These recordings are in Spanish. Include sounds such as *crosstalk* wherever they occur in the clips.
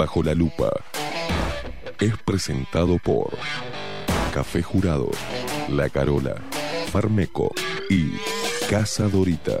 Bajo la Lupa es presentado por Café Jurado, La Carola, Farmeco y Casa Dorita.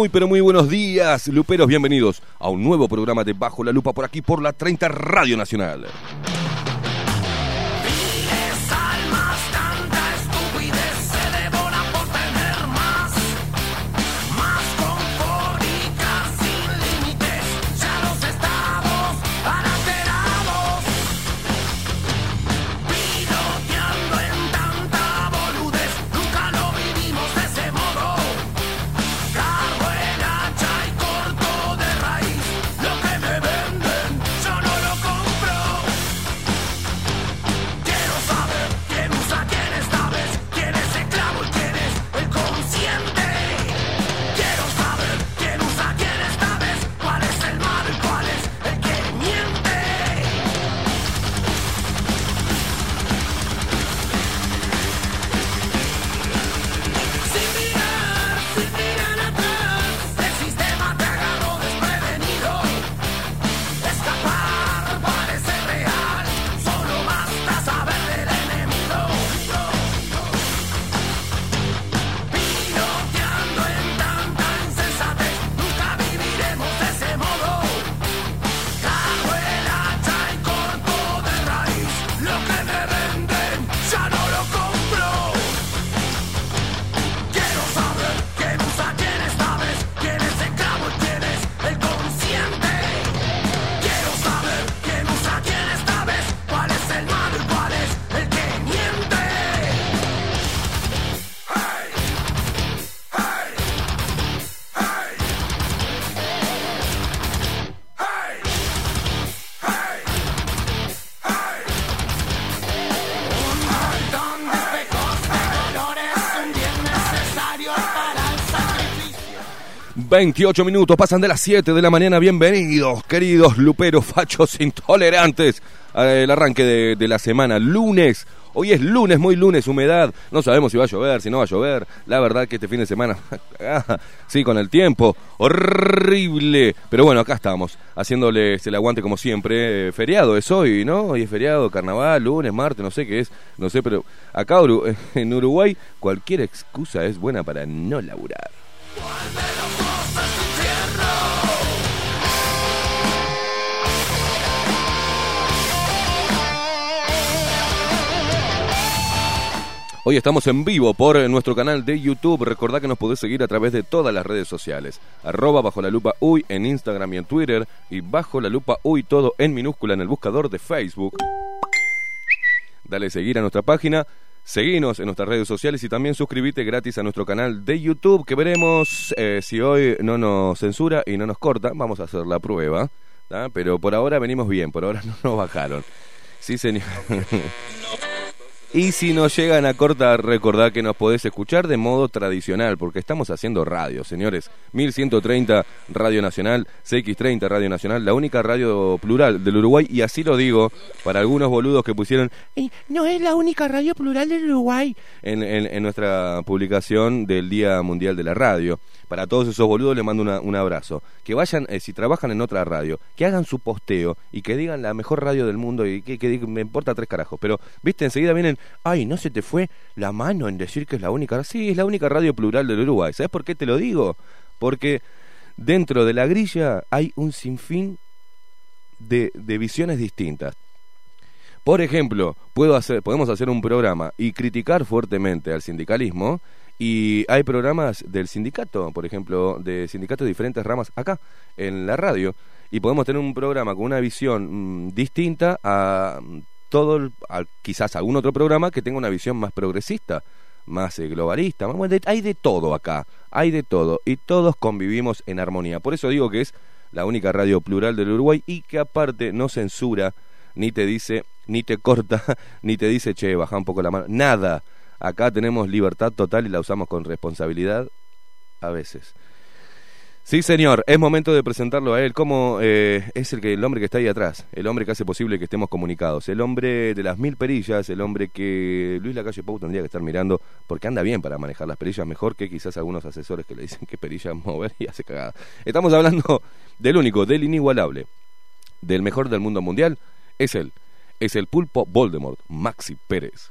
Muy pero muy buenos días, luperos, bienvenidos a un nuevo programa de Bajo la Lupa por aquí por la 30 Radio Nacional. 28 minutos, pasan de las 7 de la mañana. Bienvenidos, queridos luperos, fachos intolerantes, al arranque de, la semana, lunes. Hoy es lunes, muy lunes, humedad. No sabemos si va a llover, si no va a llover. La verdad que este fin de semana, *laughs* ah, sí, con el tiempo, horrible. Pero bueno, acá estamos, haciéndoles el aguante como siempre. Eh, feriado es hoy, ¿no? Hoy es feriado, carnaval, lunes, martes, no sé qué es. No sé, pero acá *laughs* en Uruguay cualquier excusa es buena para no laburar. Hoy estamos en vivo por nuestro canal de YouTube. Recordá que nos podés seguir a través de todas las redes sociales. Arroba bajo la lupa uy en Instagram y en Twitter. Y bajo la lupa uy todo en minúscula en el buscador de Facebook. Dale seguir a nuestra página. Seguinos en nuestras redes sociales y también suscríbete gratis a nuestro canal de YouTube que veremos eh, si hoy no nos censura y no nos corta. Vamos a hacer la prueba. Pero por ahora venimos bien, por ahora *laughs* no nos bajaron. Sí, señor. *laughs* Y si nos llegan a cortar, recordad que nos podés escuchar de modo tradicional, porque estamos haciendo radio, señores. 1130 Radio Nacional, CX30 Radio Nacional, la única radio plural del Uruguay, y así lo digo para algunos boludos que pusieron, "Y no es la única radio plural del Uruguay, en, en- en nuestra publicación del Día Mundial de la Radio. Para todos esos boludos les mando una- un abrazo. Que vayan, eh, si trabajan en otra radio, que hagan su posteo y que digan la mejor radio del mundo y que, que me importa tres carajos. Pero, viste, enseguida vienen, ay, ¿no se te fue la mano en decir que es la única? Sí, es la única radio plural del Uruguay. ¿Sabes por qué te lo digo? Porque dentro de la grilla hay un sinfín de, de visiones distintas. Por ejemplo, puedo hacer, podemos hacer un programa y criticar fuertemente al sindicalismo y hay programas del sindicato, por ejemplo, de sindicatos de diferentes ramas acá, en la radio, y podemos tener un programa con una visión mm, distinta a todo, el- quizás algún otro programa que tenga una visión más progresista, más eh, globalista, más- bueno, de- hay de todo acá, hay de todo, y todos convivimos en armonía. Por eso digo que es la única radio plural del Uruguay y que aparte no censura, ni te dice, ni te corta, *laughs* ni te dice, che, baja un poco la mano, nada. Acá tenemos libertad total y la usamos con responsabilidad a veces. Sí, señor, es momento de presentarlo a él como eh, es el, que, el hombre que está ahí atrás, el hombre que hace posible que estemos comunicados, el hombre de las mil perillas, el hombre que Luis Lacalle Pou tendría que estar mirando porque anda bien para manejar las perillas mejor que quizás algunos asesores que le dicen qué perillas mover y hace cagada. Estamos hablando del único, del inigualable, del mejor del mundo mundial, es él, es el pulpo Voldemort, Maxi Pérez.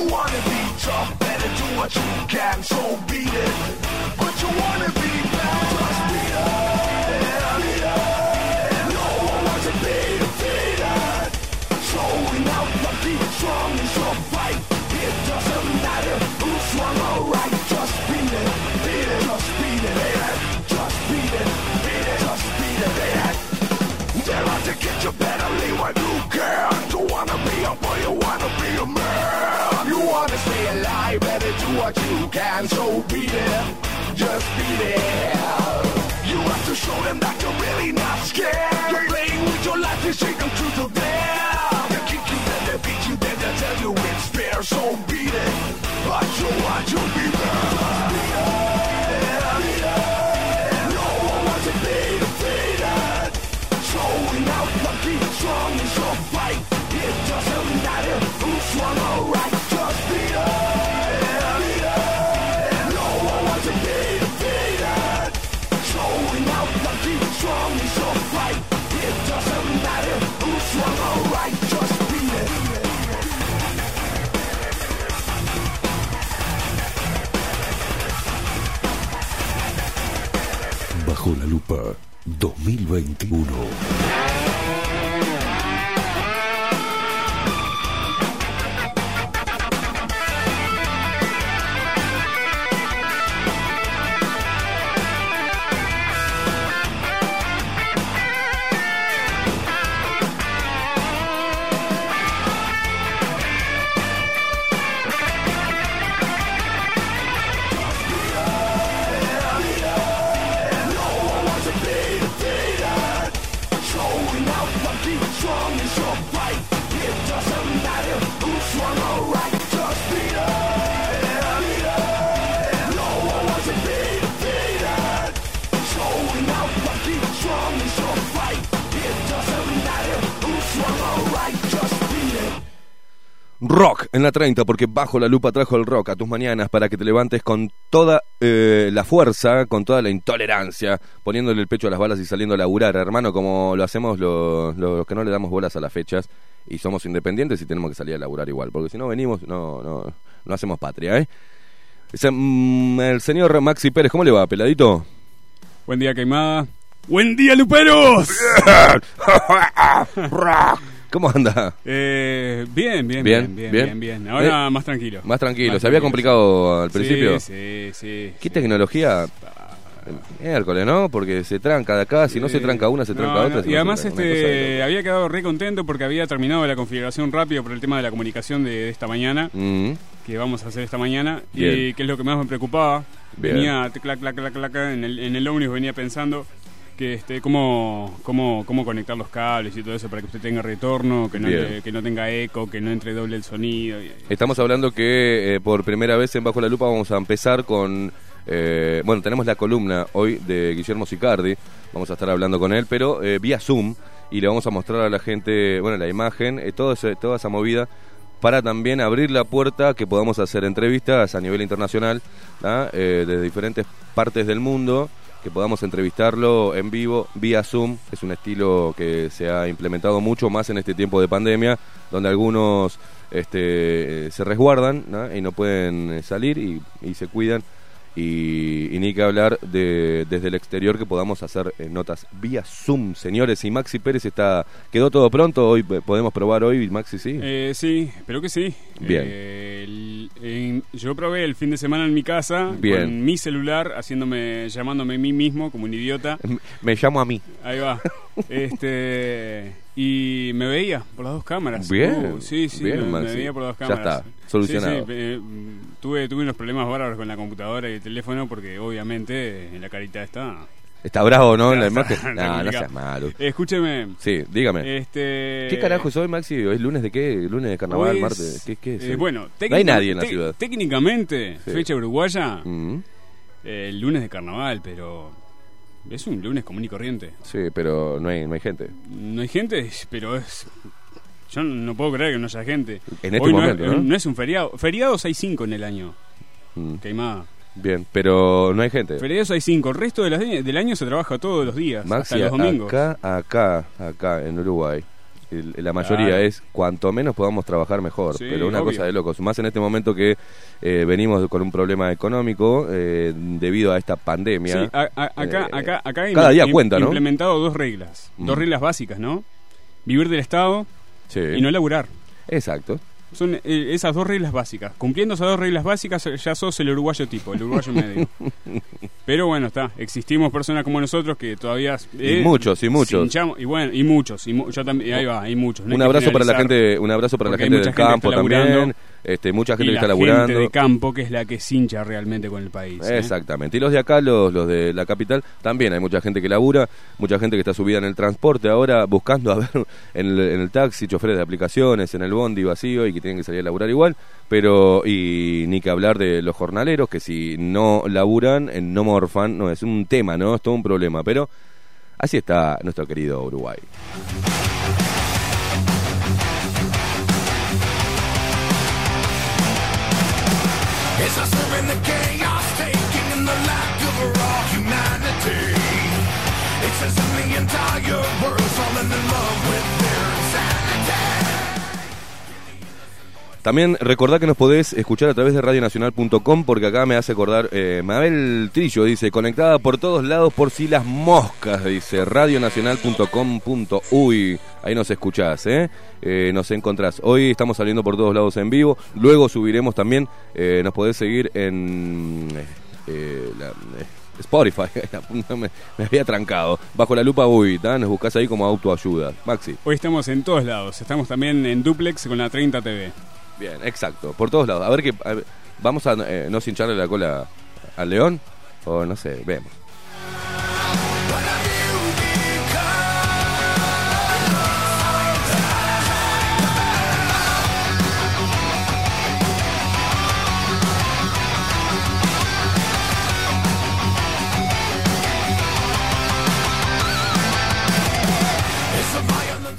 You wanna be tough, better do what you can. So beat it, but you wanna be bad. Just beat it, beat it. No one wants to be defeated. Showing out lucky, strong is fight. It doesn't matter who's wrong or right. Just beat it, beat it, just beat it, beat it. Just beat it, beat it, just beat it, to get you better, what you can. You wanna be a boy, wanna stay alive, better do what you can. So beat it, just beat it. You have to show them that you're really not scared. You're playing with your life, you shake them truth to them. They kick you, then they beat you, then they tell you it's fair. So beat it, but you want to be there. Beat it, beat it. No one wants to be defeated. Showing out lucky, strong is your fight. It doesn't matter who's wrong Bajo la lupa 2021. Rock en la 30, porque bajo la lupa trajo el rock a tus mañanas para que te levantes con toda eh, la fuerza, con toda la intolerancia, poniéndole el pecho a las balas y saliendo a laburar, hermano, como lo hacemos los, los que no le damos bolas a las fechas y somos independientes y tenemos que salir a laburar igual, porque si no venimos, no, no, no hacemos patria, ¿eh? Mm, el señor Maxi Pérez, ¿cómo le va, peladito? Buen día, Queimada. ¡Buen día, Luperos! *laughs* *laughs* ¿Cómo anda? Eh, bien, bien, Bien, bien, bien, bien. Ahora Eh, más tranquilo. Más tranquilo, Más se había complicado al principio. Sí, sí, sí. ¿Qué sí. tecnología? Miércoles, ¿no? Porque se tranca de acá, si no se Eh, tranca una, se tranca no, otra. no, si Y no además este había quedado re contento porque había terminado la configuración rápido por el tema de la comunicación de, de esta mañana, Mm, que vamos a hacer esta mañana, y que es lo que más me preocupaba. Bien. Venía clac, clac, clac, clac, en el, en el ómnibus venía pensando que este, cómo, cómo, cómo conectar los cables y todo eso para que usted tenga retorno, que no, le- que no tenga eco, que no entre doble el sonido. Estamos hablando que eh, por primera vez en Bajo la Lupa vamos a empezar con... eh, bueno, tenemos la columna hoy de Guillermo Sicardi, vamos a estar hablando con él, pero eh, vía Zoom, y le vamos a mostrar a la gente, bueno, la imagen, eh, todo ese- toda esa movida, para también abrir la puerta que podamos hacer entrevistas a nivel internacional, ¿ah? Eh, de diferentes partes del mundo, que podamos entrevistarlo en vivo vía Zoom. Es un estilo que se ha implementado mucho más en este tiempo de pandemia, donde algunos este, se resguardan y no pueden eh, salir y se cuidan. Y, y ni que hablar de, desde el exterior que podamos hacer eh, notas vía Zoom, señores. Y Maxi Pérez está quedó todo pronto. Hoy eh, podemos probar hoy, Maxi, sí. Eh, sí, espero que sí. Bien. Eh, el- yo probé el fin de semana en mi casa Bien. con mi celular, haciéndome, llamándome a mí mismo como un idiota. *laughs* Me llamo a mí. Ahí va. *laughs* este y me veía por las dos cámaras. Bien, Uh, sí, sí, bien, me, veía por las dos Ya cámaras. está, solucionado. Sí, sí, eh, tuve tuve unos problemas bárbaros con la computadora y el teléfono porque obviamente en la carita está. Está bravo, ¿no? En la imagen. *laughs* No, no seas malo. Escúcheme. Sí, dígame. Este ¿Qué carajo es hoy, Maxi? ¿Hoy es lunes de qué? ¿Lunes de carnaval, es- martes? ¿Qué, qué es? eh, bueno, no hay nadie en la ciudad. Técnicamente, fecha uruguaya, Mm, eh, el lunes de carnaval, pero es un lunes común y corriente. sí, pero no hay, no hay gente. No hay gente, pero es. Yo no puedo creer que no haya gente. En este Hoy momento, no, es, ¿no? es un feriado. Feriados hay cinco en el año. Mm, Queimada. bien, pero no hay gente. Feriados hay cinco. El resto de las de- del año se trabaja todos los días. Maxi, hasta los domingos. acá, acá, acá en Uruguay, el- la mayoría Claro. es cuanto menos podamos trabajar mejor. Sí, pero una obvio. cosa de locos. Más en este momento que eh, venimos con un problema económico eh, debido a esta pandemia. Sí, a- a- acá, Eh, acá, acá hay cada día im- cuenta, ¿no? implementado dos reglas. Dos Mm. reglas básicas, ¿no? Vivir del Estado Sí. y no laburar. Exacto. Son eh, esas dos reglas básicas. Cumpliendo esas dos reglas básicas, eh, ya sos el uruguayo tipo, el uruguayo medio. *laughs* Pero bueno, está. Existimos personas como nosotros que todavía. Y muchos, y muchos. hinchamos- y bueno, y muchos. Y mu- yo también, ahí va, hay muchos. no un abrazo para la gente, un abrazo para la gente del gente campo también. Este, mucha gente y que está gente laburando. de campo, que es la que se hincha realmente con el país. ¿eh? Exactamente. Y los de acá, los, los de la capital, también hay mucha gente que labura, mucha gente que está subida en el transporte ahora buscando *laughs* a ver en el, en el taxi, choferes de aplicaciones, en el bondi vacío y que tienen que salir a laburar igual. Pero, y ni que hablar de los jornaleros que si no laburan, eh, no morfan, no, es un tema, ¿no? Es todo un problema. Pero así está nuestro querido Uruguay. También recordá que nos podés escuchar a través de radionacional.com porque acá me hace acordar, eh, Mabel Trillo dice, conectada por todos lados por si las moscas, dice, radionacional.com.uy, ahí nos escuchás, ¿eh? Eh, nos encontrás. Hoy estamos saliendo por todos lados en vivo, luego subiremos también, eh, nos podés seguir en Spotify, *laughs* me, me había trancado, bajo la lupa ¿tá? nos buscás ahí como autoayuda. Maxi. Hoy estamos en todos lados. Estamos también en Duplex con la 30 TV. Bien, exacto, por todos lados. A ver que a ver, vamos a eh, no hincharle la cola al león o no sé, vemos.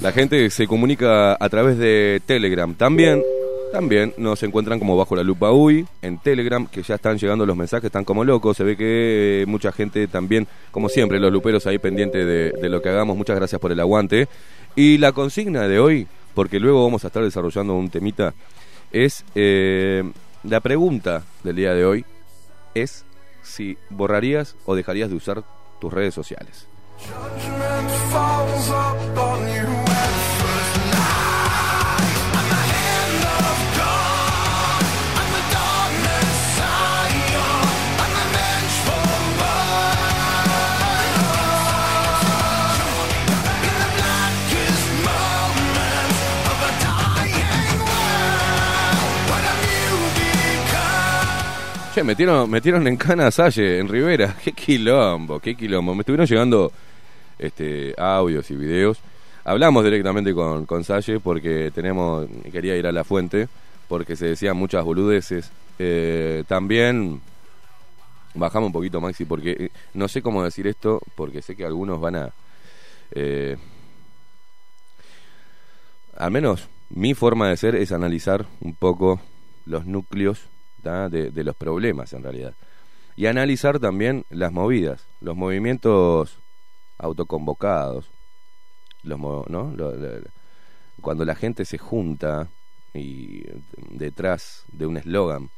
La gente se comunica a través de Telegram. También, también nos encuentran como bajo la lupa UI en Telegram, que ya están llegando los mensajes, están como locos. Se ve que eh, mucha gente también, como siempre, los luperos ahí pendientes de, de lo que hagamos. Muchas gracias por el aguante. Y la consigna de hoy, porque luego vamos a estar desarrollando un temita, es eh, la pregunta del día de hoy es si borrarías o dejarías de usar tus redes sociales. Che, metieron, metieron en cana a Salle, en Rivera. Qué quilombo, qué quilombo. Me estuvieron llegando este, audios y videos. Hablamos directamente con, con Salle porque tenemos, quería ir a la fuente porque se decían muchas boludeces. Eh, también bajamos un poquito, Maxi, porque eh, no sé cómo decir esto, porque sé que algunos van a... eh, al menos mi forma de ser es analizar un poco los núcleos de los problemas en realidad. Y analizar también las movidas, los movimientos autoconvocados, los, ¿no? Cuando la gente se junta y detrás de un eslogan,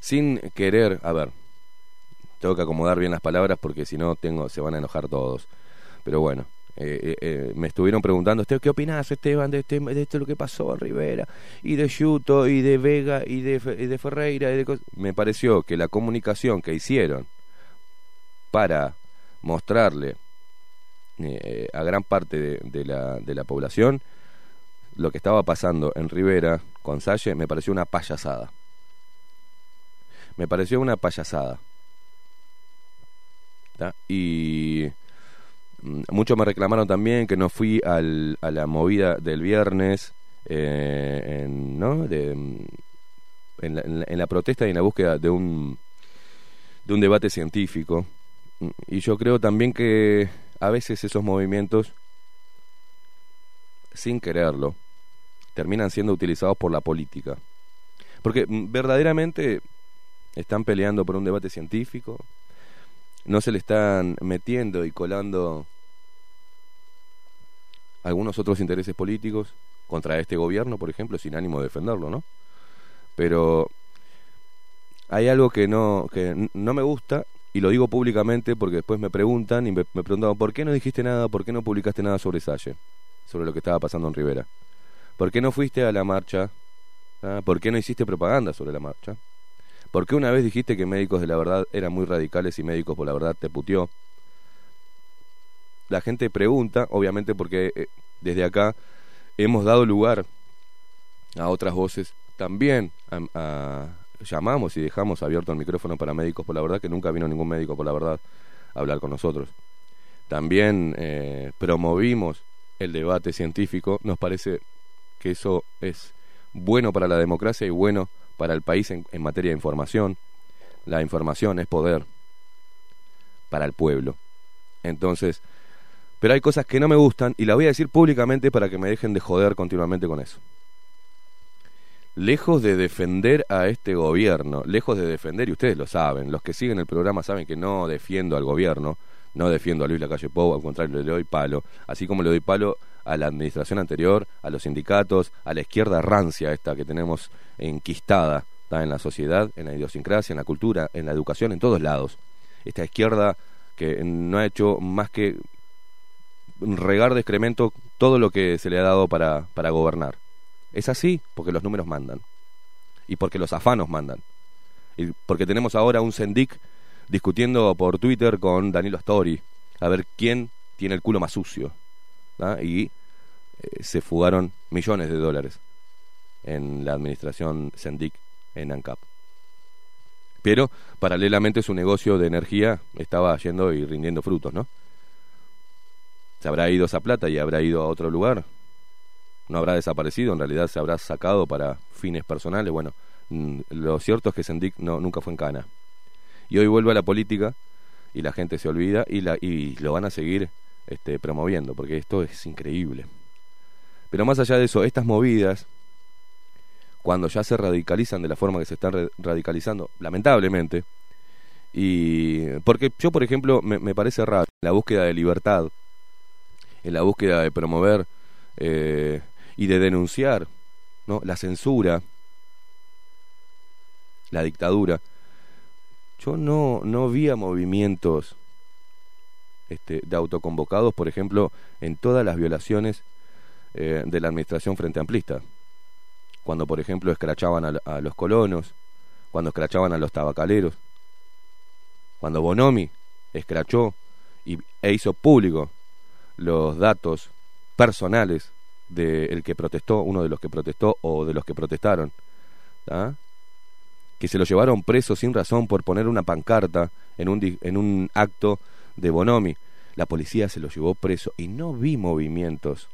sin querer, a ver, tengo que acomodar bien las palabras porque si no tengo, se van a enojar todos. Pero bueno, eh, eh, eh, me estuvieron preguntando, "Este, ¿qué opinás, Esteban, de, este, esto lo que pasó en Rivera? Y de Yuto, y de Vega, y de, y de Ferreira. Y de cos-". Me pareció que la comunicación que hicieron para mostrarle eh, a gran parte de, la, de la población lo que estaba pasando en Rivera con Salle me pareció una payasada. Me pareció una payasada. Y mm, muchos me reclamaron también que no fui al, a la movida del viernes, eh, en, ¿no? De, mm, en, la, en la- en la protesta y en la búsqueda de un, de un debate científico. Y yo creo también que a veces esos movimientos, sin quererlo, terminan siendo utilizados por la política. Porque mm, verdaderamente están peleando por un debate científico, no se le están metiendo y colando algunos otros intereses políticos contra este gobierno, por ejemplo, sin ánimo de defenderlo, ¿no? Pero hay algo que no que no me gusta y lo digo públicamente porque después me preguntan y me, me preguntaban ¿por qué no dijiste nada? ¿Por qué no publicaste nada sobre Salle? Sobre lo que estaba pasando en Rivera. ¿Por qué no fuiste a la marcha? ¿Ah? ¿Por qué no hiciste propaganda sobre la marcha? ¿Por qué una vez dijiste que Médicos de la Verdad eran muy radicales y Médicos por la Verdad te puteó? La gente pregunta, obviamente porque eh, desde acá hemos dado lugar a otras voces. También a- a- llamamos y dejamos abierto el micrófono para Médicos por la Verdad, que nunca vino ningún médico por la verdad a hablar con nosotros. También eh, promovimos el debate científico. Nos parece que eso es bueno para la democracia y bueno para el país en, en materia de información. La información es poder para el pueblo. Entonces, pero hay cosas que no me gustan y las voy a decir públicamente para que me dejen de joder continuamente con eso. Lejos de defender a este gobierno, lejos de defender, y ustedes lo saben, los que siguen el programa saben que no defiendo al gobierno, no defiendo a Luis Lacalle Pou, al contrario, le doy palo, así como le doy palo a la administración anterior, a los sindicatos, a la izquierda rancia esta que tenemos enquistada en la sociedad, en la idiosincrasia, en la cultura, en la educación, en todos lados. Esta izquierda que no ha hecho más que regar de excremento todo lo que se le ha dado para, para gobernar. Es así porque los números mandan. Y porque los afanos mandan. Y porque tenemos ahora un Sendic discutiendo por Twitter con Danilo Astori a ver quién tiene el culo más sucio. ¿tá? Y eh, se fugaron millones de dólares en la administración Sendic en ANCAP. Pero paralelamente su negocio de energía estaba yendo y rindiendo frutos, ¿no? ¿Se habrá ido esa plata y habrá ido a otro lugar? ¿No habrá desaparecido? ¿En realidad se habrá sacado para fines personales? Bueno, mm, lo cierto es que Sendic no, nunca fue en cana. Y hoy vuelve a la política y la gente se olvida y, la, y lo van a seguir este, promoviendo, porque esto es increíble. Pero más allá de eso, estas movidas, cuando ya se radicalizan de la forma que se están radicalizando, lamentablemente, y porque yo, por ejemplo, me, me parece raro, en la búsqueda de libertad, en la búsqueda de promover eh, y de denunciar ¿no? la censura, la dictadura, yo no, no vi a movimientos este, de autoconvocados, por ejemplo, en todas las violaciones eh, de la administración frente amplista. Cuando, por ejemplo, escrachaban a, a los colonos, cuando escrachaban a los tabacaleros, cuando Bonomi escrachó y, e hizo público los datos personales del que protestó, uno de los que protestó o de los que protestaron, que se lo llevaron preso sin razón por poner una pancarta en un, en un acto de Bonomi. La policía se lo llevó preso y no vi movimientos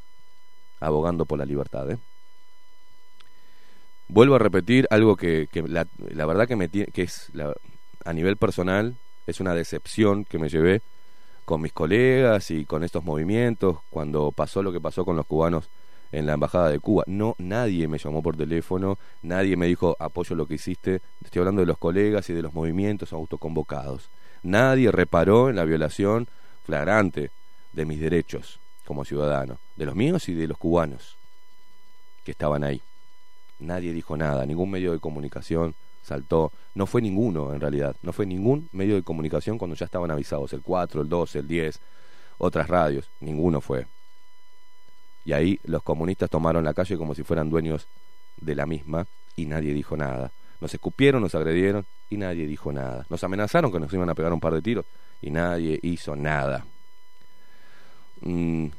abogando por la libertad. ¿eh? Vuelvo a repetir algo que, la, verdad que, me que es a nivel personal es una decepción que me llevé con mis colegas y con estos movimientos cuando pasó lo que pasó con los cubanos en la embajada de Cuba. No, nadie me llamó por teléfono, nadie me dijo apoyo lo que hiciste. Estoy hablando de los colegas y de los movimientos autoconvocados. Nadie reparó en la violación flagrante de mis derechos como ciudadano, de los míos y de los cubanos que estaban ahí. Nadie dijo nada, ningún medio de comunicación saltó. No fue ninguno, en realidad. No fue ningún medio de comunicación cuando ya estaban avisados. El 4, el 12, el 10, otras radios. Ninguno fue. Y ahí los comunistas tomaron la calle como si fueran dueños de la misma y nadie dijo nada. Nos escupieron, nos agredieron y nadie dijo nada. Nos amenazaron que nos iban a pegar un par de tiros y nadie hizo nada. Mm,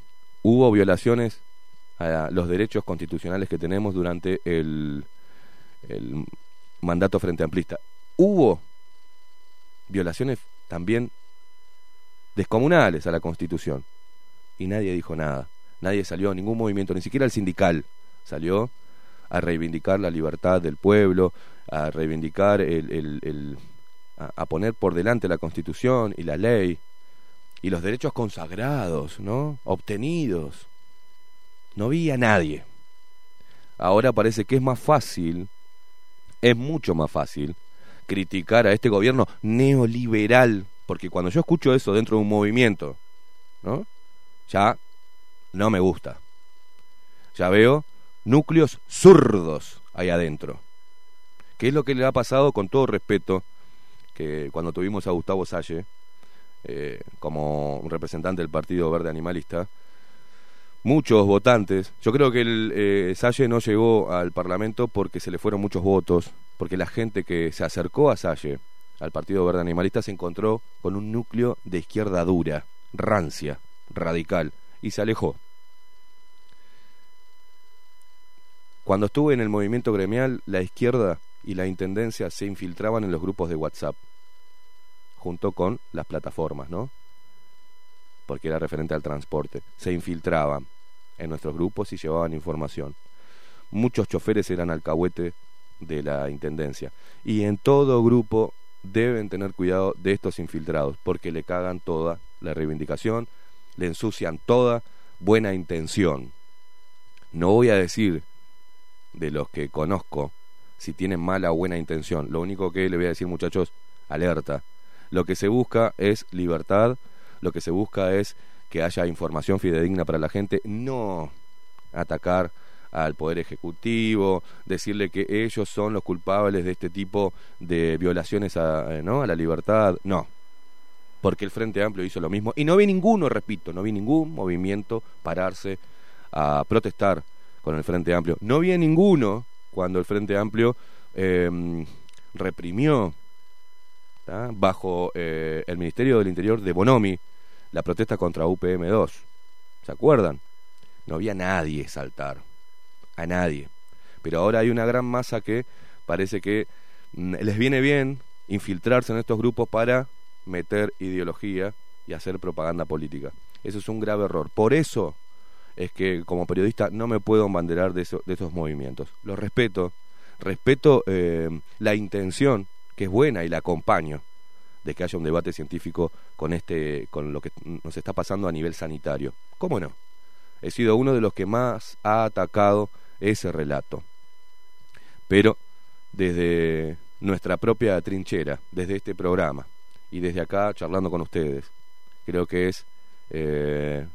hubo violaciones a los derechos constitucionales que tenemos durante el, el mandato frente amplista. Hubo violaciones también descomunales a la Constitución y nadie dijo nada. Nadie salió, ningún movimiento, ni siquiera el sindical salió a reivindicar la libertad del pueblo, a reivindicar el, el- a, a poner por delante la Constitución y la ley y los derechos consagrados, ¿no? Obtenidos. No vi a nadie. Ahora parece que es más fácil, es mucho más fácil criticar a este gobierno neoliberal, porque cuando yo escucho eso dentro de un movimiento, ¿no? Ya no me gusta. Ya veo núcleos zurdos ahí adentro. ¿Qué es lo que le ha pasado con todo respeto que cuando tuvimos a Gustavo Salle eh, como representante del Partido Verde Animalista? Muchos votantes, yo creo que el eh, Salle no llegó al Parlamento porque se le fueron muchos votos, porque la gente que se acercó a Salle, al Partido Verde Animalista, se encontró con un núcleo de izquierda dura, rancia, radical, y se alejó. Cuando estuve en el movimiento gremial, la izquierda y la intendencia se infiltraban en los grupos de WhatsApp, junto con las plataformas, ¿no? Porque era referente al transporte. Se infiltraban en nuestros grupos y llevaban información. Muchos choferes eran alcahuete de la intendencia. Y en todo grupo deben tener cuidado de estos infiltrados, porque le cagan toda la reivindicación, le ensucian toda buena intención. No voy a decir de los que conozco si tienen mala o buena intención. Lo único que le voy a decir, muchachos, alerta. Lo que se busca es libertad, lo que se busca es que haya información fidedigna para la gente, no atacar al Poder Ejecutivo, decirle que ellos son los culpables de este tipo de violaciones a, eh, ¿no? a la libertad. No, porque el Frente Amplio hizo lo mismo. Y no vi ninguno, repito, no vi ningún movimiento pararse a protestar con el Frente Amplio. No vi a ninguno cuando el Frente Amplio eh, reprimió bajo eh, el Ministerio del Interior de Bonomi la protesta contra UPM2. ¿Se acuerdan? No había nadie saltar, a nadie. Pero ahora hay una gran masa que parece que mm, les viene bien infiltrarse en estos grupos para meter ideología y hacer propaganda política. Eso es un grave error. Por eso es que como periodista no me puedo embanderar de, eso- de esos movimientos. Los respeto, respeto eh, la intención, que es buena y la acompaño, de que haya un debate científico con, este, con lo que nos está pasando a nivel sanitario. ¿Cómo no? He sido uno de los que más ha atacado ese relato. Pero desde nuestra propia trinchera, desde este programa y desde acá charlando con ustedes, creo que es eh,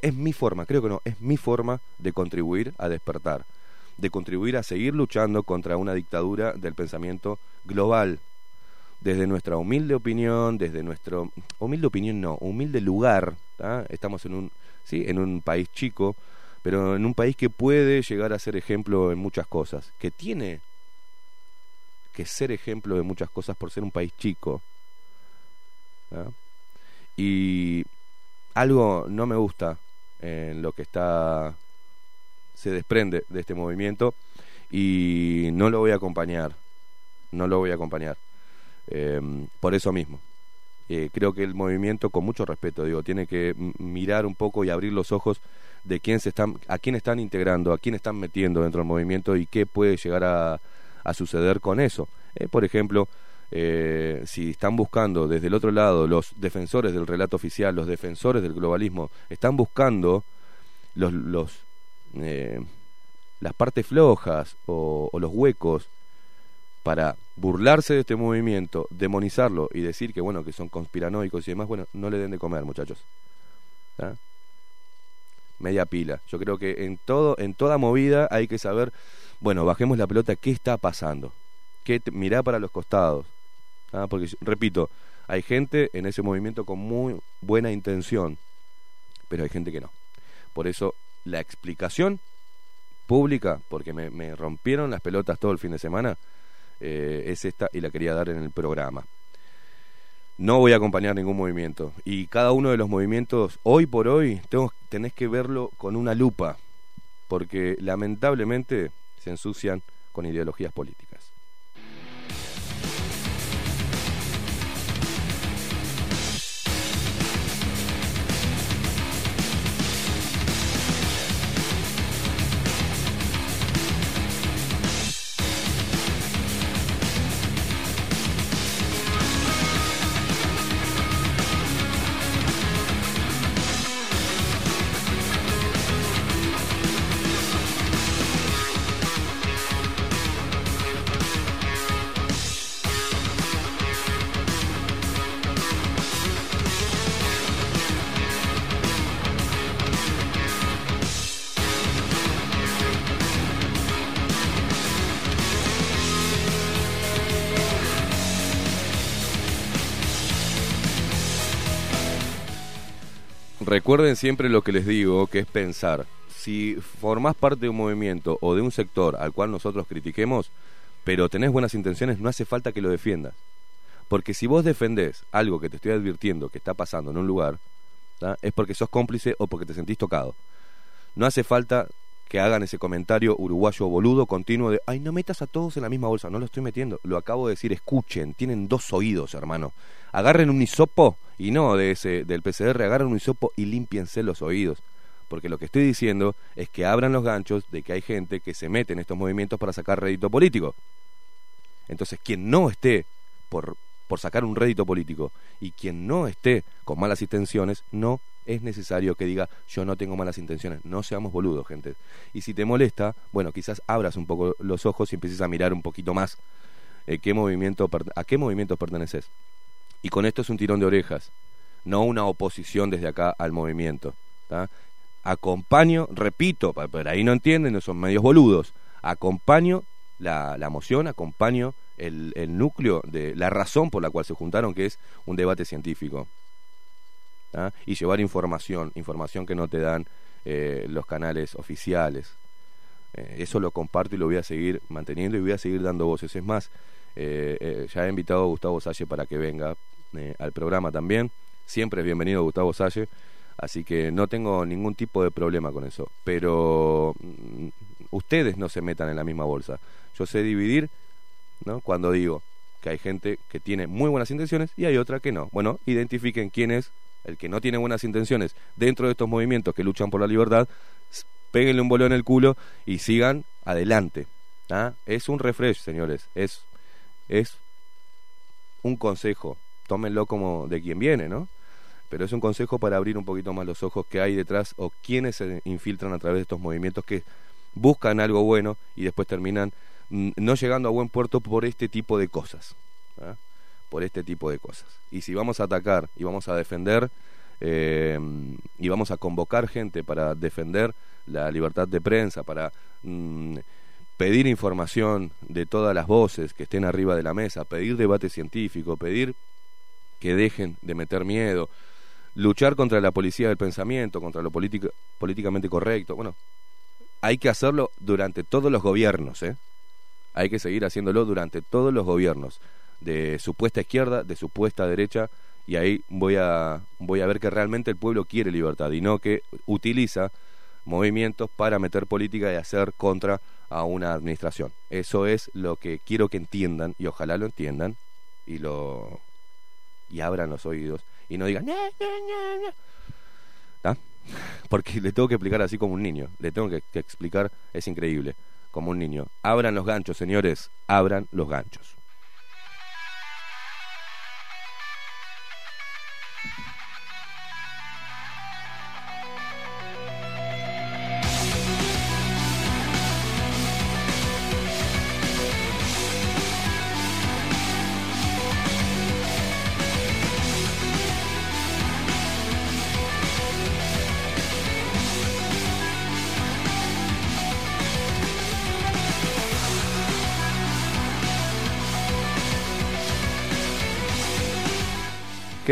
es mi forma, creo que no, es mi forma de contribuir a despertar, de contribuir a seguir luchando contra una dictadura del pensamiento global. Desde nuestra humilde opinión, desde nuestro humilde opinión no, humilde lugar, estamos en un sí, en un país chico, pero en un país que puede llegar a ser ejemplo en muchas cosas, que tiene que ser ejemplo de muchas cosas por ser un país chico. Y algo no me gusta en lo que está se desprende de este movimiento y no lo voy a acompañar no lo voy a acompañar Eh, por eso mismo eh, creo que el movimiento, con mucho respeto, digo, tiene que mirar un poco y abrir los ojos de quién se están, a quién están integrando, a quién están metiendo dentro del movimiento y qué puede llegar a, a suceder con eso. Eh, por ejemplo, eh, si están buscando desde el otro lado los defensores del relato oficial, los defensores del globalismo, están buscando los, los eh, las partes flojas o, los huecos para burlarse de este movimiento, demonizarlo y decir que bueno que son conspiranoicos y demás, bueno, no le den de comer, muchachos. ¿Ah? Media pila. Yo creo que en todo en toda movida hay que saber, bueno, bajemos la pelota, ¿qué está pasando? ¿Qué mirá para los costados. ¿Ah? Porque repito, hay gente en ese movimiento con muy buena intención, pero hay gente que no. Por eso la explicación pública, porque me, rompieron las pelotas todo el fin de semana, eh, es esta y la quería dar en el programa. No voy a acompañar ningún movimiento. Y cada uno de los movimientos, hoy por hoy, tenés que verlo con una lupa, porque lamentablemente se ensucian con ideologías políticas. Recuerden siempre lo que les digo, que es pensar. Si formás parte de un movimiento o de un sector al cual nosotros critiquemos, pero tenés buenas intenciones, no hace falta que lo defiendas. Porque si vos defendés algo que te estoy advirtiendo que está pasando en un lugar, es porque sos cómplice o porque te sentís tocado. No hace falta que hagan ese comentario uruguayo boludo continuo de, ay, no metas a todos en la misma bolsa, no lo estoy metiendo. Lo acabo de decir, escuchen, tienen dos oídos, hermano. Agarren un hisopo y no de ese del PCR, agarren un hisopo y límpiense los oídos. Porque lo que estoy diciendo es que abran los ganchos de que hay gente que se mete en estos movimientos para sacar rédito político. Entonces, quien no esté por, por sacar un rédito político y quien no esté con malas intenciones, no es necesario que diga yo no tengo malas intenciones. No seamos boludos, gente. Y si te molesta, bueno, quizás abras un poco los ojos y empieces a mirar un poquito más eh, qué movimiento, a qué movimiento perteneces. Y con esto es un tirón de orejas, no una oposición desde acá al movimiento. Acompaño, repito, por ahí no entienden, no son medios boludos, acompaño la, la moción, acompaño el, el núcleo de la razón por la cual se juntaron, que es un debate científico. Y llevar información, información que no te dan eh, los canales oficiales. Eh, eso lo comparto y lo voy a seguir manteniendo y voy a seguir dando voces. Es más, eh, ya he invitado a Gustavo Salle para que venga eh, al programa también. Siempre es bienvenido Gustavo Salle, así que no tengo ningún tipo de problema con eso. Pero mm, ustedes no se metan en la misma bolsa. Yo sé dividir, ¿no? Cuando digo que hay gente que tiene muy buenas intenciones y hay otra que no. Bueno, identifiquen quién es el que no tiene buenas intenciones dentro de estos movimientos que luchan por la libertad, péguenle un bolón en el culo y sigan adelante. ¿ah? Es un refresh, señores. Es, es un consejo. Tómenlo como de quien viene, ¿no? Pero es un consejo para abrir un poquito más los ojos que hay detrás o quienes se infiltran a través de estos movimientos que buscan algo bueno y después terminan mm, no llegando a buen puerto por este tipo de cosas. ¿ah? Por este tipo de cosas. Y si vamos a atacar y vamos a defender eh, y vamos a convocar gente para defender la libertad de prensa, para mm, pedir información de todas las voces que estén arriba de la mesa, pedir debate científico, pedir que dejen de meter miedo, luchar contra la policía del pensamiento, contra lo político- políticamente correcto. Bueno, hay que hacerlo durante todos los gobiernos, ¿eh? Hay que seguir haciéndolo durante todos los gobiernos, de supuesta izquierda, de supuesta derecha, y ahí voy a, voy a ver que realmente el pueblo quiere libertad y no que utiliza movimientos para meter política y hacer contra a una administración. Eso es lo que quiero que entiendan y ojalá lo entiendan y lo y abran los oídos y no digan... *laughs* Porque le tengo que explicar así como un niño. Le tengo que explicar, es increíble, como un niño. Abran los ganchos, señores, abran los ganchos.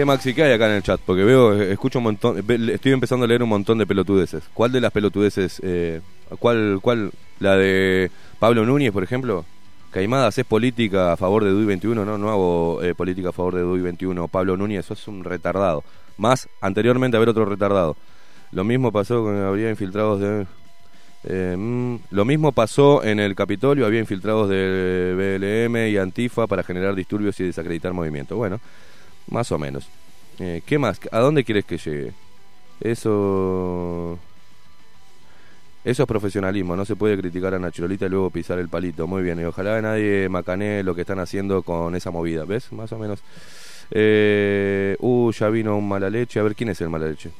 ¿Qué Maxi qué hay acá en el chat? Porque veo, escucho un montón, estoy empezando a leer un montón de pelotudeces. ¿Cuál de las pelotudeces? Eh, ¿Cuál, cuál? La de Pablo Núñez, por ejemplo. Caimadas es política a favor de DUI 21, no, no hago eh, política a favor de DUI 21. Pablo Núñez, sos un retardado. Más anteriormente haber otro retardado. Lo mismo pasó con habría infiltrados de eh, mm, lo mismo pasó en el Capitolio, había infiltrados de BLM y Antifa para generar disturbios y desacreditar movimientos. Bueno, más o menos. Eh, ¿Qué más? ¿A dónde quieres que llegue? Eso... Eso es profesionalismo, no se puede criticar a Nacholita y luego pisar el palito. Muy bien, y ojalá nadie macanee lo que están haciendo con esa movida, ¿ves? Más o menos. Eh, uh, ya vino un mala leche. A ver, ¿quién es el mala leche?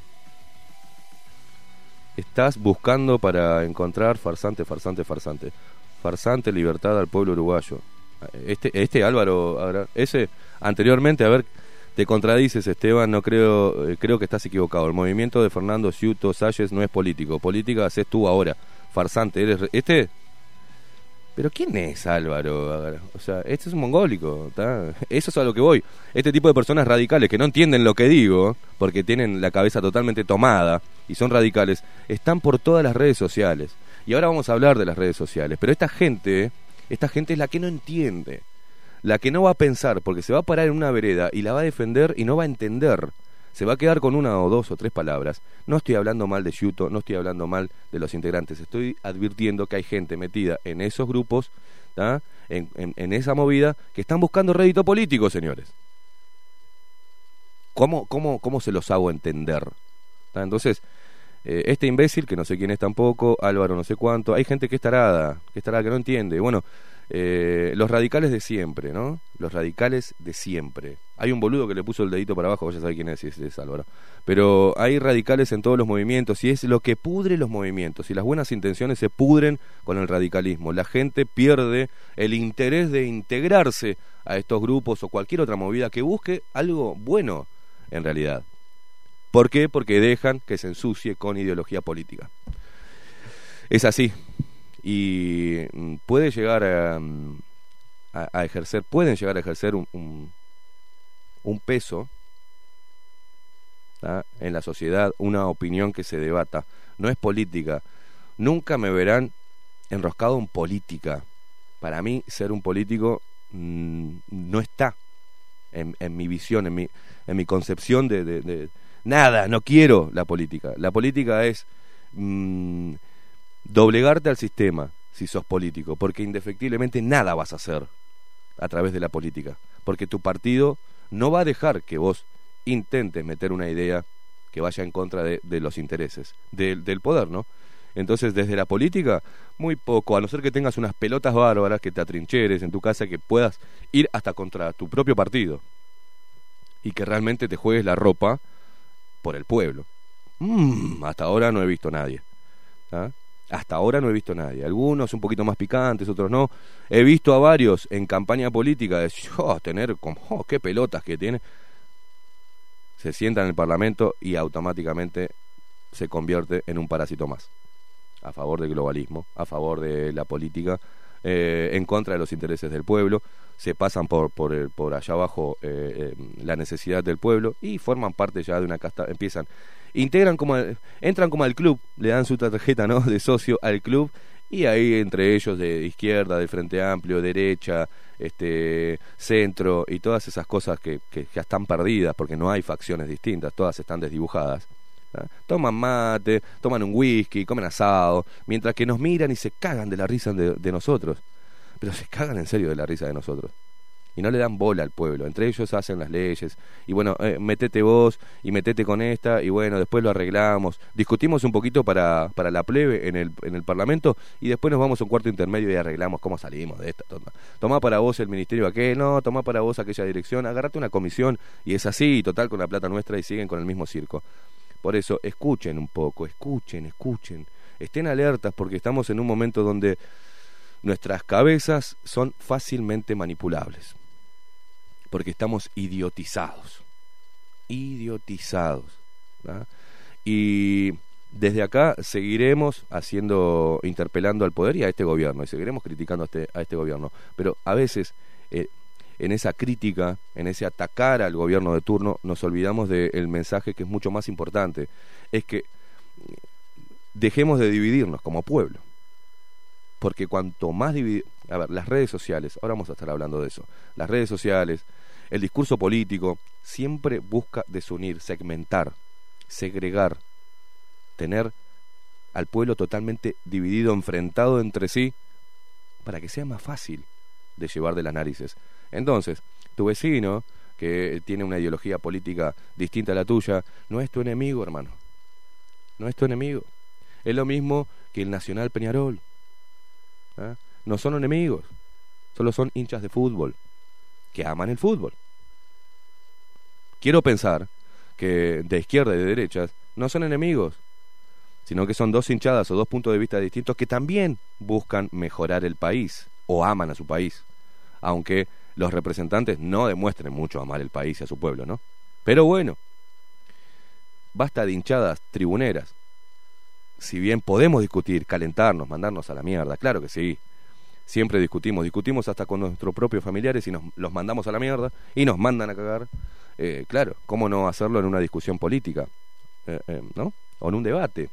Estás buscando para encontrar farsante, farsante, farsante. Farsante, libertad al pueblo uruguayo. Este, este Álvaro, ese, anteriormente, a ver, te contradices, Esteban, no creo, eh, creo que estás equivocado. El movimiento de Fernando Ciuto Salles no es político. Política haces tú ahora. Farsante, eres, re- este, pero ¿quién es Álvaro? O sea, este es un mongólico. Eso es a lo que voy. Este tipo de personas radicales que no entienden lo que digo, porque tienen la cabeza totalmente tomada y son radicales, están por todas las redes sociales. Y ahora vamos a hablar de las redes sociales. Pero esta gente, esta gente es la que no entiende. La que no va a pensar, porque se va a parar en una vereda y la va a defender y no va a entender. Se va a quedar con una o dos o tres palabras. No estoy hablando mal de Yuto, no estoy hablando mal de los integrantes. Estoy advirtiendo que hay gente metida en esos grupos, en, en- en esa movida, que están buscando rédito político, señores. ¿Cómo, cómo, cómo se los hago entender? ¿Tá? Entonces, eh, este imbécil, que no sé quién es tampoco, Álvaro no sé cuánto, hay gente que es tarada, que es tarada, que no entiende. Bueno, eh, los radicales de siempre, ¿no? Los radicales de siempre. Hay un boludo que le puso el dedito para abajo, vos ya sabés quién es, es, es Álvaro. Pero hay radicales en todos los movimientos y es lo que pudre los movimientos. Y las buenas intenciones se pudren con el radicalismo. La gente pierde el interés de integrarse a estos grupos o cualquier otra movida que busque algo bueno en realidad. ¿Por qué? Porque dejan que se ensucie con ideología política. Es así. Y mm, puede llegar a, mm, a- a ejercer, pueden llegar a ejercer un, un, peso en la sociedad, una opinión que se debata. No es política. Nunca me verán enroscado en política. Para mí, ser un político mm, no está en, en mi visión, en mi, en mi concepción de, de- de- Nada, no quiero la política. La política es doblegarte al sistema si sos político, porque indefectiblemente nada vas a hacer a través de la política, porque tu partido no va a dejar que vos intentes meter una idea que vaya en contra de, los intereses del- poder, ¿no? Entonces, desde la política, muy poco, a no ser que tengas unas pelotas bárbaras, que te atrincheres en tu casa, que puedas ir hasta contra tu propio partido y que realmente te juegues la ropa por el pueblo. Mm, hasta ahora no he visto nadie. ¿ah? Hasta ahora no he visto nadie. Algunos un poquito más picantes, otros no. He visto a varios en campaña política decir, oh, tener como, oh, qué pelotas que tiene. Se sientan en el Parlamento y automáticamente se convierte en un parásito más. A favor del globalismo, a favor de la política, eh, en contra de los intereses del pueblo, se pasan por, por, el- por allá abajo eh, eh, la necesidad del pueblo y forman parte ya de una casta, empiezan, integran como, entran como al club, le dan su tarjeta ¿no? de socio al club y ahí entre ellos de izquierda, del Frente Amplio, derecha, este centro y todas esas cosas que, que ya están perdidas porque no hay facciones distintas, todas están desdibujadas. Toman mate, toman un whisky, comen asado, mientras que nos miran y se cagan de la risa de, de nosotros. Pero se cagan en serio de la risa de nosotros. Y no le dan bola al pueblo. Entre ellos hacen las leyes. Y bueno, eh, metete vos y metete con esta y bueno, después lo arreglamos. Discutimos un poquito para, para la plebe en el, en el Parlamento y después nos vamos a un cuarto intermedio y arreglamos cómo salimos de esta. Toma, Tomá para vos el ministerio aquel, no, tomá para vos aquella dirección, agarrate una comisión y es así, total, con la plata nuestra y siguen con el mismo circo. Por eso, escuchen un poco, escuchen, escuchen. Estén alertas porque estamos en un momento donde nuestras cabezas son fácilmente manipulables porque estamos idiotizados. Idiotizados. ¿verdad? Y desde acá seguiremos haciendo, interpelando al poder y a este gobierno, y seguiremos criticando a este, a este gobierno. Pero a veces, eh, en esa crítica, en ese atacar al gobierno de turno, nos olvidamos del mensaje que es mucho más importante. Es que dejemos de dividirnos como pueblo. Porque cuanto más dividir... A ver, las redes sociales, ahora vamos a estar hablando de eso. Las redes sociales, el discurso político, siempre busca desunir, segmentar, segregar, tener al pueblo totalmente dividido, enfrentado entre sí, para que sea más fácil de llevar de las narices. Entonces, tu vecino, que tiene una ideología política distinta a la tuya, no es tu enemigo, hermano. No es tu enemigo. Es lo mismo que el Nacional Peñarol. ¿ah? No son enemigos, solo son hinchas de fútbol, que aman el fútbol. Quiero pensar que de izquierda y de derechas no son enemigos, sino que son dos hinchadas o dos puntos de vista distintos que también buscan mejorar el país o aman a su país, aunque los representantes no demuestren mucho amar el país y a su pueblo, ¿no? Pero bueno, basta de hinchadas tribuneras. Si bien podemos discutir, calentarnos, mandarnos a la mierda, claro que sí. Siempre discutimos, discutimos hasta con nuestros propios familiares y nos los mandamos a la mierda y nos mandan a cagar. Eh, claro, ¿cómo no hacerlo en una discusión política? Eh, eh, ¿No? O en un debate.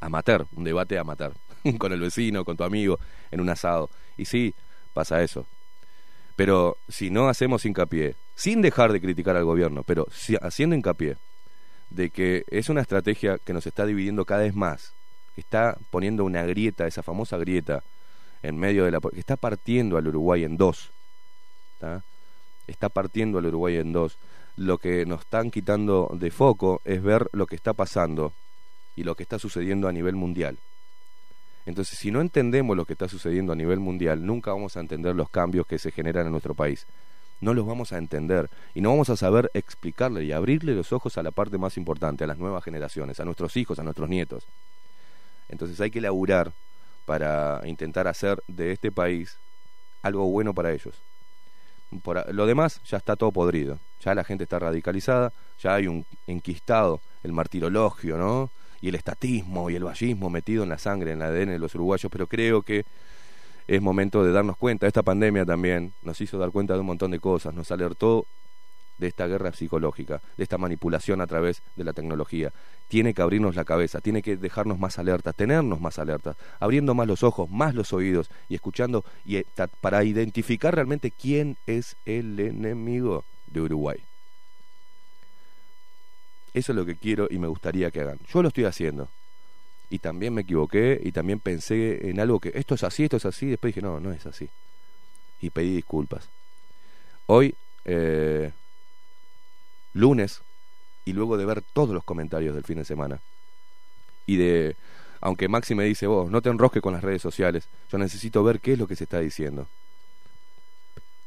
Amateur, un debate amateur. *laughs* con el vecino, con tu amigo, en un asado. Y sí, pasa eso. Pero si no hacemos hincapié, sin dejar de criticar al gobierno, pero si- haciendo hincapié de que es una estrategia que nos está dividiendo cada vez más, está poniendo una grieta, esa famosa grieta, en medio de la... que está partiendo al Uruguay en dos. ¿tá? Está partiendo al Uruguay en dos. Lo que nos están quitando de foco es ver lo que está pasando y lo que está sucediendo a nivel mundial. Entonces, si no entendemos lo que está sucediendo a nivel mundial, nunca vamos a entender los cambios que se generan en nuestro país. No los vamos a entender y no vamos a saber explicarle y abrirle los ojos a la parte más importante, a las nuevas generaciones, a nuestros hijos, a nuestros nietos. Entonces hay que laburar para intentar hacer de este país algo bueno para ellos. Por lo demás ya está todo podrido. Ya la gente está radicalizada, ya hay un enquistado, el martirologio, ¿no? Y el estatismo y el vallismo metido en la sangre, en el ADN de los uruguayos, pero creo que es momento de darnos cuenta. Esta pandemia también nos hizo dar cuenta de un montón de cosas, nos alertó de esta guerra psicológica, de esta manipulación a través de la tecnología. Tiene que abrirnos la cabeza, tiene que dejarnos más alertas, tenernos más alertas, abriendo más los ojos, más los oídos y escuchando y, eh, para identificar realmente quién es el enemigo de Uruguay. Eso es lo que quiero y me gustaría que hagan. Yo lo estoy haciendo. Y también me equivoqué y también pensé en algo que esto es así, esto es así. Después dije, no, no es así. Y pedí disculpas. Hoy, eh, lunes, y luego de ver todos los comentarios del fin de semana, y de, aunque Maxi me dice, vos, no te enrosques con las redes sociales, yo necesito ver qué es lo que se está diciendo.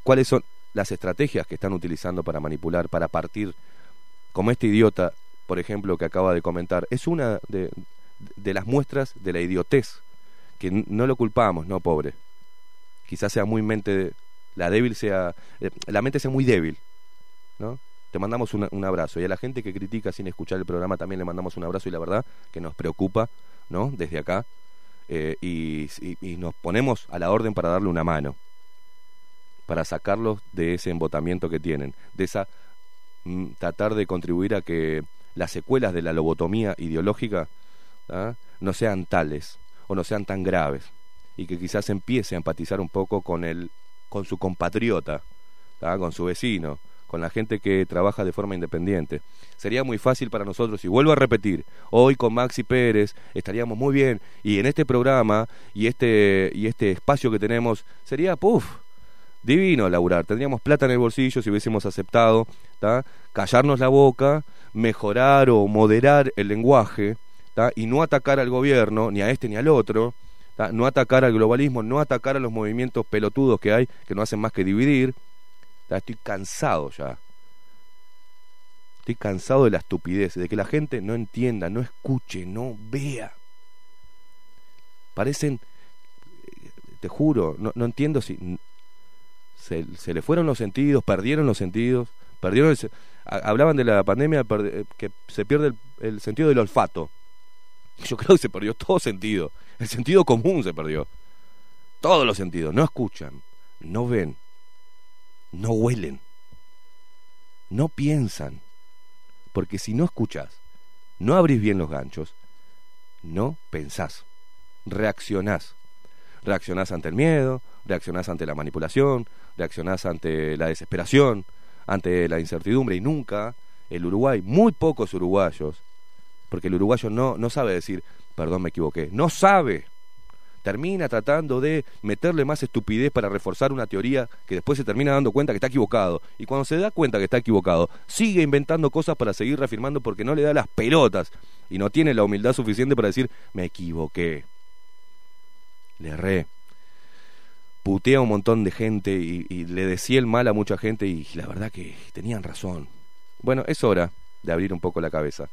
¿Cuáles son las estrategias que están utilizando para manipular, para partir, como este idiota, por ejemplo, que acaba de comentar? Es una de, de las muestras de la idiotez, que no lo culpamos, no pobre. Quizás sea muy mente, la débil sea, eh, la mente sea muy débil, ¿no? Te mandamos una- un abrazo y a la gente que critica sin escuchar el programa también le mandamos un abrazo y la verdad que nos preocupa, ¿no? Desde acá eh, y, y- nos ponemos a la orden para darle una mano, para sacarlos de ese embotamiento que tienen, de esa mm, tratar de contribuir a que las secuelas de la lobotomía ideológica ¿ah? no sean tales o no sean tan graves y que quizás empiece a empatizar un poco con el con su compatriota, ¿tá? con su vecino, con la gente que trabaja de forma independiente. Sería muy fácil para nosotros, y vuelvo a repetir, hoy con Maxi Pérez estaríamos muy bien, y en este programa y este, y este espacio que tenemos, sería, puff, divino laburar, tendríamos plata en el bolsillo si hubiésemos aceptado callarnos la boca, mejorar o moderar el lenguaje y no atacar al gobierno, ni a este ni al otro, no atacar al globalismo, no atacar a los movimientos pelotudos que hay que no hacen más que dividir. Estoy cansado ya. Estoy cansado de la estupidez, de que la gente no entienda, no escuche, no vea. Parecen, te juro, no, entiendo si se, le fueron los sentidos, perdieron los sentidos, perdieron hablaban de la pandemia eh, que se pierde el sentido del olfato. Yo creo que se perdió todo sentido. El sentido común se perdió. Todos los sentidos. No escuchan, no ven, no huelen, no piensan. Porque si no escuchás, no abrís bien los ganchos, no pensás, reaccionás. Reaccionás ante el miedo, reaccionás ante la manipulación, reaccionás ante la desesperación, ante la incertidumbre y nunca el Uruguay, muy pocos uruguayos, porque el uruguayo no, no sabe decir, perdón, me equivoqué, no sabe. Termina tratando de meterle más estupidez para reforzar una teoría que después se termina dando cuenta que está equivocado. Y cuando se da cuenta que está equivocado, sigue inventando cosas para seguir reafirmando porque no le da las pelotas y no tiene la humildad suficiente para decir, me equivoqué. Le erré. Putea un montón de gente y, y le decía el mal a mucha gente y la verdad que tenían razón. Bueno, es hora de abrir un poco la cabeza.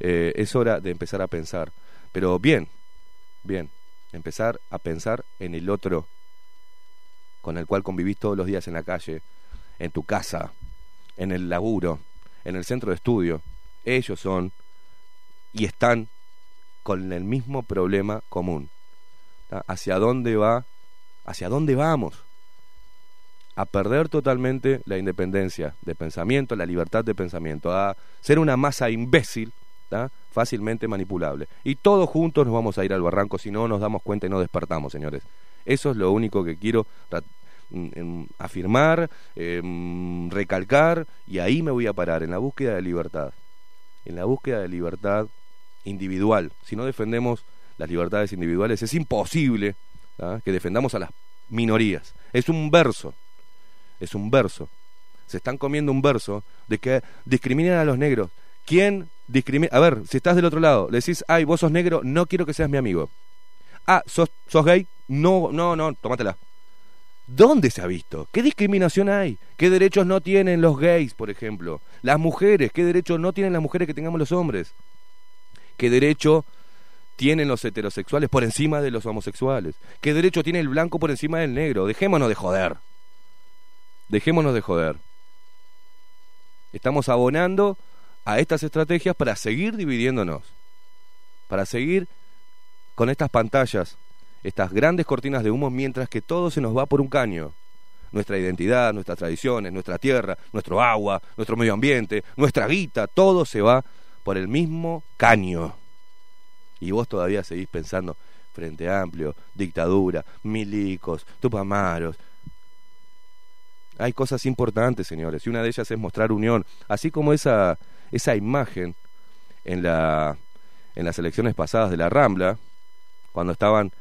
Eh, es hora de empezar a pensar. Pero bien, bien, empezar a pensar en el otro con el cual convivís todos los días en la calle, en tu casa, en el laburo, en el centro de estudio. Ellos son y están con el mismo problema común. ¿Hacia dónde va? ¿Hacia dónde vamos? A perder totalmente la independencia de pensamiento, la libertad de pensamiento, a ser una masa imbécil, ¿tá? fácilmente manipulable. Y todos juntos nos vamos a ir al barranco si no nos damos cuenta y no despertamos, señores. Eso es lo único que quiero mm, em, afirmar, em, recalcar, y ahí me voy a parar, en la búsqueda de libertad. En la búsqueda de libertad individual. Si no defendemos las libertades individuales, es imposible ¿tá? que defendamos a las minorías. Es un verso, es un verso. Se están comiendo un verso de que discriminan a los negros. ¿Quién A ver, si estás del otro lado, le decís, ay, vos sos negro, no quiero que seas mi amigo. Ah, ¿sos, sos gay? No, no, no, tómatela. ¿Dónde se ha visto? ¿Qué discriminación hay? ¿Qué derechos no tienen los gays, por ejemplo? Las mujeres, ¿qué derechos no tienen las mujeres que tengamos los hombres? ¿Qué derecho tienen los heterosexuales por encima de los homosexuales? ¿Qué derecho tiene el blanco por encima del negro? Dejémonos de joder. Dejémonos de joder. Estamos abonando a estas estrategias para seguir dividiéndonos. Para seguir con estas pantallas, estas grandes cortinas de humo, mientras que todo se nos va por un caño. Nuestra identidad, nuestras tradiciones, nuestra tierra, nuestro agua, nuestro medio ambiente, nuestra guita, todo se va por el mismo caño. Y vos todavía seguís pensando, Frente Amplio, dictadura, milicos, tupamaros. Hay cosas importantes, señores, y una de ellas es mostrar unión, así como esa, esa imagen en, la, en las elecciones pasadas de la Rambla, cuando estaban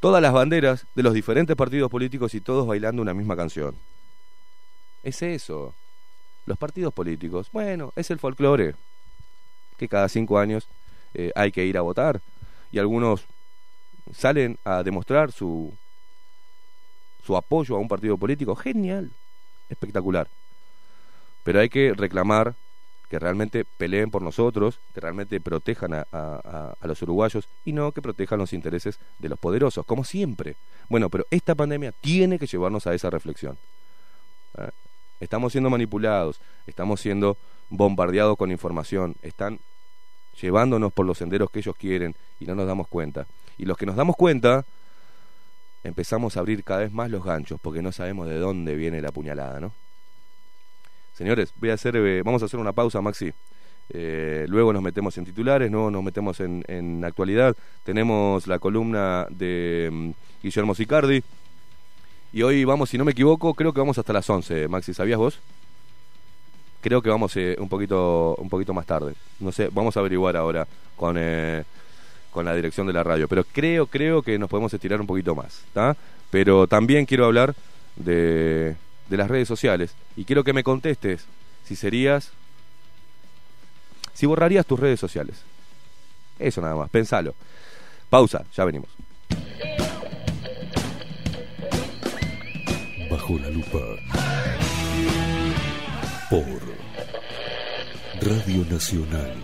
todas las banderas de los diferentes partidos políticos y todos bailando una misma canción. Es eso. Los partidos políticos, bueno, es el folclore, que cada cinco años eh, hay que ir a votar y algunos salen a demostrar su su apoyo a un partido político genial espectacular pero hay que reclamar que realmente peleen por nosotros que realmente protejan a, a- a- los uruguayos y no que protejan los intereses de los poderosos como siempre bueno pero esta pandemia tiene que llevarnos a esa reflexión ¿eh? estamos siendo manipulados estamos siendo bombardeados con información están llevándonos por los senderos que ellos quieren y no nos damos cuenta. Y los que nos damos cuenta, empezamos a abrir cada vez más los ganchos porque no sabemos de dónde viene la puñalada, ¿no? Señores, voy a hacer, eh, vamos a hacer una pausa, Maxi. Eh, luego nos metemos en titulares, no nos metemos en, en actualidad. Tenemos la columna de mm, Guillermo Sicardi. Y hoy vamos, si no me equivoco, creo que vamos hasta las 11, Maxi. ¿Sabías vos? Creo que vamos eh, un poquito un poquito más tarde. No sé, vamos a averiguar ahora con con la dirección de la radio, pero creo creo que nos podemos estirar un poquito más, ¿está? Pero también quiero hablar de, de las redes sociales y quiero que me contestes si serías, si borrarías tus redes sociales. Eso nada más, pensalo. Pausa, ya venimos. Bajo la lupa. Por Radio Nacional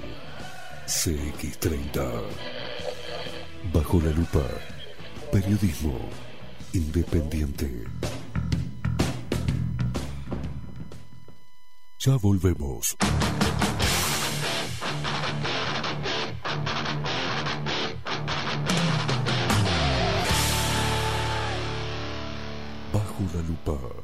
CX30. Bajo la lupa. Periodismo independiente. Ya volvemos. Bajo la lupa.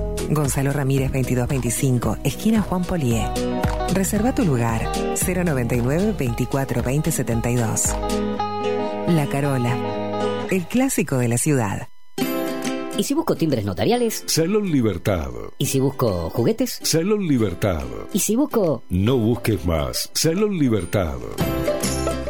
Gonzalo Ramírez 2225, esquina Juan Polié. Reserva tu lugar 099 24 20 72. La Carola, el clásico de la ciudad. ¿Y si busco timbres notariales? Salón Libertad. ¿Y si busco juguetes? Salón Libertad. ¿Y si busco... No busques más. Salón Libertad.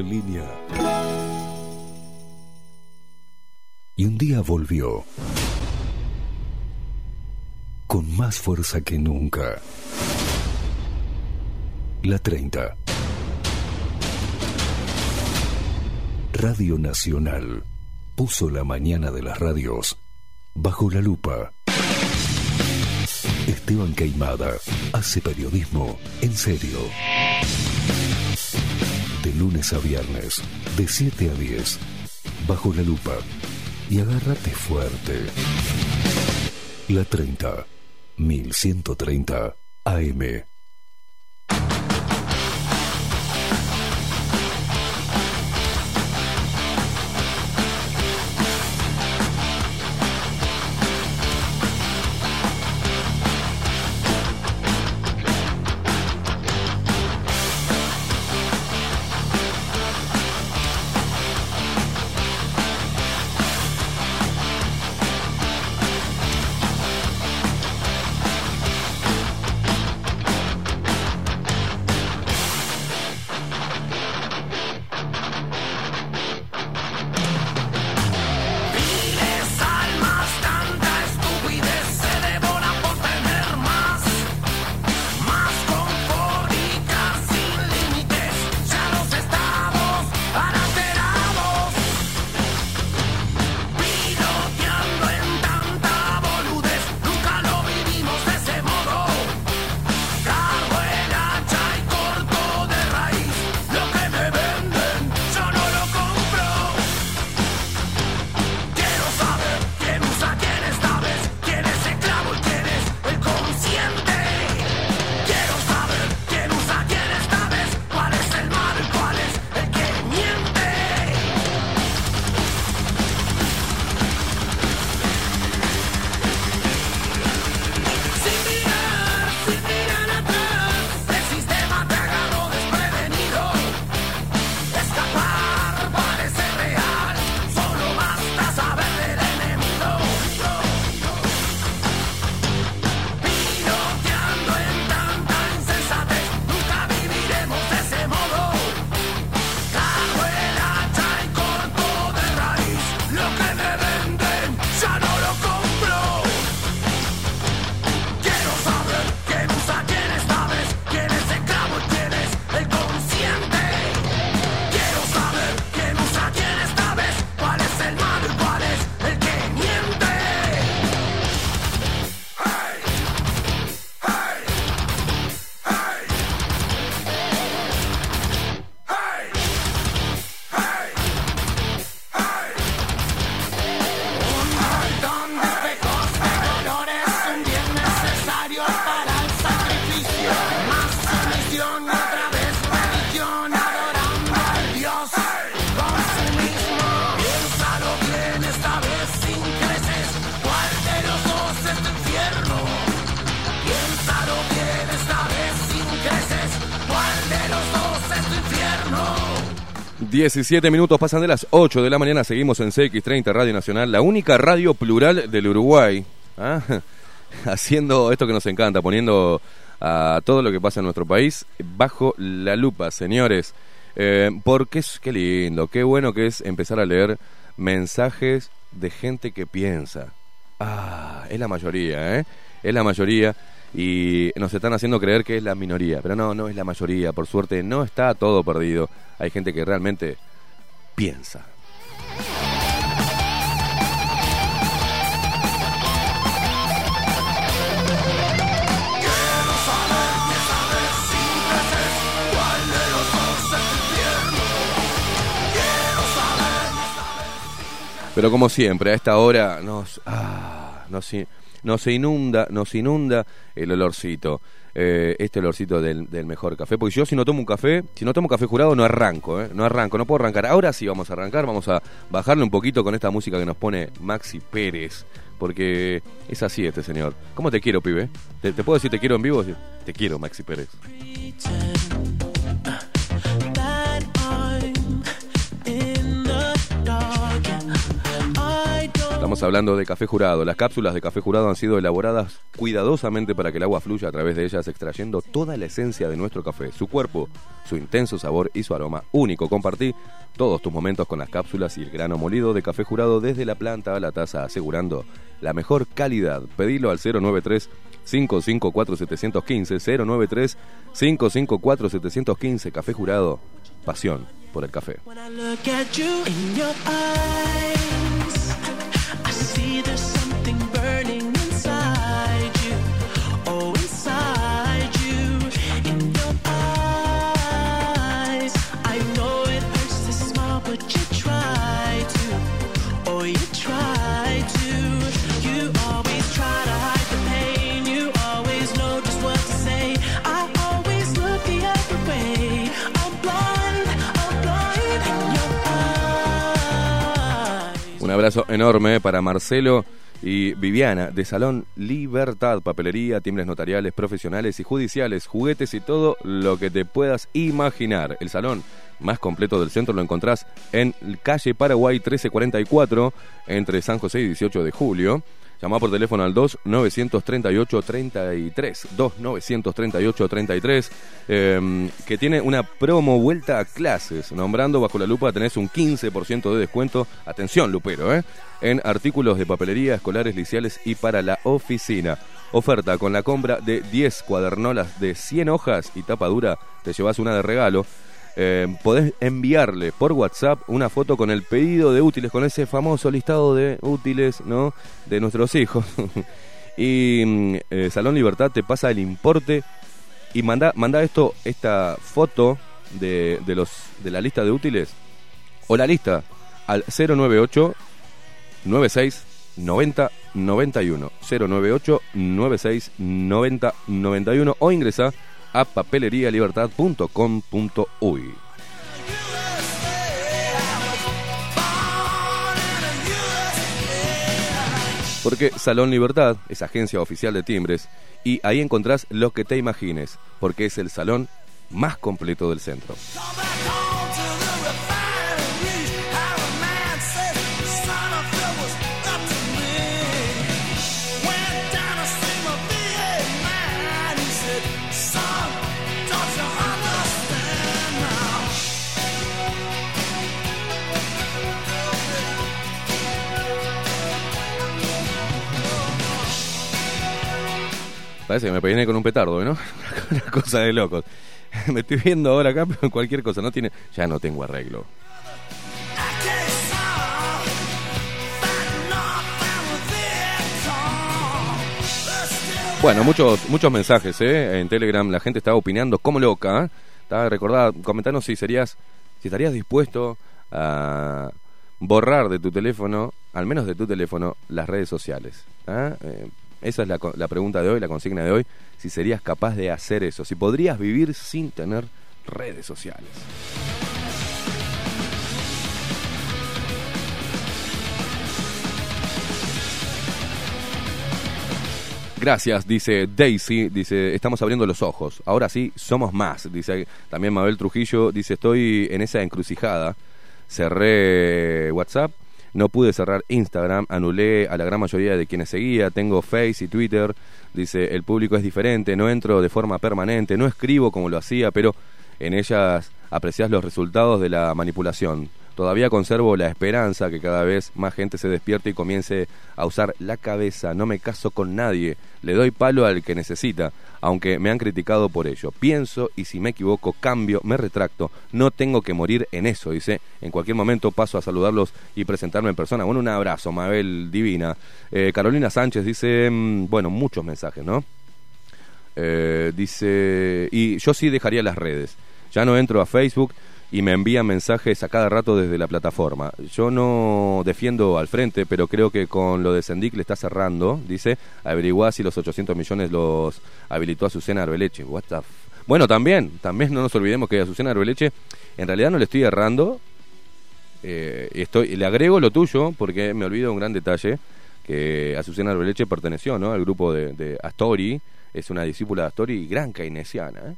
en línea. Y un día volvió. Con más fuerza que nunca. La 30. Radio Nacional puso la mañana de las radios bajo la lupa. Esteban Queimada hace periodismo en serio. De lunes a viernes, de 7 a 10, bajo la lupa. Y agárrate fuerte. La 30, 1130 AM. 17 minutos pasan de las 8 de la mañana, seguimos en CX30 Radio Nacional, la única radio plural del Uruguay, ¿ah? *laughs* haciendo esto que nos encanta, poniendo a todo lo que pasa en nuestro país bajo la lupa, señores. Eh, porque es, qué lindo, qué bueno que es empezar a leer mensajes de gente que piensa. Ah, es la mayoría, ¿eh? Es la mayoría y nos están haciendo creer que es la minoría, pero no, no es la mayoría, por suerte no está todo perdido. Hay gente que realmente piensa. Pero como siempre, a esta hora nos, ah, nos, nos inunda, nos inunda el olorcito. eh, este olorcito del, del mejor café. Porque yo si no tomo un café, si no tomo café jurado no arranco, ¿eh? no arranco, no puedo arrancar. Ahora sí vamos a arrancar, vamos a bajarle un poquito con esta música que nos pone Maxi Pérez. Porque es así este señor. ¿Cómo te quiero, pibe? ¿Te, te puedo decir te quiero en vivo? Te quiero, Maxi Pérez. Estamos hablando de café jurado. Las cápsulas de café jurado han sido elaboradas cuidadosamente para que el agua fluya a través de ellas, extrayendo toda la esencia de nuestro café, su cuerpo, su intenso sabor y su aroma único. Compartí todos tus momentos con las cápsulas y el grano molido de café jurado desde la planta a la taza, asegurando la mejor calidad. Pedilo al 093 554 715 093 554 715 Café Jurado. Pasión por el café. See there's abrazo enorme para Marcelo y Viviana de Salón Libertad, papelería, timbres notariales, profesionales y judiciales, juguetes y todo lo que te puedas imaginar. El salón más completo del centro lo encontrás en calle Paraguay 1344 entre San José y 18 de julio. Llama por teléfono al 2-938-33, 2-938-33, eh, que tiene una promo vuelta a clases. Nombrando bajo la lupa tenés un 15% de descuento. Atención, Lupero, ¿eh? En artículos de papelería, escolares, liciales y para la oficina. Oferta con la compra de 10 cuadernolas de 100 hojas y tapa dura, te llevas una de regalo. Eh, podés enviarle por WhatsApp una foto con el pedido de útiles, con ese famoso listado de útiles, ¿no? De nuestros hijos. *laughs* y mm, eh, Salón Libertad te pasa el importe y manda, manda esto, esta foto de, de los de la lista de útiles o la lista al 098 96 90 91 098 96 90 91 o ingresa a papelerialibertad.com.uy. Porque Salón Libertad es agencia oficial de timbres y ahí encontrás lo que te imagines, porque es el salón más completo del centro. Parece que me peiné con un petardo, ¿no? *laughs* Una cosa de locos. *laughs* Me estoy viendo ahora acá, pero cualquier cosa no tiene. Ya no tengo arreglo. Bueno, muchos muchos mensajes ¿eh? en Telegram. La gente estaba opinando como loca. ¿eh? Estaba recordada. Comentanos si serías, si estarías dispuesto a borrar de tu teléfono, al menos de tu teléfono, las redes sociales. ¿eh? Esa es la pregunta de hoy, la consigna de hoy. Si serías capaz de hacer eso, si podrías vivir sin tener redes sociales. Gracias, dice Daisy, dice, estamos abriendo los ojos. Ahora sí, somos más, dice también Mabel Trujillo, dice, estoy en esa encrucijada. Cerré WhatsApp, no pude cerrar Instagram, anulé a la gran mayoría de quienes seguía, tengo Face y Twitter, dice, el público es diferente, no entro de forma permanente, no escribo como lo hacía, pero en ellas apreciás los resultados de la manipulación. Todavía conservo la esperanza que cada vez más gente se despierte y comience a usar la cabeza. No me caso con nadie. Le doy palo al que necesita, aunque me han criticado por ello. Pienso y si me equivoco, cambio, me retracto. No tengo que morir en eso, dice. En cualquier momento paso a saludarlos y presentarme en persona. Bueno, un abrazo, Mabel Divina. Eh, Carolina Sánchez dice, mm, bueno, muchos mensajes, ¿no? Eh, dice, y yo sí dejaría las redes. Ya no entro a Facebook y me envían mensajes a cada rato desde la plataforma. Yo no defiendo al frente, pero creo que con lo de Sendic le está cerrando, dice, averiguá si los 800 millones los habilitó Azucena Arbeleche. What the f- bueno, también, también no nos olvidemos que Azucena Arbeleche, en realidad no le estoy errando, eh, estoy, le agrego lo tuyo, porque me olvido un gran detalle, que Azucena Arbeleche perteneció ¿no? al grupo de, Astori, es una discípula de Astori y gran keynesiana. ¿eh?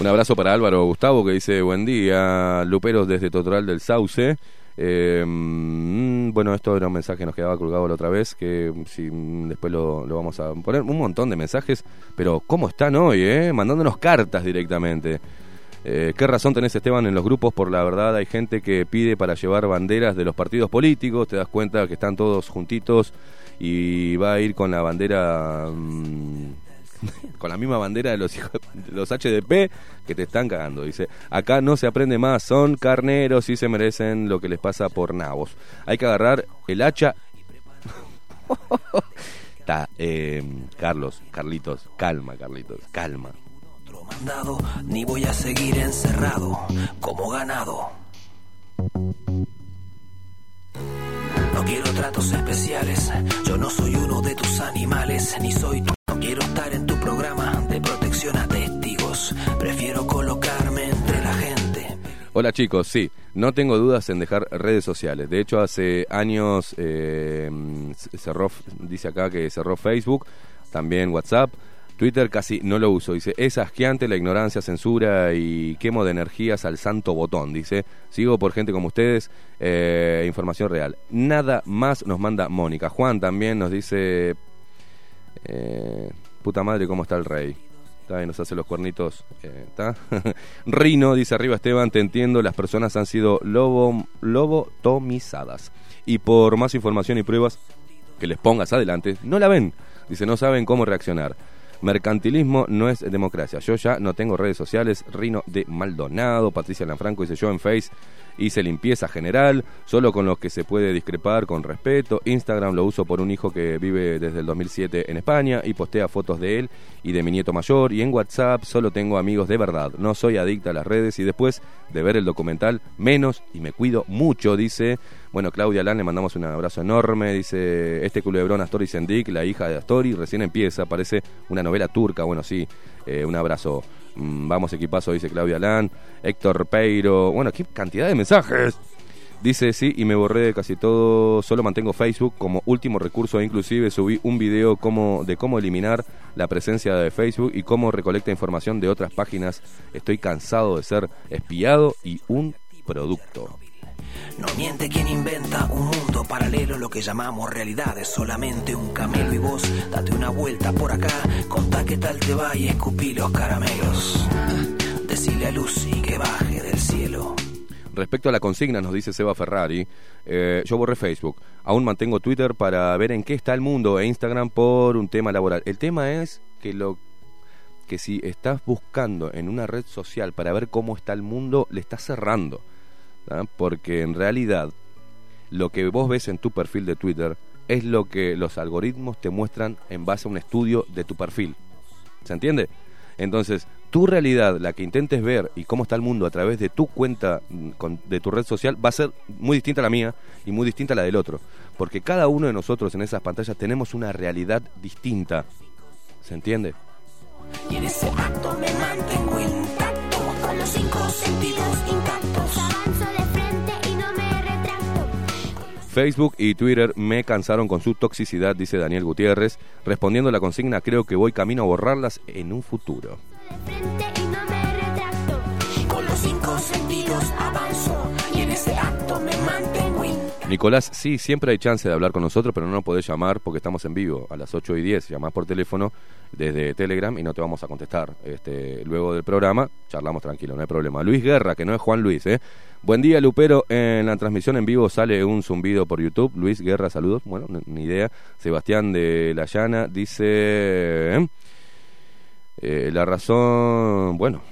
Un abrazo para Álvaro Gustavo que dice buen día, Luperos desde Totoral del Sauce. Eh, mm, bueno, esto era un mensaje que nos quedaba colgado la otra vez, que mm, después lo, lo vamos a poner. Un montón de mensajes, pero ¿cómo están hoy? Eh? Mandándonos cartas directamente. Eh, ¿Qué razón tenés, Esteban, en los grupos? Por la verdad, hay gente que pide para llevar banderas de los partidos políticos, te das cuenta que están todos juntitos y va a ir con la bandera... mm, *laughs* con la misma bandera de los hijos de los HDP que te están cagando. Dice, acá no se aprende más, son carneros y se merecen lo que les pasa por nabos. Hay que agarrar el hacha. *laughs* Está, eh, Carlos, Carlitos, calma, Carlitos, calma. ni voy a seguir encerrado como ganado. Quiero tratos especiales. Yo no soy uno de tus animales, ni soy tú. No quiero estar en tu programa de protección a testigos. Prefiero colocarme entre la gente. Hola chicos, sí, no tengo dudas en dejar redes sociales. De hecho, hace años eh, cerró, dice acá que cerró Facebook, también WhatsApp. Twitter casi no lo uso. Dice, es asqueante la ignorancia, censura y quemo de energías al santo botón. Dice, sigo por gente como ustedes, eh, información real. Nada más nos manda Mónica. Juan también nos dice, eh, puta madre, ¿cómo está el rey? Está nos hace los cuernitos. eh. *laughs* Rino, dice arriba Esteban, te entiendo, las personas han sido lobo, lobotomizadas. Y por más información y pruebas que les pongas adelante, no la ven. Dice, no saben cómo reaccionar. Mercantilismo no es democracia. Yo ya no tengo redes sociales. Rino de Maldonado, Patricia Lanfranco dice yo en Face hice limpieza general, solo con los que se puede discrepar con respeto. Instagram lo uso por un hijo que vive desde el 2007 en España y postea fotos de él y de mi nieto mayor. Y en WhatsApp solo tengo amigos de verdad. No soy adicta a las redes y después de ver el documental, menos y me cuido mucho, dice. Bueno, Claudia Lan, le mandamos un abrazo enorme. Dice, este culebrón Astori Sendik, la hija de Astori, recién empieza, parece una novela turca. Bueno, sí, eh, un abrazo. Mm, vamos, equipazo, dice Claudia Lan. Héctor Peiro. Bueno, qué cantidad de mensajes. Dice, sí, y me borré de casi todo. Solo mantengo Facebook como último recurso. Inclusive subí un video como, de cómo eliminar la presencia de Facebook y cómo recolecta información de otras páginas. Estoy cansado de ser espiado y un producto. No miente quien inventa un mundo paralelo, lo que llamamos realidad es solamente un camelo y vos date una vuelta por acá, contá qué tal te va y escupí los caramelos. Decile a Lucy que baje del cielo. Respecto a la consigna, nos dice Seba Ferrari, eh, yo borré Facebook. Aún mantengo Twitter para ver en qué está el mundo e Instagram por un tema laboral. El tema es que lo que si estás buscando en una red social para ver cómo está el mundo, le estás cerrando. ¿Tá? Porque en realidad lo que vos ves en tu perfil de Twitter es lo que los algoritmos te muestran en base a un estudio de tu perfil. ¿Se entiende? Entonces, tu realidad, la que intentes ver y cómo está el mundo a través de tu cuenta, mm, de tu red social, va a ser muy distinta a la mía y muy distinta a la del otro. Porque cada uno de nosotros en esas pantallas tenemos una realidad distinta. ¿Se entiende? Y en ese acto me mantengo intacto, con los cinco sentidos Facebook y Twitter me cansaron con su toxicidad, dice Daniel Gutiérrez. Respondiendo a la consigna, creo que voy camino a borrarlas en un futuro. Nicolás, sí, siempre hay chance de hablar con nosotros, pero no nos podés llamar porque estamos en vivo a las 8 y 10. Llamás por teléfono desde Telegram y no te vamos a contestar. Este, luego del programa, charlamos tranquilo, no hay problema. Luis Guerra, que no es Juan Luis, ¿eh? Buen día, Lupero. En la transmisión en vivo sale un zumbido por YouTube. Luis Guerra, saludos. Bueno, ni idea. Sebastián de La Llana dice. ¿eh? Eh, la razón. Bueno,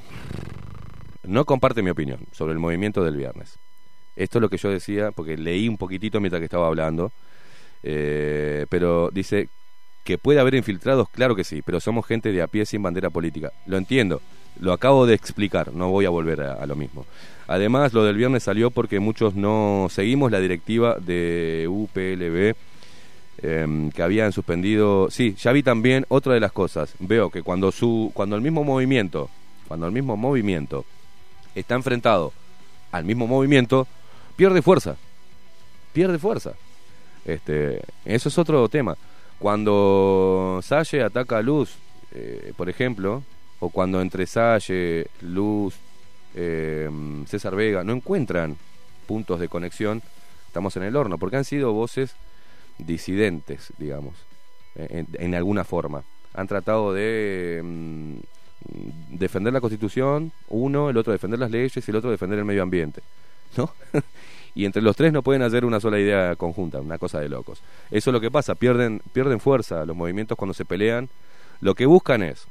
no comparte mi opinión sobre el movimiento del viernes. Esto es lo que yo decía, porque leí un poquitito mientras que estaba hablando. eh, pero dice que puede haber infiltrados, claro que sí, pero somos gente de a pie sin bandera política. Lo entiendo, lo acabo de explicar, no voy a volver a, lo mismo. Además, lo del viernes salió porque muchos no seguimos la directiva de UPLB em, que habían suspendido. Sí, ya vi también otra de las cosas. Veo que cuando su, cuando el mismo movimiento, cuando el mismo movimiento está enfrentado al mismo movimiento, pierde fuerza. Pierde fuerza. Este, eso es otro tema. Cuando Salle ataca a Luz, eh, por ejemplo, o cuando entre Salle, Luz, eh, César Vega no encuentran puntos de conexión, estamos en el horno, porque han sido voces disidentes, digamos, en, en alguna forma. Han tratado de mm, defender la Constitución, uno, el otro defender las leyes y el otro defender el medio ambiente, ¿no? *laughs* y entre los tres no pueden hacer una sola idea conjunta, una cosa de locos. Eso es lo que pasa, pierden, pierden fuerza los movimientos cuando se pelean. Lo que buscan es,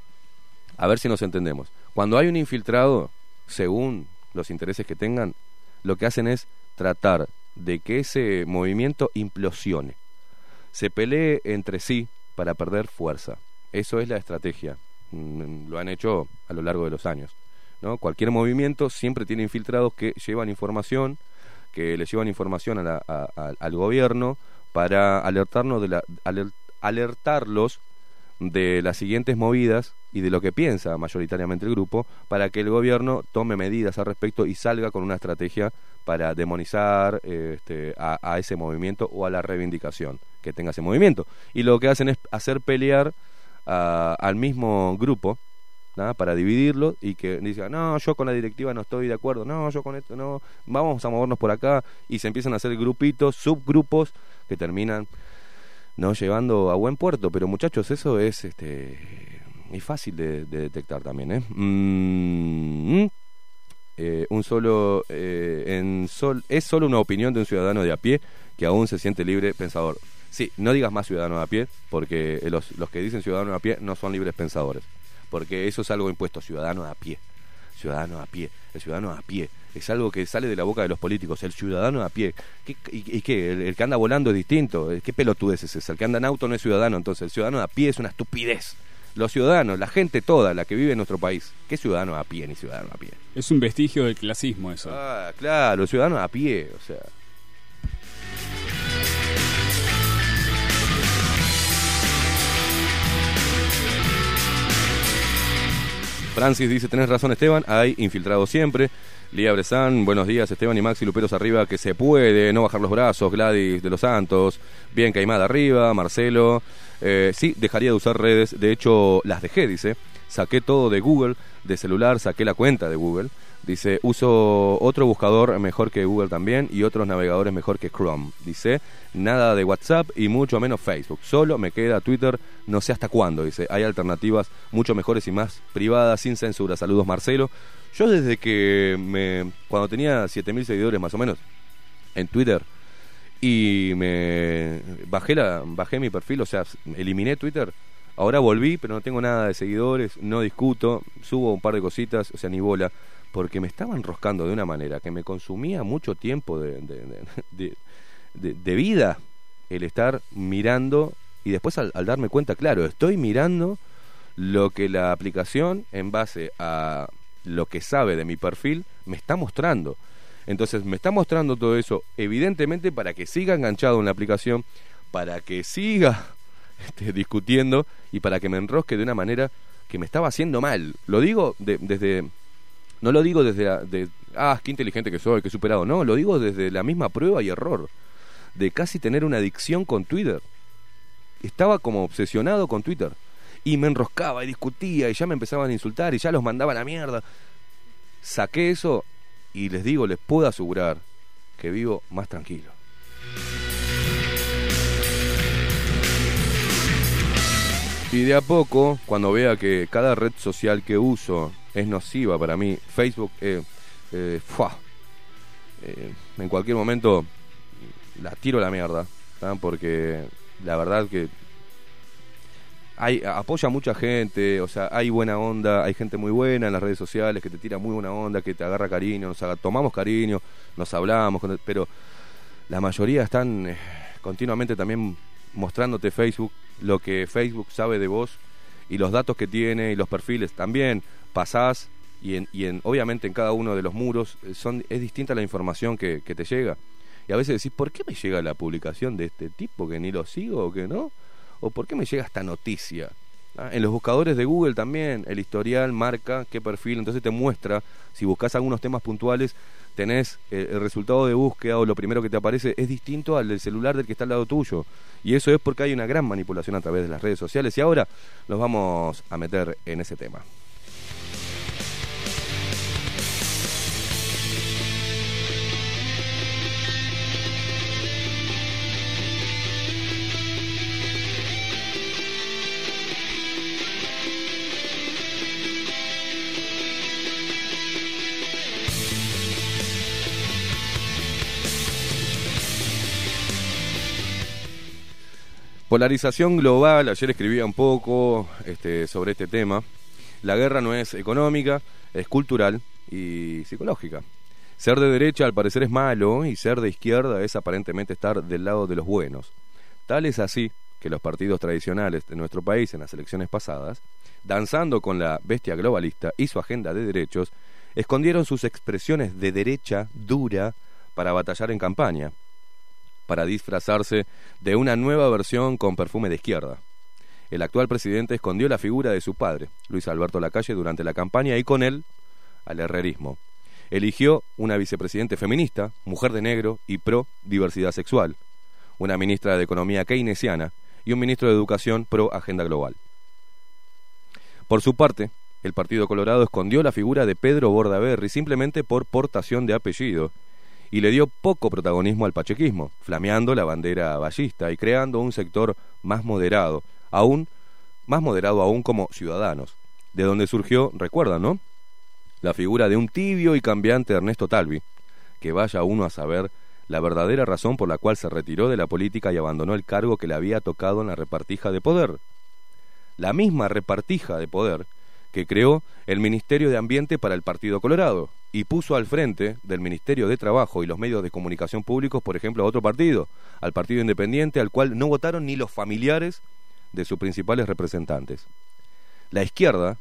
a ver si nos entendemos, cuando hay un infiltrado, según los intereses que tengan, lo que hacen es tratar de que ese movimiento implosione, se pelee entre sí para perder fuerza. Eso es la estrategia. Mm, Lo han hecho a lo largo de los años. ¿no? Cualquier movimiento siempre tiene infiltrados que llevan información, que le llevan información a la- a- al gobierno para alertarnos de la, aler- alertarlos de las siguientes movidas y de lo que piensa mayoritariamente el grupo para que el gobierno tome medidas al respecto y salga con una estrategia para demonizar este, a, ese movimiento o a la reivindicación que tenga ese movimiento. Y lo que hacen es hacer pelear a- al mismo grupo para dividirlo y que digan, no, yo con la directiva no estoy de acuerdo, no, yo con esto no, vamos a movernos por acá y se empiezan a hacer grupitos, subgrupos que terminan no llevando a buen puerto, pero muchachos, eso es este es fácil de, de detectar también, ¿eh? Mm, eh, un solo eh, es solo una opinión de un ciudadano de a pie que aún se siente libre pensador. Sí, no digas más ciudadano de a pie, porque eh, los, los que dicen ciudadano de a pie no son libres pensadores, porque eso es algo impuesto, ciudadano de a pie, ciudadano a pie, el ciudadano a pie, es algo que sale de la boca de los políticos, el ciudadano a pie. ¿Qué, ¿Y, y qué? El, el que anda volando es distinto? ¿Qué pelotudez es esa? El que anda en auto no es ciudadano, entonces el ciudadano a pie es una estupidez. Los ciudadanos, la gente toda, la que vive en nuestro país, ¿qué ciudadano a pie ni ciudadano a pie? Es un vestigio del clasismo eso. Ah, claro, el ciudadano a pie, o sea. Francis dice, tenés razón Esteban, hay infiltrado siempre. Lía Bresan, buenos días Esteban y Maxi Luperos arriba, que se puede, no bajar los brazos, Gladys de los Santos, bien Caimada arriba, Marcelo, eh, sí, dejaría de usar redes, de hecho las dejé, dice, saqué todo de Google, de celular, saqué la cuenta de Google, dice, uso otro buscador mejor que Google también y otros navegadores mejor que Chrome, dice, nada de WhatsApp y mucho menos Facebook, solo me queda Twitter, no sé hasta cuándo, dice, hay alternativas mucho mejores y más privadas, sin censura, saludos Marcelo, yo desde que me, cuando tenía 7000 seguidores más o menos en Twitter, y me bajé la bajé mi perfil, o sea, eliminé Twitter. Ahora volví, pero no tengo nada de seguidores, no discuto, subo un par de cositas, o sea, ni bola, porque me estaba enroscando de una manera que me consumía mucho tiempo de, de, de- vida el estar mirando y después al, al darme cuenta, claro, estoy mirando lo que la aplicación en base a lo que sabe de mi perfil me está mostrando. Entonces me está mostrando todo eso, evidentemente para que siga enganchado en la aplicación, para que siga *laughs* este, discutiendo y para que me enrosque de una manera que me estaba haciendo mal. Lo digo de- desde... No lo digo desde... ah, qué inteligente que soy, qué superado. No, lo digo desde la misma prueba y error. De casi tener una adicción con Twitter. Estaba como obsesionado con Twitter. Y me enroscaba y discutía y ya me empezaban a insultar y ya los mandaba a la mierda. Saqué eso y les digo, les puedo asegurar que vivo más tranquilo. Y de a poco, cuando vea que cada red social que uso es nociva para mí, Facebook, eh, eh. Eh, en cualquier momento la tiro a la mierda, porque la verdad que hay apoya a mucha gente, o sea, hay buena onda, hay gente muy buena en las redes sociales que te tira muy buena onda, que te agarra cariño, nos aga- tomamos cariño, nos hablamos, pero la mayoría están eh, continuamente también mostrándote Facebook lo que Facebook sabe de vos y los datos que tiene y los perfiles también pasás y en, y en obviamente en cada uno de los muros eh, son es distinta la información que, que te llega y a veces decís ¿por qué me llega la publicación de este tipo que ni lo sigo o que no? ¿O por qué me llega esta noticia? ¿Ah? En los buscadores de Google también el historial marca qué perfil, entonces te muestra, si buscas algunos temas puntuales, tenés eh, el resultado de búsqueda o lo primero que te aparece es distinto al del celular del que está al lado tuyo. Y eso es porque hay una gran manipulación a través de las redes sociales. Y ahora nos vamos a meter en ese tema. Polarización global, ayer escribía un poco este, sobre este tema. La guerra no es económica, es cultural y psicológica. Ser de derecha al parecer es malo y ser de izquierda es aparentemente estar del lado de los buenos. Tal es así que los partidos tradicionales de nuestro país en las elecciones pasadas, danzando con la bestia globalista y su agenda de derechos, escondieron sus expresiones de derecha dura para batallar en campaña. Para disfrazarse de una nueva versión con perfume de izquierda. El actual presidente escondió la figura de su padre, Luis Alberto Lacalle, durante la campaña y con él al herrerismo. Eligió una vicepresidente feminista, mujer de negro y pro diversidad sexual, una ministra de Economía keynesiana y un ministro de Educación pro agenda global. Por su parte, el Partido Colorado escondió la figura de Pedro Bordaberry simplemente por portación de apellido y le dio poco protagonismo al pachequismo, flameando la bandera ballista y creando un sector más moderado, aún más moderado aún como ciudadanos, de donde surgió, recuerdan, ¿no? La figura de un tibio y cambiante Ernesto Talvi, que vaya uno a saber la verdadera razón por la cual se retiró de la política y abandonó el cargo que le había tocado en la repartija de poder. La misma repartija de poder que creó el Ministerio de Ambiente para el Partido Colorado y puso al frente del Ministerio de Trabajo y los medios de comunicación públicos, por ejemplo, a otro partido, al Partido Independiente, al cual no votaron ni los familiares de sus principales representantes. La izquierda,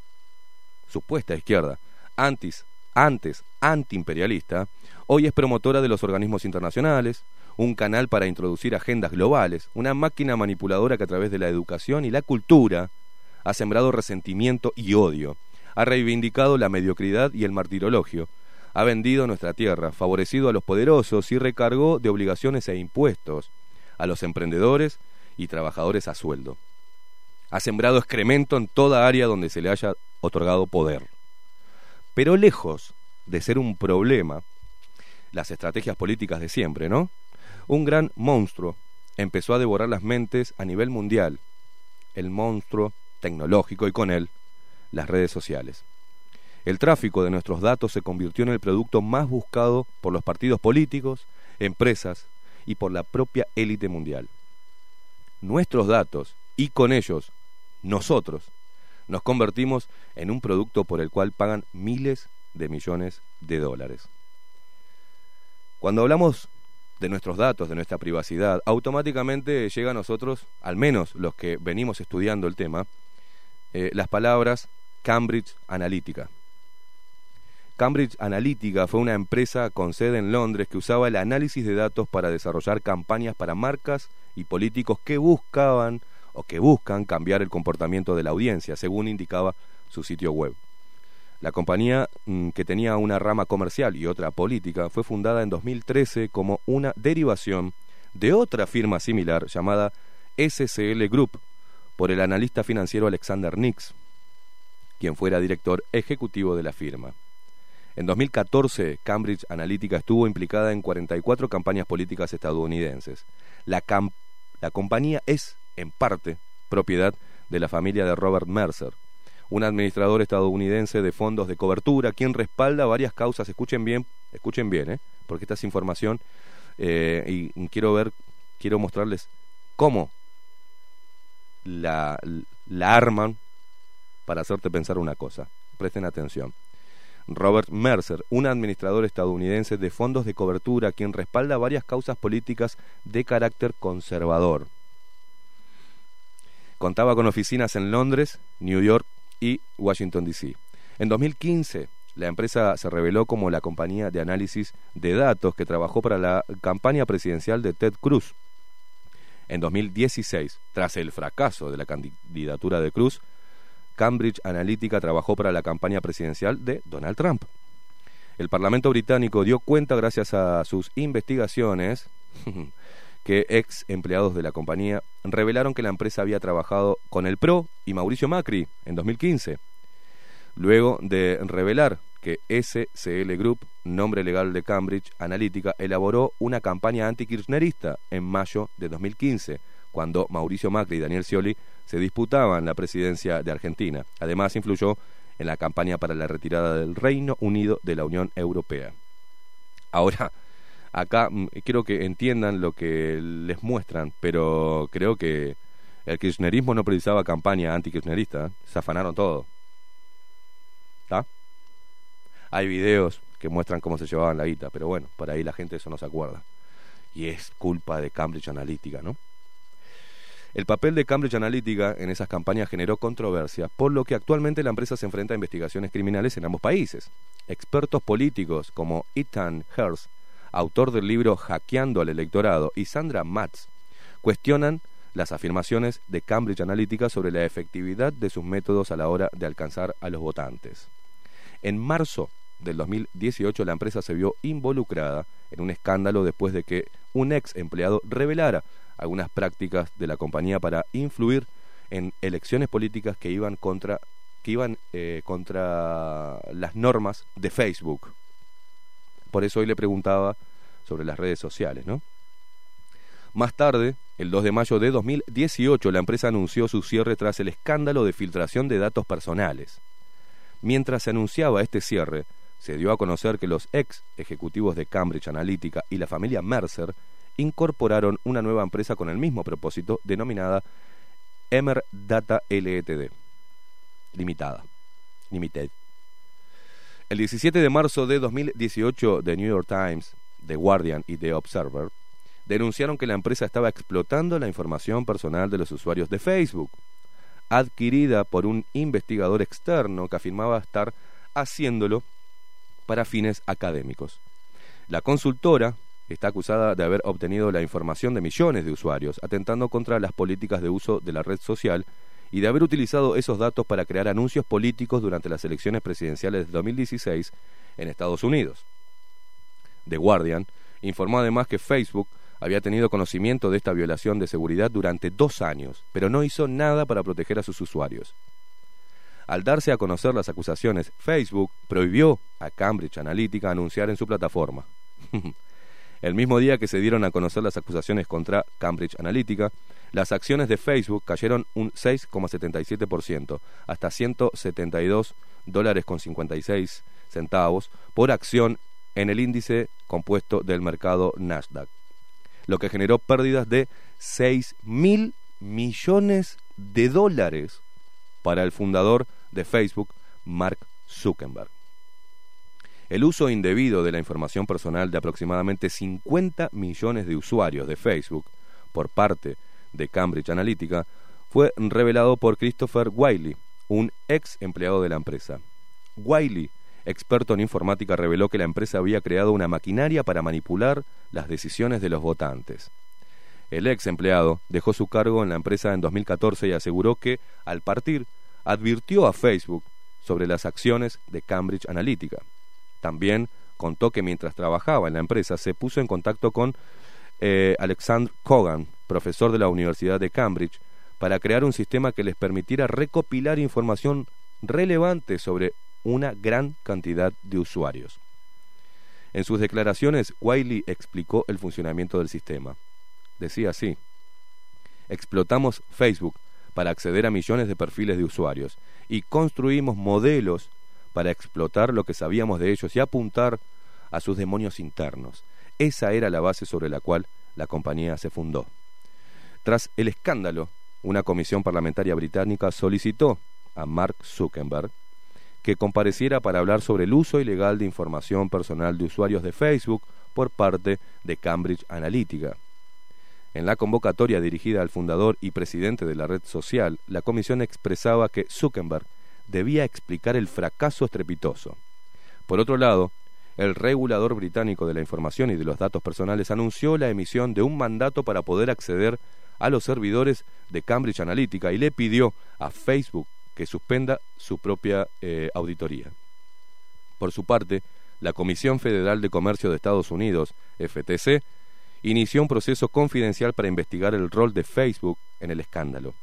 supuesta izquierda, antes, antes antiimperialista, hoy es promotora de los organismos internacionales, un canal para introducir agendas globales, una máquina manipuladora que a través de la educación y la cultura ha sembrado resentimiento y odio, ha reivindicado la mediocridad y el martirologio, ha vendido nuestra tierra, favorecido a los poderosos y recargó de obligaciones e impuestos a los emprendedores y trabajadores a sueldo. Ha sembrado excremento en toda área donde se le haya otorgado poder. Pero lejos de ser un problema, las estrategias políticas de siempre, ¿no? Un gran monstruo empezó a devorar las mentes a nivel mundial, el monstruo tecnológico y con él las redes sociales. El tráfico de nuestros datos se convirtió en el producto más buscado por los partidos políticos, empresas y por la propia élite mundial. Nuestros datos y con ellos nosotros nos convertimos en un producto por el cual pagan miles de millones de dólares. Cuando hablamos de nuestros datos, de nuestra privacidad, automáticamente llega a nosotros, al menos los que venimos estudiando el tema, eh, las palabras Cambridge Analytica. Cambridge Analytica fue una empresa con sede en Londres que usaba el análisis de datos para desarrollar campañas para marcas y políticos que buscaban o que buscan cambiar el comportamiento de la audiencia, según indicaba su sitio web. La compañía, mm, que tenía una rama comercial y otra política, fue fundada en 2013 como una derivación de otra firma similar llamada SCL Group por el analista financiero Alexander Nix, quien fuera director ejecutivo de la firma. En 2014, Cambridge Analytica estuvo implicada en 44 campañas políticas estadounidenses. La, compañía es, en parte, propiedad de la familia de Robert Mercer, un administrador estadounidense de fondos de cobertura, quien respalda varias causas. Escuchen bien, escuchen bien, ¿eh? porque esta es información eh, y quiero ver, quiero mostrarles cómo la arman para hacerte pensar una cosa. Presten atención. Robert Mercer, un administrador estadounidense de fondos de cobertura, quien respalda varias causas políticas de carácter conservador. Contaba con oficinas en Londres, New York y Washington, D.C. En 2015, la empresa se reveló como la compañía de análisis de datos que trabajó para la campaña presidencial de Ted Cruz. En 2016, tras el fracaso de la candidatura de Cruz, Cambridge Analytica trabajó para la campaña presidencial de Donald Trump. El Parlamento británico dio cuenta, gracias a sus investigaciones, *laughs* que ex empleados de la compañía revelaron que la empresa había trabajado con el PRO y Mauricio Macri en 2015. Luego de revelar que SCL Group, nombre legal de Cambridge Analytica, elaboró una campaña antikirchnerista en mayo de 2015, cuando Mauricio Macri y Daniel Scioli se disputaban la presidencia de Argentina. Además, influyó en la campaña para la retirada del Reino Unido de la Unión Europea. Ahora, acá mm, quiero que entiendan lo que les muestran, pero creo que el kirchnerismo no precisaba campaña antikirchnerista, ¿eh? se afanaron todo. ¿Está? Hay videos que muestran cómo se llevaban la guita, pero bueno, por ahí la gente eso no se acuerda. Y es culpa de Cambridge Analytica, ¿no? El papel de Cambridge Analytica en esas campañas generó controversia, por lo que actualmente la empresa se enfrenta a investigaciones criminales en ambos países. Expertos políticos como Ethan Hearst autor del libro Hackeando al electorado, y Sandra Matz, cuestionan las afirmaciones de Cambridge Analytica sobre la efectividad de sus métodos a la hora de alcanzar a los votantes. En marzo del 2018 la empresa se vio involucrada en un escándalo después de que un ex empleado revelara algunas prácticas de la compañía para influir en elecciones políticas que iban contra que iban eh, contra las normas de Facebook. Por eso hoy le preguntaba sobre las redes sociales, ¿no? Más tarde, el 2 de mayo de 2018, la empresa anunció su cierre tras el escándalo de filtración de datos personales. Mientras se anunciaba este cierre, se dio a conocer que los ex ejecutivos de Cambridge Analytica y la familia Mercer incorporaron una nueva empresa con el mismo propósito, denominada Emer Data LTD Limitada. Limited. El 17 de marzo de 2018, The New York Times, The Guardian y The Observer denunciaron que la empresa estaba explotando la información personal de los usuarios de Facebook, adquirida por un investigador externo que afirmaba estar haciéndolo para fines académicos. La consultora está acusada de haber obtenido la información de millones de usuarios, atentando contra las políticas de uso de la red social y de haber utilizado esos datos para crear anuncios políticos durante las elecciones presidenciales de 2016 en Estados Unidos. The Guardian informó además que Facebook había tenido conocimiento de esta violación de seguridad durante dos años, pero no hizo nada para proteger a sus usuarios. Al darse a conocer las acusaciones, Facebook prohibió a Cambridge Analytica anunciar en su plataforma. *laughs* El mismo día que se dieron a conocer las acusaciones contra Cambridge Analytica, las acciones de Facebook cayeron un 6,77%, hasta 172 dólares con 56 centavos por acción en el índice compuesto del mercado Nasdaq, lo que generó pérdidas de 6 mil millones de dólares para el fundador de Facebook, Mark Zuckerberg. El uso indebido de la información personal de aproximadamente 50 millones de usuarios de Facebook por parte de Cambridge Analytica fue revelado por Christopher Wiley, un ex empleado de la empresa. Wiley, experto en informática, reveló que la empresa había creado una maquinaria para manipular las decisiones de los votantes. El ex empleado dejó su cargo en la empresa en 2014 y aseguró que, al partir, advirtió a Facebook sobre las acciones de Cambridge Analytica. También contó que mientras trabajaba en la empresa se puso en contacto con eh, Alexander Kogan, profesor de la Universidad de Cambridge, para crear un sistema que les permitiera recopilar información relevante sobre una gran cantidad de usuarios. En sus declaraciones, Wiley explicó el funcionamiento del sistema. Decía así, explotamos Facebook para acceder a millones de perfiles de usuarios y construimos modelos para explotar lo que sabíamos de ellos y apuntar a sus demonios internos. Esa era la base sobre la cual la compañía se fundó. Tras el escándalo, una comisión parlamentaria británica solicitó a Mark Zuckerberg que compareciera para hablar sobre el uso ilegal de información personal de usuarios de Facebook por parte de Cambridge Analytica. En la convocatoria dirigida al fundador y presidente de la red social, la comisión expresaba que Zuckerberg debía explicar el fracaso estrepitoso. Por otro lado, el regulador británico de la información y de los datos personales anunció la emisión de un mandato para poder acceder a los servidores de Cambridge Analytica y le pidió a Facebook que suspenda su propia eh, auditoría. Por su parte, la Comisión Federal de Comercio de Estados Unidos, FTC, inició un proceso confidencial para investigar el rol de Facebook en el escándalo.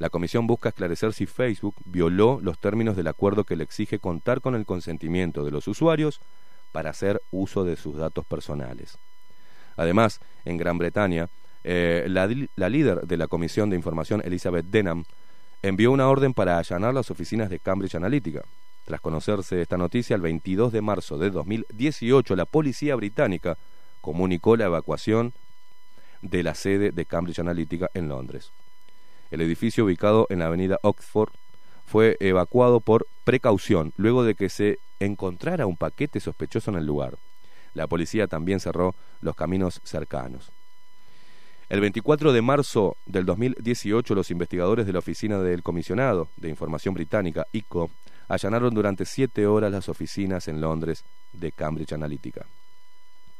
La comisión busca esclarecer si Facebook violó los términos del acuerdo que le exige contar con el consentimiento de los usuarios para hacer uso de sus datos personales. Además, en Gran Bretaña, eh, la, la líder de la Comisión de Información, Elizabeth Denham, envió una orden para allanar las oficinas de Cambridge Analytica. Tras conocerse esta noticia, el 22 de marzo de 2018, la policía británica comunicó la evacuación de la sede de Cambridge Analytica en Londres. El edificio ubicado en la avenida Oxford fue evacuado por precaución luego de que se encontrara un paquete sospechoso en el lugar. La policía también cerró los caminos cercanos. El 24 de marzo del 2018, los investigadores de la Oficina del Comisionado de Información Británica, ICO, allanaron durante siete horas las oficinas en Londres de Cambridge Analytica.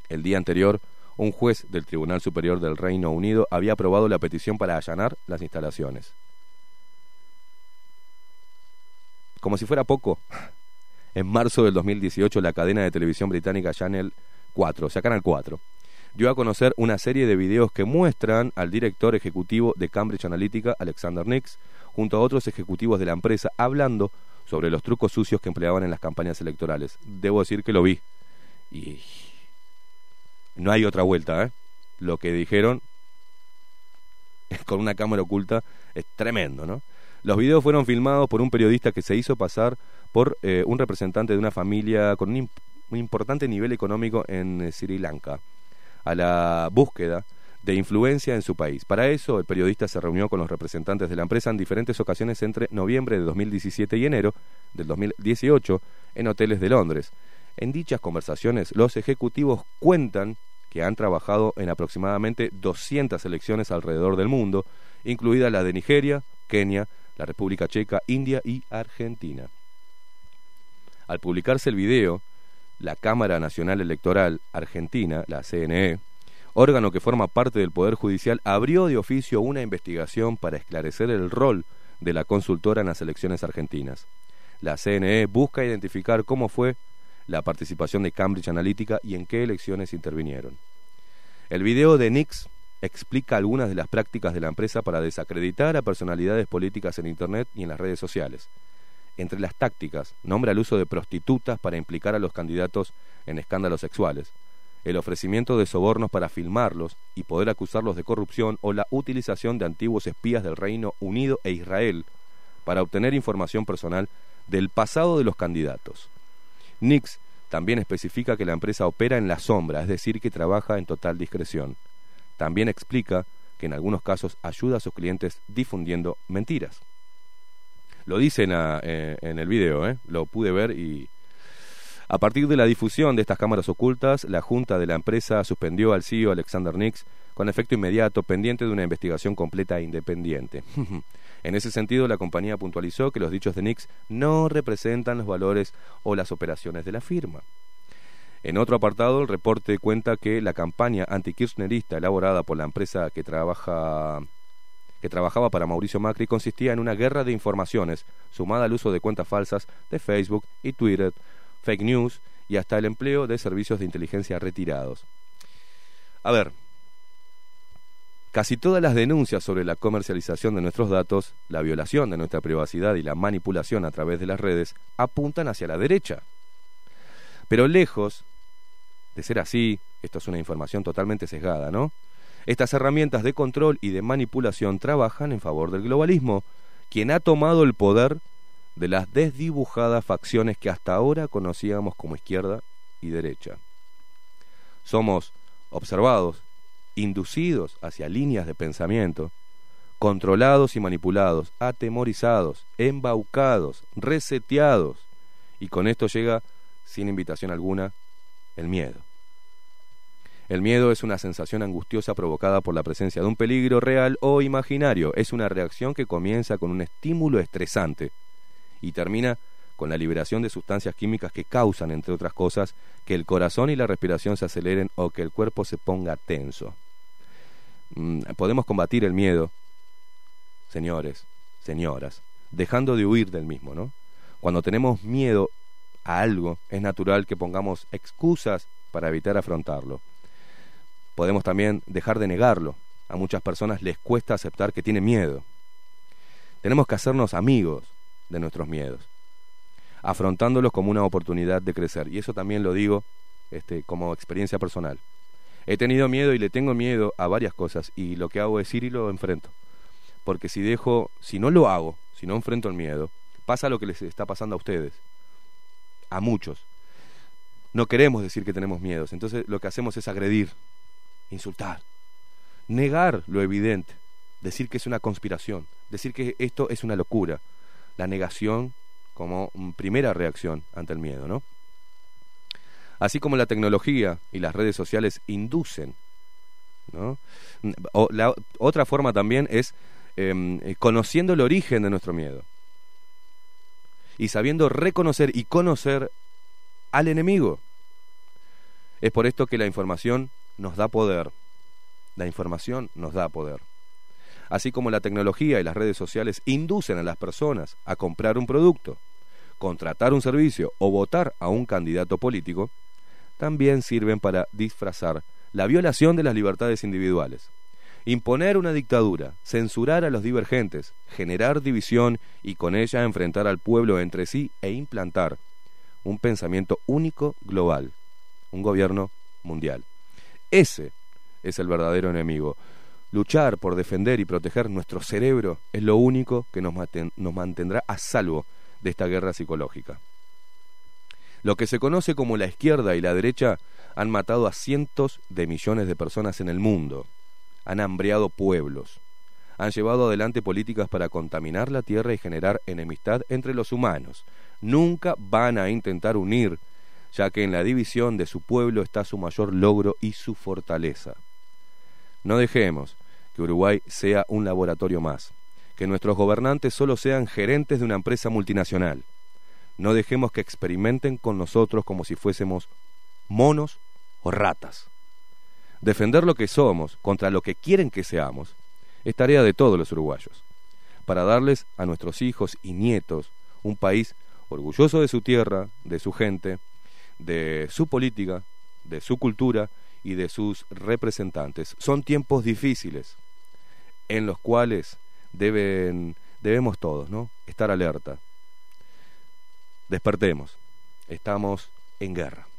El día anterior, un juez del Tribunal Superior del Reino Unido había aprobado la petición para allanar las instalaciones. Como si fuera poco, *laughs* en marzo del 2018 la cadena de televisión británica Channel 4, o sea, Canal 4, dio a conocer una serie de videos que muestran al director ejecutivo de Cambridge Analytica, Alexander Nix, junto a otros ejecutivos de la empresa, hablando sobre los trucos sucios que empleaban en las campañas electorales. Debo decir que lo vi. Y no hay otra vuelta, ¿eh? Lo que dijeron *laughs* con una cámara oculta es tremendo, ¿no? Los videos fueron filmados por un periodista que se hizo pasar por eh, un representante de una familia con un, imp- un importante nivel económico en eh, Sri Lanka, a la búsqueda de influencia en su país. Para eso, el periodista se reunió con los representantes de la empresa en diferentes ocasiones entre noviembre de 2017 y enero del 2018 en hoteles de Londres. En dichas conversaciones, los ejecutivos cuentan que han trabajado en aproximadamente 200 elecciones alrededor del mundo, incluida la de Nigeria, Kenia, la República Checa, India y Argentina. Al publicarse el video, la Cámara Nacional Electoral Argentina, la CNE, órgano que forma parte del Poder Judicial, abrió de oficio una investigación para esclarecer el rol de la consultora en las elecciones argentinas. La CNE busca identificar cómo fue la participación de Cambridge Analytica y en qué elecciones intervinieron. El video de Nix explica algunas de las prácticas de la empresa para desacreditar a personalidades políticas en Internet y en las redes sociales. Entre las tácticas, nombra el uso de prostitutas para implicar a los candidatos en escándalos sexuales, el ofrecimiento de sobornos para filmarlos y poder acusarlos de corrupción o la utilización de antiguos espías del Reino Unido e Israel para obtener información personal del pasado de los candidatos. Nix también especifica que la empresa opera en la sombra, es decir, que trabaja en total discreción. También explica que en algunos casos ayuda a sus clientes difundiendo mentiras. Lo dice en, la- eh, en el video, ¿eh? lo pude ver y... A partir de la difusión de estas cámaras ocultas, la junta de la empresa suspendió al CEO Alexander Nix con efecto inmediato, pendiente de una investigación completa e independiente. *laughs* en ese sentido, la compañía puntualizó que los dichos de Nix no representan los valores o las operaciones de la firma. En otro apartado, el reporte cuenta que la campaña antikirchnerista elaborada por la empresa que trabaja que trabajaba para Mauricio Macri consistía en una guerra de informaciones, sumada al uso de cuentas falsas de Facebook y Twitter, fake news y hasta el empleo de servicios de inteligencia retirados. A ver, casi todas las denuncias sobre la comercialización de nuestros datos, la violación de nuestra privacidad y la manipulación a través de las redes apuntan hacia la derecha. Pero lejos de ser así, esto es una información totalmente sesgada, ¿no? Estas herramientas de control y de manipulación trabajan en favor del globalismo, quien ha tomado el poder de las desdibujadas facciones que hasta ahora conocíamos como izquierda y derecha. Somos observados, inducidos hacia líneas de pensamiento, controlados y manipulados, atemorizados, embaucados, reseteados, y con esto llega, sin invitación alguna, el miedo. El miedo es una sensación angustiosa provocada por la presencia de un peligro real o imaginario. Es una reacción que comienza con un estímulo estresante y termina con la liberación de sustancias químicas que causan, entre otras cosas, que el corazón y la respiración se aceleren o que el cuerpo se ponga tenso. Mm, podemos combatir el miedo, señores, señoras, dejando de huir del mismo, ¿no? Cuando tenemos miedo a algo, es natural que pongamos excusas para evitar afrontarlo. Podemos también dejar de negarlo. A muchas personas les cuesta aceptar que tienen miedo. Tenemos que hacernos amigos de nuestros miedos, afrontándolos como una oportunidad de crecer. Y eso también lo digo este, como experiencia personal. He tenido miedo y le tengo miedo a varias cosas y lo que hago es ir y lo enfrento. Porque si dejo, si no lo hago, si no enfrento el miedo, pasa lo que les está pasando a ustedes, a muchos. No queremos decir que tenemos miedos, entonces lo que hacemos es agredir, insultar, negar lo evidente, decir que es una conspiración, decir que esto es una locura, la negación como primera reacción ante el miedo, ¿no? Así como la tecnología y las redes sociales inducen, ¿no? La otra forma también es em, eh, conociendo el origen de nuestro miedo y sabiendo reconocer y conocer al enemigo. Es por esto que la información nos da poder. La información nos da poder. Así como la tecnología y las redes sociales inducen a las personas a comprar un producto, contratar un servicio o votar a un candidato político, también sirven para disfrazar la violación de las libertades individuales, imponer una dictadura, censurar a los divergentes, generar división y con ella enfrentar al pueblo entre sí e implantar un pensamiento único global, un gobierno mundial. Ese es el verdadero enemigo. Luchar por defender y proteger nuestro cerebro es lo único que nos, nos mantendrá a salvo de esta guerra psicológica. Lo que se conoce como la izquierda y la derecha han matado a cientos de millones de personas en el mundo, han hambriado pueblos, han llevado adelante políticas para contaminar la tierra y generar enemistad entre los humanos. Nunca van a intentar unir, ya que en la división de su pueblo está su mayor logro y su fortaleza. No dejemos que Uruguay sea un laboratorio más, que nuestros gobernantes solo sean gerentes de una empresa multinacional. No dejemos que experimenten con nosotros como si fuésemos monos o ratas. Defender lo que somos contra lo que quieren que seamos es tarea de todos los uruguayos, para darles a nuestros hijos y nietos un país orgulloso de su tierra, de su gente, de su política, de su cultura y de sus representantes. Son tiempos difíciles en los cuales deben, debemos todos ¿no? estar alerta. Despertemos, estamos en guerra.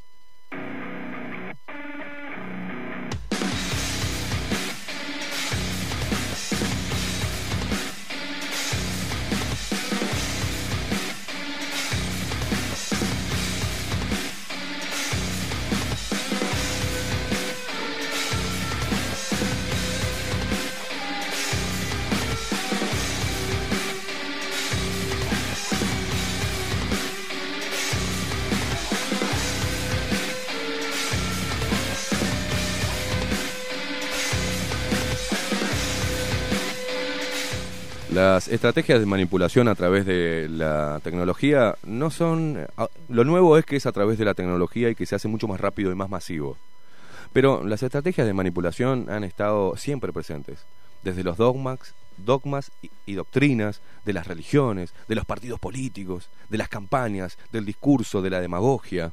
Las estrategias de manipulación a través de la tecnología no son... ah, Lo nuevo es que es a través de la tecnología y que se hace mucho más rápido y más masivo. Pero las estrategias de manipulación han estado siempre presentes, desde los dogmas, dogmas y, y doctrinas de las religiones, de los partidos políticos, de las campañas, del discurso, de la demagogia,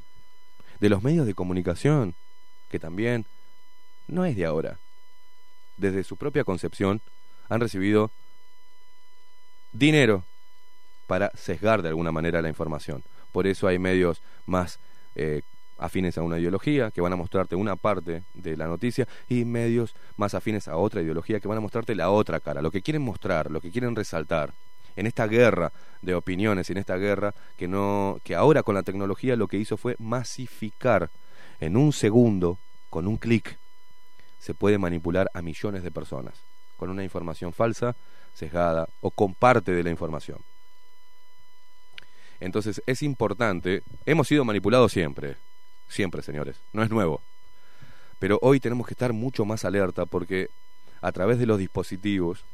de los medios de comunicación, que también no es de ahora. Desde su propia concepción han recibido dinero para sesgar de alguna manera la información. Por eso hay medios más eh, afines a una ideología que van a mostrarte una parte de la noticia y medios más afines a otra ideología que van a mostrarte la otra cara, lo que quieren mostrar, lo que quieren resaltar. En esta guerra de opiniones, en esta guerra que no que ahora con la tecnología lo que hizo fue masificar en un segundo con un clic se puede manipular a millones de personas con una información falsa, sesgada o con parte de la información. Entonces es importante, hemos sido manipulados siempre, siempre señores, no es nuevo. Pero hoy tenemos que estar mucho más alerta porque a través de los dispositivos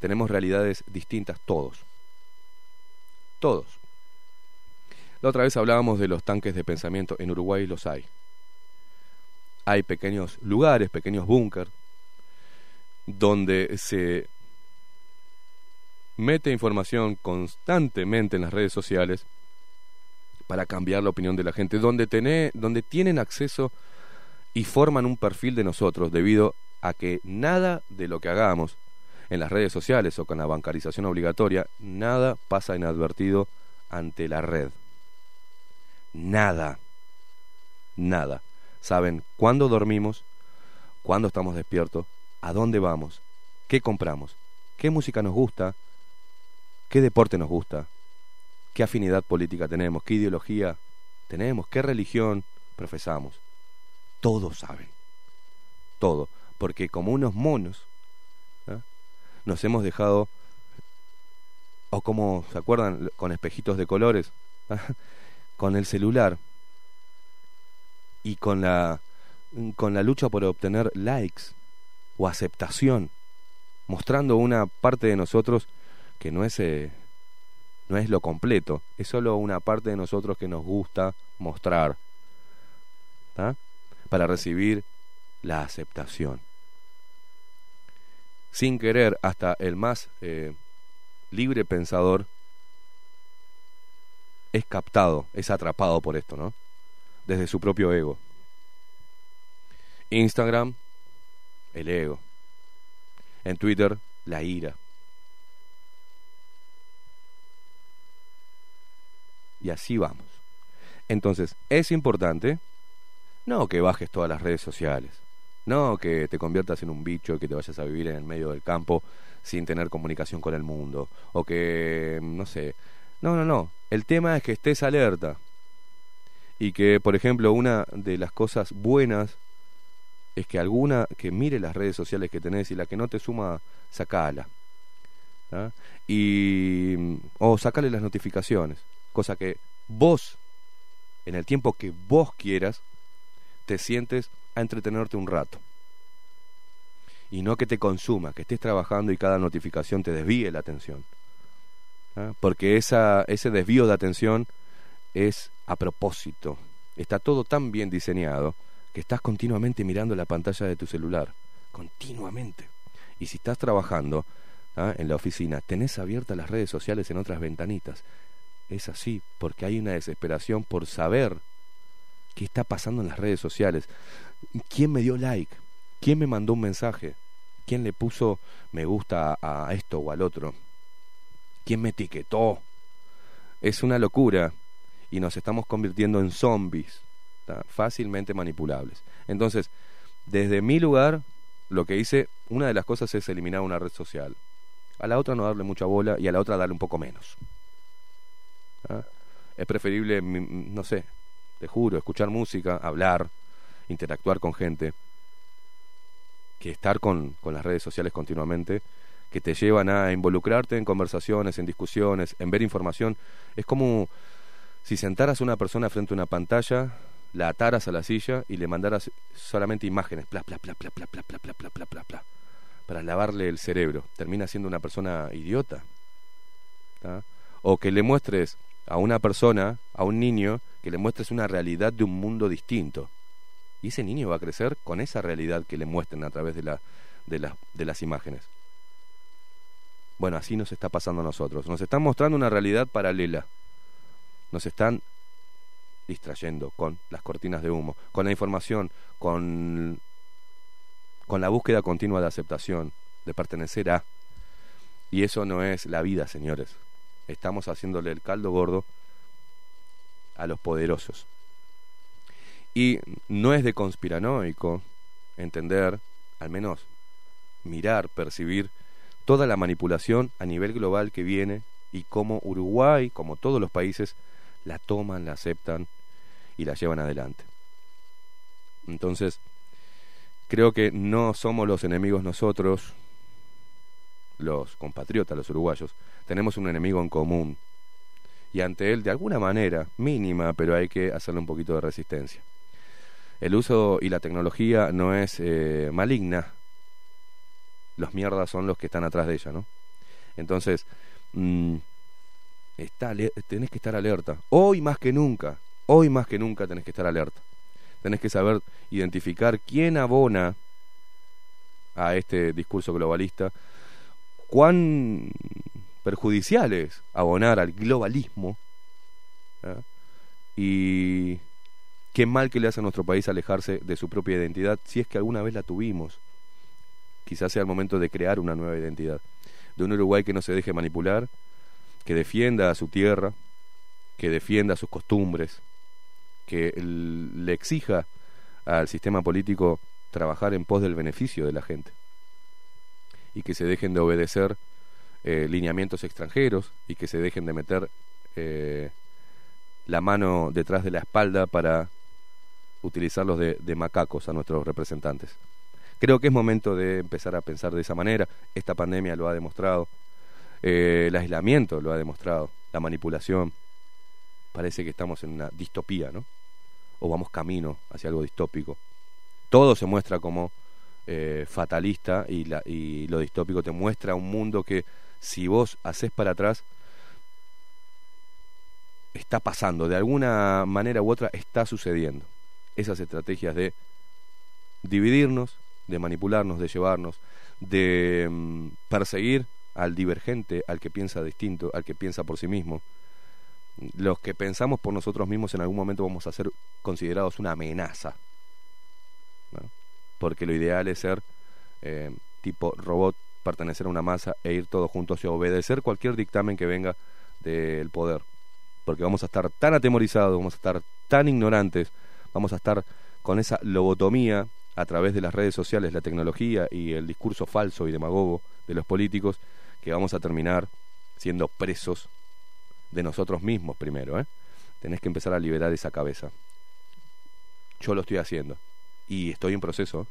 tenemos realidades distintas todos. Todos. La otra vez hablábamos de los tanques de pensamiento, en Uruguay los hay. Hay pequeños lugares, pequeños búnker, donde se mete información constantemente en las redes sociales para cambiar la opinión de la gente, donde, tené- donde tienen acceso y forman un perfil de nosotros debido a que nada de lo que hagamos en las redes sociales o con la bancarización obligatoria, nada pasa inadvertido ante la red. Nada. Nada. Saben cuándo dormimos, cuándo estamos despiertos, a dónde vamos, qué compramos, qué música nos gusta, qué deporte nos gusta, qué afinidad política tenemos, qué ideología tenemos, qué religión profesamos. Todos saben. Todo. Porque como unos monos, ¿ah? nos hemos dejado, o como, ¿se acuerdan? Con espejitos de colores, ¿ah? con el celular y con la, con la lucha por obtener likes o aceptación, mostrando una parte de nosotros que no es, eh, no es lo completo, es solo una parte de nosotros que nos gusta mostrar. para recibir la aceptación. Sin querer, hasta el más eh, libre pensador es captado, es atrapado por esto, ¿no? Desde su propio ego. Instagram, el ego. En Twitter, la ira. Y así vamos. Entonces, es importante no que bajes todas las redes sociales, no que te conviertas en un bicho que te vayas a vivir en el medio del campo sin tener comunicación con el mundo, o que, no sé, no, no, no, el tema es que estés alerta y que, por ejemplo, una de las cosas buenas es que alguna que mire las redes sociales que tenés y la que no te suma, sacala. ¿ah? Y o sacale las notificaciones, cosa que vos en el tiempo que vos quieras te sientes a entretenerte un rato. Y no que te consuma, que estés trabajando y cada notificación te desvíe la atención. ¿ah? Porque esa, ese desvío de atención es a propósito. Está todo tan bien diseñado que estás continuamente mirando la pantalla de tu celular. Continuamente. Y si estás trabajando ¿ah? en la oficina, tenés abiertas las redes sociales en otras ventanitas. Es así, porque hay una desesperación por saber qué está pasando en las redes sociales. ¿Quién me dio like? ¿Quién me mandó un mensaje? ¿Quién le puso me gusta a esto o al otro? ¿Quién me etiquetó? Es una locura y nos estamos convirtiendo en zombies, fácilmente manipulables. Entonces, desde mi lugar, lo que hice, una de las cosas es eliminar una red social. A la otra no darle mucha bola y a la otra darle un poco menos. ¿Ah? Es preferible, mm, no sé, te juro, escuchar música, hablar, interactuar con gente, que estar con, con las redes sociales continuamente, que te llevan a involucrarte en conversaciones, en discusiones, en ver información. Es como si sentaras a una persona frente a una pantalla, la ataras a la silla y le mandaras solamente imágenes, pla, pla, pla, pla, pla, pla, pla, pla, pla, pla, pla, para lavarle el cerebro. Termina siendo una persona idiota. O que le muestres a una persona, a un niño, que le muestres una realidad de un mundo distinto. Y ese niño va a crecer con esa realidad que le muestren a través de, la, de, la, de las imágenes. Bueno, así nos está pasando a nosotros. Nos están mostrando una realidad paralela. Nos están distrayendo con las cortinas de humo, con la información, con la búsqueda continua de aceptación, de pertenecer a. Y eso no es la vida, señores. Estamos haciéndole el caldo gordo a los poderosos. Y no es de conspiranoico entender, al menos mirar, percibir, toda la manipulación a nivel global que viene y cómo Uruguay, como todos los países, la toman, la aceptan y la llevan adelante. Entonces, creo que no somos los enemigos nosotros, los compatriotas, los uruguayos, tenemos un enemigo en común. Y ante él, de alguna manera, mínima, pero hay que hacerle un poquito de resistencia. El uso y la tecnología no es eh, maligna, los mierdas son los que están atrás de ella, ¿no? Entonces, mmm, está, tenés que estar alerta. Hoy más que nunca, hoy más que nunca tenés que estar alerta. Tenés que saber identificar quién abona a este discurso globalista, cuán perjudicial es abonar al globalismo ¿eh? y qué mal que le hace a nuestro país alejarse de su propia identidad si es que alguna vez la tuvimos quizás sea el momento de crear una nueva identidad, de un Uruguay que no se deje manipular, que defienda a su tierra, que defienda sus costumbres, que le exija al sistema político trabajar en pos del beneficio de la gente y que se dejen de obedecer eh, lineamientos extranjeros y que se dejen de meter eh, la mano detrás de la espalda para utilizarlos de, macacos a nuestros representantes. Creo que es momento de empezar a pensar de esa manera. Esta pandemia lo ha demostrado. Eh, el aislamiento lo ha demostrado. La manipulación. Parece que estamos en una distopía, ¿no? O vamos camino hacia algo distópico. Todo se muestra como eh, fatalista y, la, y lo distópico te muestra un mundo que si vos haces para atrás, está pasando, de alguna manera u otra está sucediendo. Esas estrategias de dividirnos, de manipularnos, de llevarnos, de mm, perseguir al divergente, al que piensa distinto, al que piensa por sí mismo. Los que pensamos por nosotros mismos en algún momento vamos a ser considerados una amenaza. ¿no? Porque lo ideal es ser eh, tipo robot, pertenecer a una masa e ir todos juntos y obedecer cualquier dictamen que venga del poder. Porque vamos a estar tan atemorizados, vamos a estar tan ignorantes, vamos a estar con esa lobotomía a través de las redes sociales, la tecnología y el discurso falso y demagogo de los políticos, que vamos a terminar siendo presos de nosotros mismos primero. ¿eh? Tenés que empezar a liberar esa cabeza. Yo lo estoy haciendo y estoy en proceso.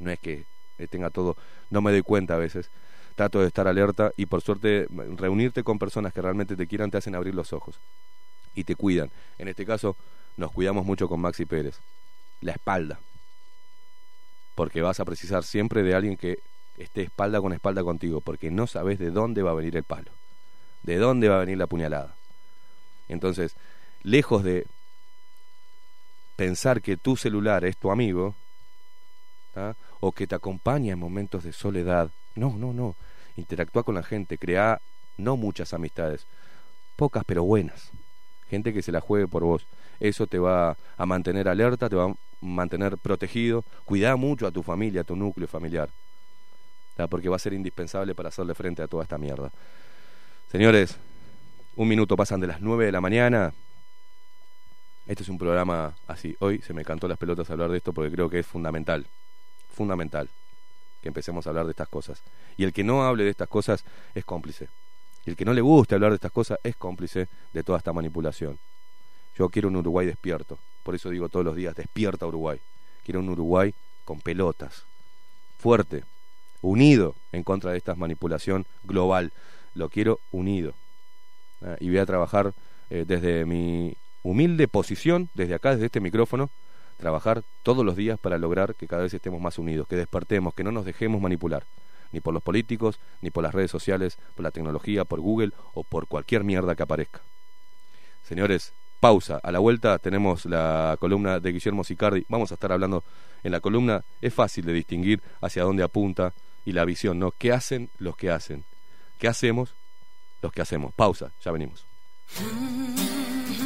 No es que tenga todo, no me doy cuenta a veces. Trato de estar alerta y por suerte reunirte con personas que realmente te quieran te hacen abrir los ojos y te cuidan. En este caso nos cuidamos mucho con Maxi Pérez. La espalda. Porque vas a precisar siempre de alguien que esté espalda con espalda contigo, porque no sabes de dónde va a venir el palo, de dónde va a venir la puñalada. Entonces, lejos de pensar que tu celular es tu amigo. O que te acompaña en momentos de soledad, no, no, no. Interactúa con la gente, crea no muchas amistades, pocas pero buenas. Gente que se la juegue por vos. Eso te va a mantener alerta, te va a mantener protegido. Cuida mucho a tu familia, a tu núcleo familiar. ¿tá? Porque va a ser indispensable para hacerle frente a toda esta mierda. Señores, un minuto pasan de las 9 de la mañana. Este es un programa así. Hoy se me cantó las pelotas hablar de esto porque creo que es fundamental. Fundamental que empecemos a hablar de estas cosas. Y el que no hable de estas cosas es cómplice. Y el que no le guste hablar de estas cosas es cómplice de toda esta manipulación. Yo quiero un Uruguay despierto. Por eso digo todos los días, despierta Uruguay. Quiero un Uruguay con pelotas. Fuerte. Unido en contra de esta manipulación global. Lo quiero unido. Ah, Y voy a trabajar eh, desde mi humilde posición, desde acá, desde este micrófono, trabajar todos los días para lograr que cada vez estemos más unidos, que despertemos, que no nos dejemos manipular, ni por los políticos, ni por las redes sociales, por la tecnología, por Google o por cualquier mierda que aparezca. Señores, pausa. A la vuelta tenemos la columna de Guillermo Sicardi. Vamos a estar hablando en la columna. Es fácil de distinguir hacia dónde apunta y la visión, ¿no? ¿Qué hacen los que hacen? ¿Qué hacemos los que hacemos? Pausa, ya venimos. *laughs*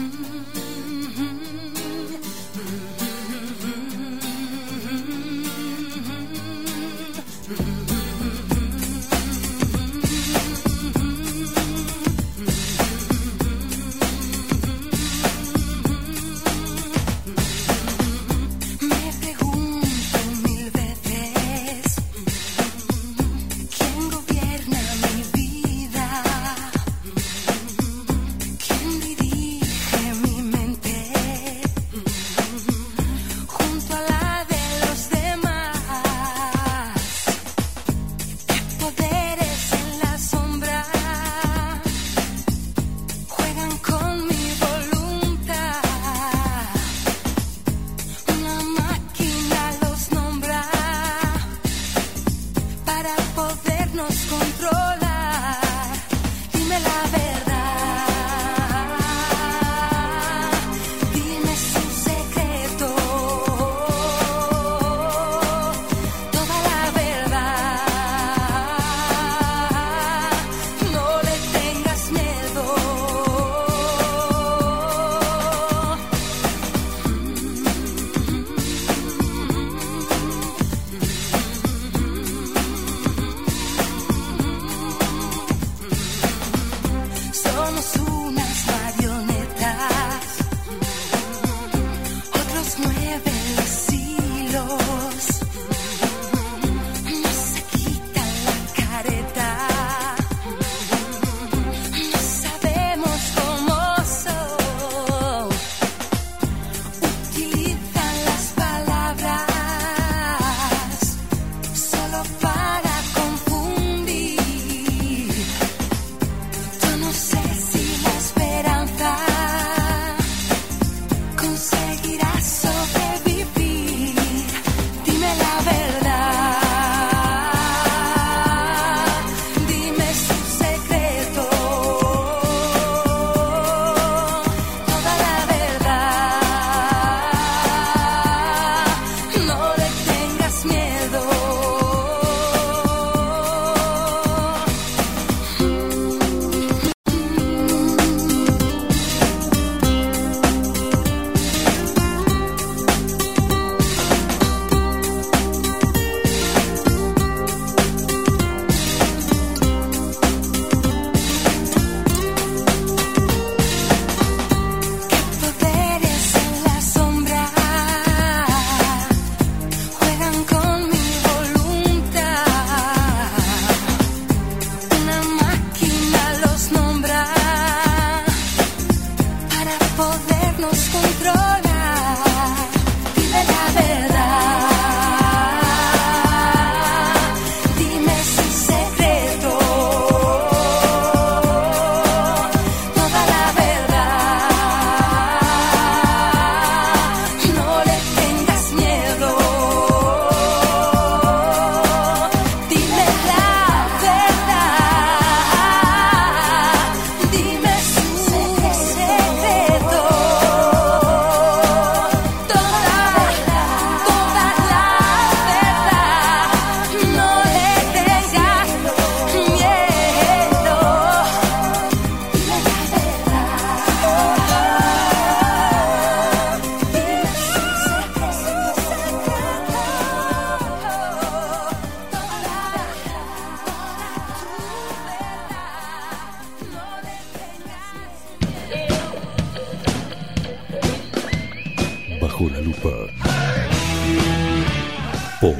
Por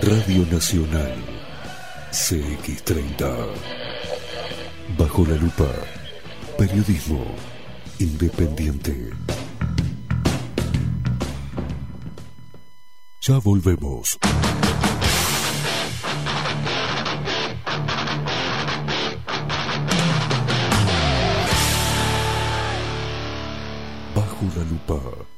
Radio Nacional CX30. Bajo la lupa. Periodismo independiente. Ya volvemos. Bajo la lupa.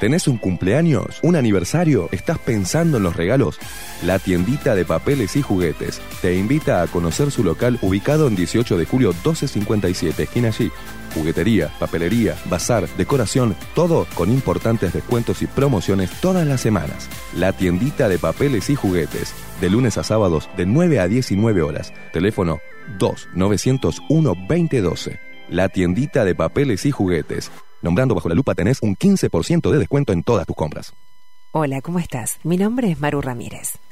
¿Tenés un cumpleaños? ¿Un aniversario? ¿Estás pensando en los regalos? La tiendita de papeles y juguetes te invita a conocer su local ubicado en 18 de julio 1257, esquina allí. Juguetería, papelería, bazar, decoración, todo con importantes descuentos y promociones todas las semanas. La tiendita de papeles y juguetes, de lunes a sábados de 9 a 19 horas. Teléfono 2 901 2012. La tiendita de papeles y juguetes. Nombrando bajo la lupa tenés un 15% de descuento en todas tus compras. Hola, ¿cómo estás? Mi nombre es Maru Ramírez.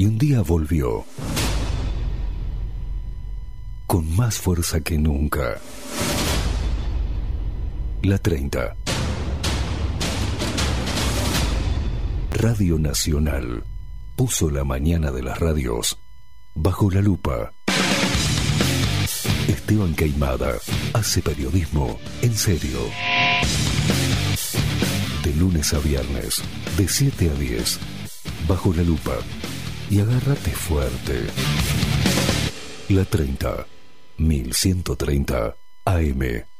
Y un día volvió. Con más fuerza que nunca. La 30. Radio Nacional puso la mañana de las radios bajo la lupa. Esteban Queimada hace periodismo en serio. De lunes a viernes, de 7 a 10, bajo la lupa y agárrate fuerte. La 30, 1130 AM.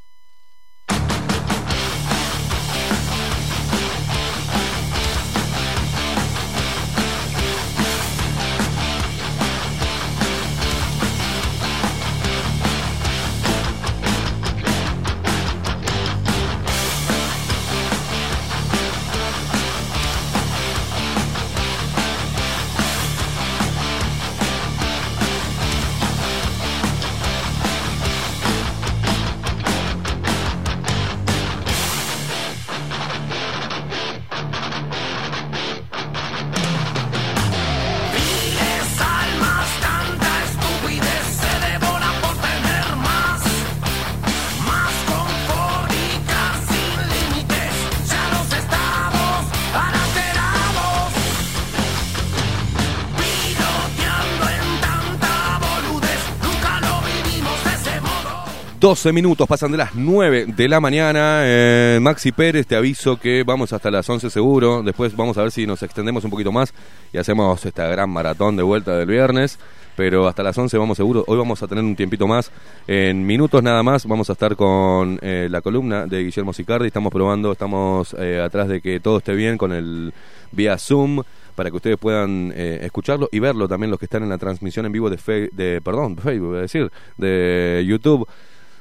12 minutos pasan de las 9 de la mañana. Eh, Maxi Pérez, te aviso que vamos hasta las 11 seguro. Después vamos a ver si nos extendemos un poquito más y hacemos esta gran maratón de vuelta del viernes. Pero hasta las 11 vamos seguro. Hoy vamos a tener un tiempito más. En minutos nada más vamos a estar con eh, la columna de Guillermo Sicardi. Estamos probando, estamos eh, atrás de que todo esté bien con el vía Zoom para que ustedes puedan eh, escucharlo y verlo también los que están en la transmisión en vivo de, Fe- de perdón, Facebook, a decir, de YouTube.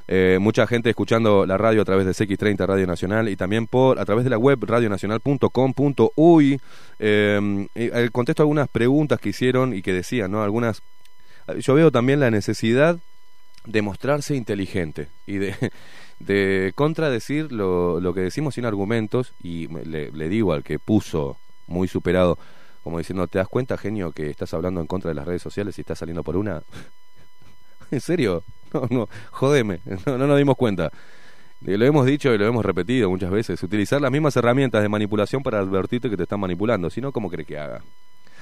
Eh, mucha gente escuchando la radio a través de CX30 Radio Nacional y también por a través de la web radionacional.com.uy. Eh, eh, contesto algunas preguntas que hicieron y que decían, ¿no? Algunas. Yo veo también la necesidad de mostrarse inteligente y de, *laughs* de contradecir lo, lo que decimos sin argumentos. Y le, le digo al que puso muy superado, como diciendo, ¿te das cuenta, genio, que estás hablando en contra de las redes sociales y estás saliendo por una? *laughs* ¿En serio? *laughs* No, no, jodeme, no, no nos dimos cuenta. Eh, Lo hemos dicho y lo hemos repetido muchas veces. Utilizar las mismas herramientas de manipulación para advertirte que te están manipulando. Si no, ¿cómo crees que haga?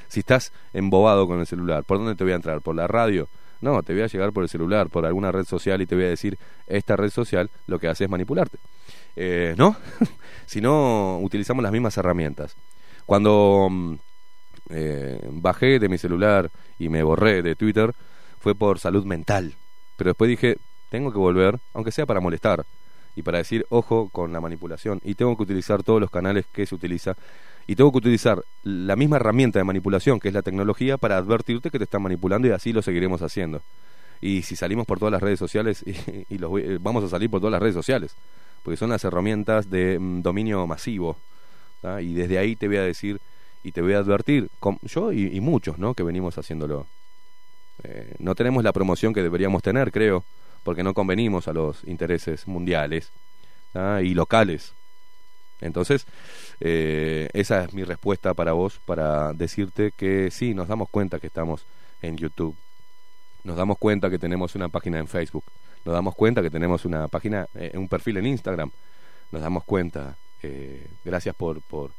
Si estás embobado con el celular, ¿por dónde te voy a entrar? ¿Por la radio? No, te voy a llegar por el celular, por alguna red social y te voy a decir, esta red social lo que hace es manipularte. Eh, ¿No? *laughs* si no, utilizamos las mismas herramientas. Cuando mm, eh, bajé de mi celular y me borré de Twitter, fue por salud mental. Pero después dije, tengo que volver, aunque sea para molestar y para decir, ojo con la manipulación. Y tengo que utilizar todos los canales que se utiliza. Y tengo que utilizar la misma herramienta de manipulación, que es la tecnología, para advertirte que te están manipulando y así lo seguiremos haciendo. Y si salimos por todas las redes sociales, *laughs* y, los eh, vamos a salir por todas las redes sociales, porque son las herramientas de mm, dominio masivo. Y desde ahí te voy a decir y te voy a advertir, com- yo y, y muchos ¿no? que venimos haciéndolo. Eh, no tenemos la promoción que deberíamos tener, creo, porque no convenimos a los intereses mundiales y locales. Entonces, eh, esa es mi respuesta para vos, para decirte que sí, nos damos cuenta que estamos en YouTube, nos damos cuenta que tenemos una página en Facebook, nos damos cuenta que tenemos una página, eh, un perfil en Instagram, nos damos cuenta, gracias por, por,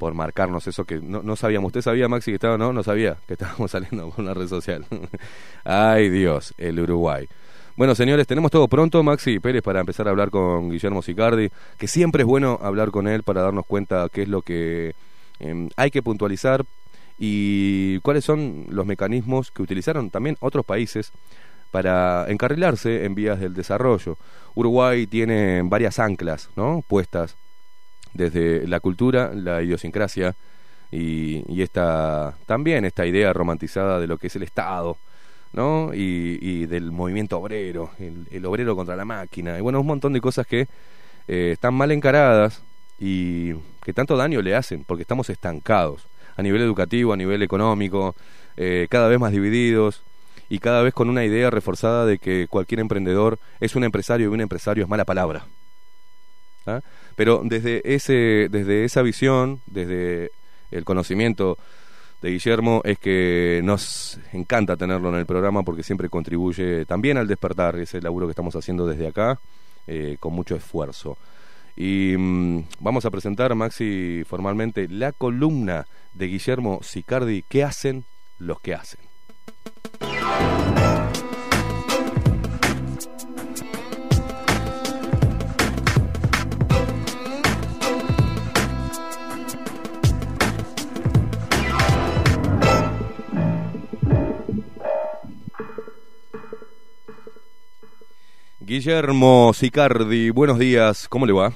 por marcarnos eso que no, no sabíamos. ¿Usted sabía, Maxi, que estaba? No, no sabía que estábamos *laughs* saliendo por una red social. *laughs* Ay, Dios, el Uruguay. Bueno, señores, tenemos todo pronto, Maxi Pérez, para empezar a hablar con Guillermo Sicardi, que siempre es bueno hablar con él para darnos cuenta qué es lo que eh, hay que puntualizar y cuáles son los mecanismos que utilizaron también otros países para encarrilarse en vías del desarrollo. Uruguay tiene varias anclas, ¿no? Puestas desde la cultura, la idiosincrasia y, esta también esta idea romantizada de lo que es el Estado, ¿no? Y, y del movimiento obrero, el, el obrero contra la máquina, y bueno, un montón de cosas que eh, están mal encaradas y que tanto daño le hacen, porque estamos estancados a nivel educativo, a nivel económico, eh, cada vez más divididos y cada vez con una idea reforzada de que cualquier emprendedor es un empresario y un empresario es mala palabra. ¿Ah? Pero desde, ese, desde esa visión, desde el conocimiento de Guillermo, es que nos encanta tenerlo en el programa porque siempre contribuye también al despertar ese laburo que estamos haciendo desde acá, eh, con mucho esfuerzo. Y mm, vamos a presentar, Maxi, formalmente la columna de Guillermo Sicardi, ¿qué hacen los que hacen? Guillermo Sicardi, buenos días, ¿cómo le va?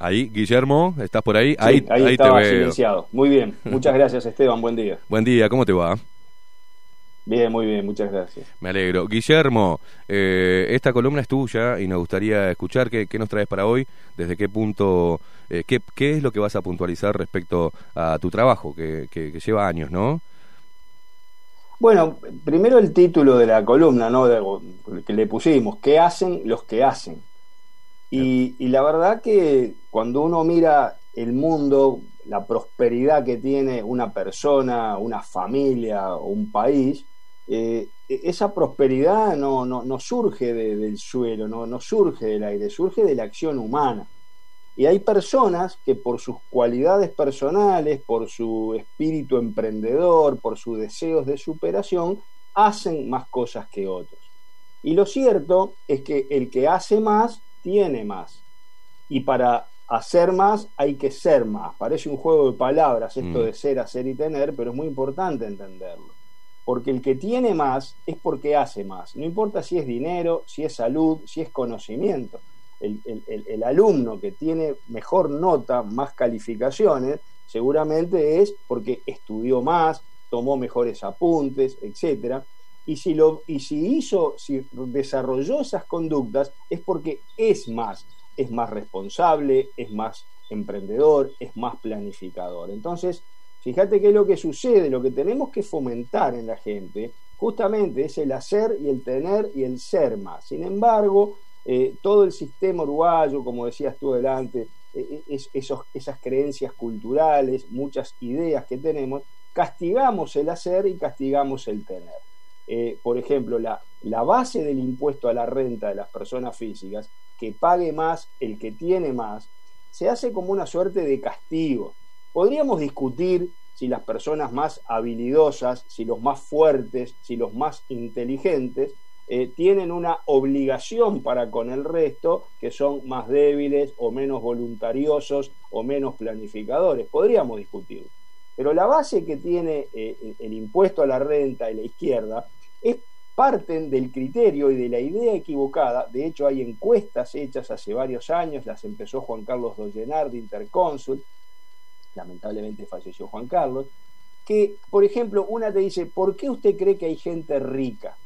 Ahí, Guillermo, ¿estás por ahí? Sí, ahí, ahí, ahí te estaba veo. silenciado. Muy bien. *laughs* Muchas gracias, Esteban. Buen día. Buen día, ¿cómo te va? Bien, muy bien. Muchas gracias. Me alegro. Guillermo, eh, esta columna es tuya y nos gustaría escuchar qué, qué nos traes para hoy, desde qué punto, eh, qué, qué es lo que vas a puntualizar respecto a tu trabajo, que, que- que lleva años, ¿no? Bueno, primero el título de la columna, ¿no? Que le pusimos, ¿qué hacen los que hacen? Y, la verdad que cuando uno mira el mundo, la prosperidad que tiene una persona, una familia o un país, eh, esa prosperidad no, no, no surge de- del suelo, no, no surge del aire, surge de la acción humana. Y hay personas que por sus cualidades personales, por su espíritu emprendedor, por sus deseos de superación, hacen más cosas que otros. Y lo cierto es que el que hace más, tiene más. Y para hacer más hay que ser más. Parece un juego de palabras esto Mm. de ser, hacer y tener, pero es muy importante entenderlo. Porque el que tiene más es porque hace más. No importa si es dinero, si es salud, si es conocimiento. El, alumno que tiene mejor nota, más calificaciones, seguramente es porque estudió más, tomó mejores apuntes, etcétera. Y si, lo, y si hizo, si desarrolló esas conductas, es porque es más, es más responsable, es más emprendedor, es más planificador. Entonces, fíjate qué es lo que sucede, lo que tenemos que fomentar en la gente, justamente es el hacer y el tener y el ser más. Sin embargo, eh, todo el sistema uruguayo, como decías tú delante, eh, es- esos, esas creencias culturales, muchas ideas que tenemos, castigamos el hacer y castigamos el tener. Eh, por ejemplo, la, la base del impuesto a la renta de las personas físicas, que pague más el que tiene más, se hace como una suerte de castigo. Podríamos discutir si las personas más habilidosas, si los más fuertes, si los más inteligentes, eh, tienen una obligación para con el resto, que son más débiles o menos voluntariosos o menos planificadores. Podríamos discutir. Pero la base que tiene eh, el- impuesto a la renta y la izquierda es parten del criterio y de la idea equivocada. De hecho, hay encuestas hechas hace varios años, las empezó Juan Carlos Dollenar de Intercónsul, lamentablemente falleció Juan Carlos, que, por ejemplo, una te dice, ¿por qué usted cree que hay gente rica?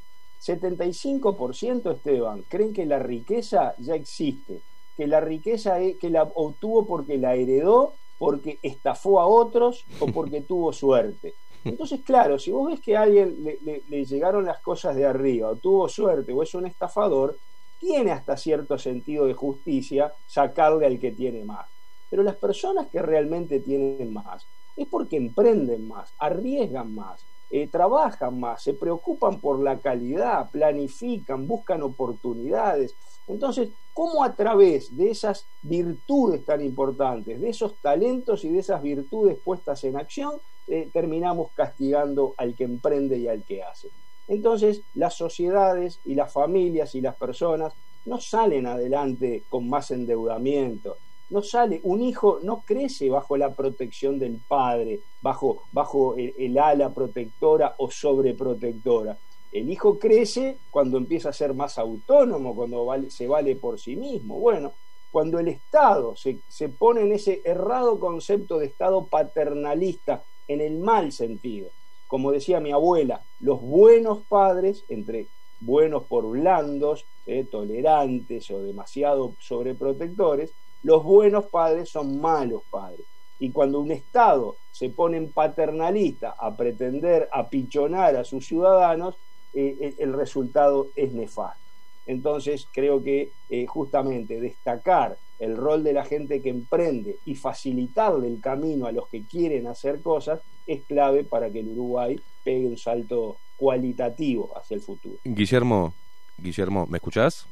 75% Esteban creen que la riqueza ya existe, que la riqueza es, que la obtuvo porque la heredó, porque estafó a otros o porque *laughs* tuvo suerte. Entonces, claro, si vos ves que a alguien le, le- le llegaron las cosas de arriba, o tuvo suerte, o es un estafador, tiene hasta cierto sentido de justicia sacarle al que tiene más. Pero las personas que realmente tienen más es porque emprenden más, arriesgan más, eh, trabajan más, se preocupan por la calidad, planifican, buscan oportunidades. Entonces, ¿cómo a través de esas virtudes tan importantes, de esos talentos y de esas virtudes puestas en acción, eh, terminamos castigando al que emprende y al que hace? Entonces, las sociedades y las familias y las personas no salen adelante con más endeudamiento. No sale, un hijo no crece bajo la protección del padre, bajo, bajo el, ala protectora o sobreprotectora. El hijo crece cuando empieza a ser más autónomo, cuando se vale por sí mismo. Bueno, cuando el Estado se, se pone en ese errado concepto de Estado paternalista, en el mal sentido, como decía mi abuela, los buenos padres, entre buenos por blandos, eh, tolerantes o demasiado sobreprotectores, los buenos padres son malos padres. Y cuando un Estado se pone en paternalista a pretender apichonar a sus ciudadanos, eh, el- el resultado es nefasto. Entonces creo que eh, justamente destacar el rol de la gente que emprende y facilitarle el camino a los que quieren hacer cosas es clave para que el Uruguay pegue un salto cualitativo hacia el futuro. Guillermo, Guillermo, ¿me escuchás?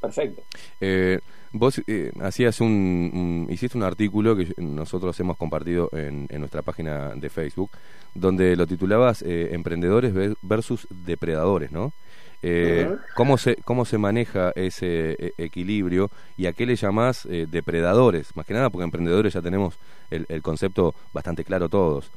Perfecto. Eh, vos eh, hacías un, hiciste un artículo que nosotros hemos compartido en, en nuestra página de Facebook, donde lo titulabas eh, Emprendedores ve- versus Depredadores, ¿no? Eh. ¿cómo, se, ¿Cómo se maneja ese eh, equilibrio y a qué le llamás eh, depredadores? Más que nada porque emprendedores ya tenemos el, el concepto bastante claro todos.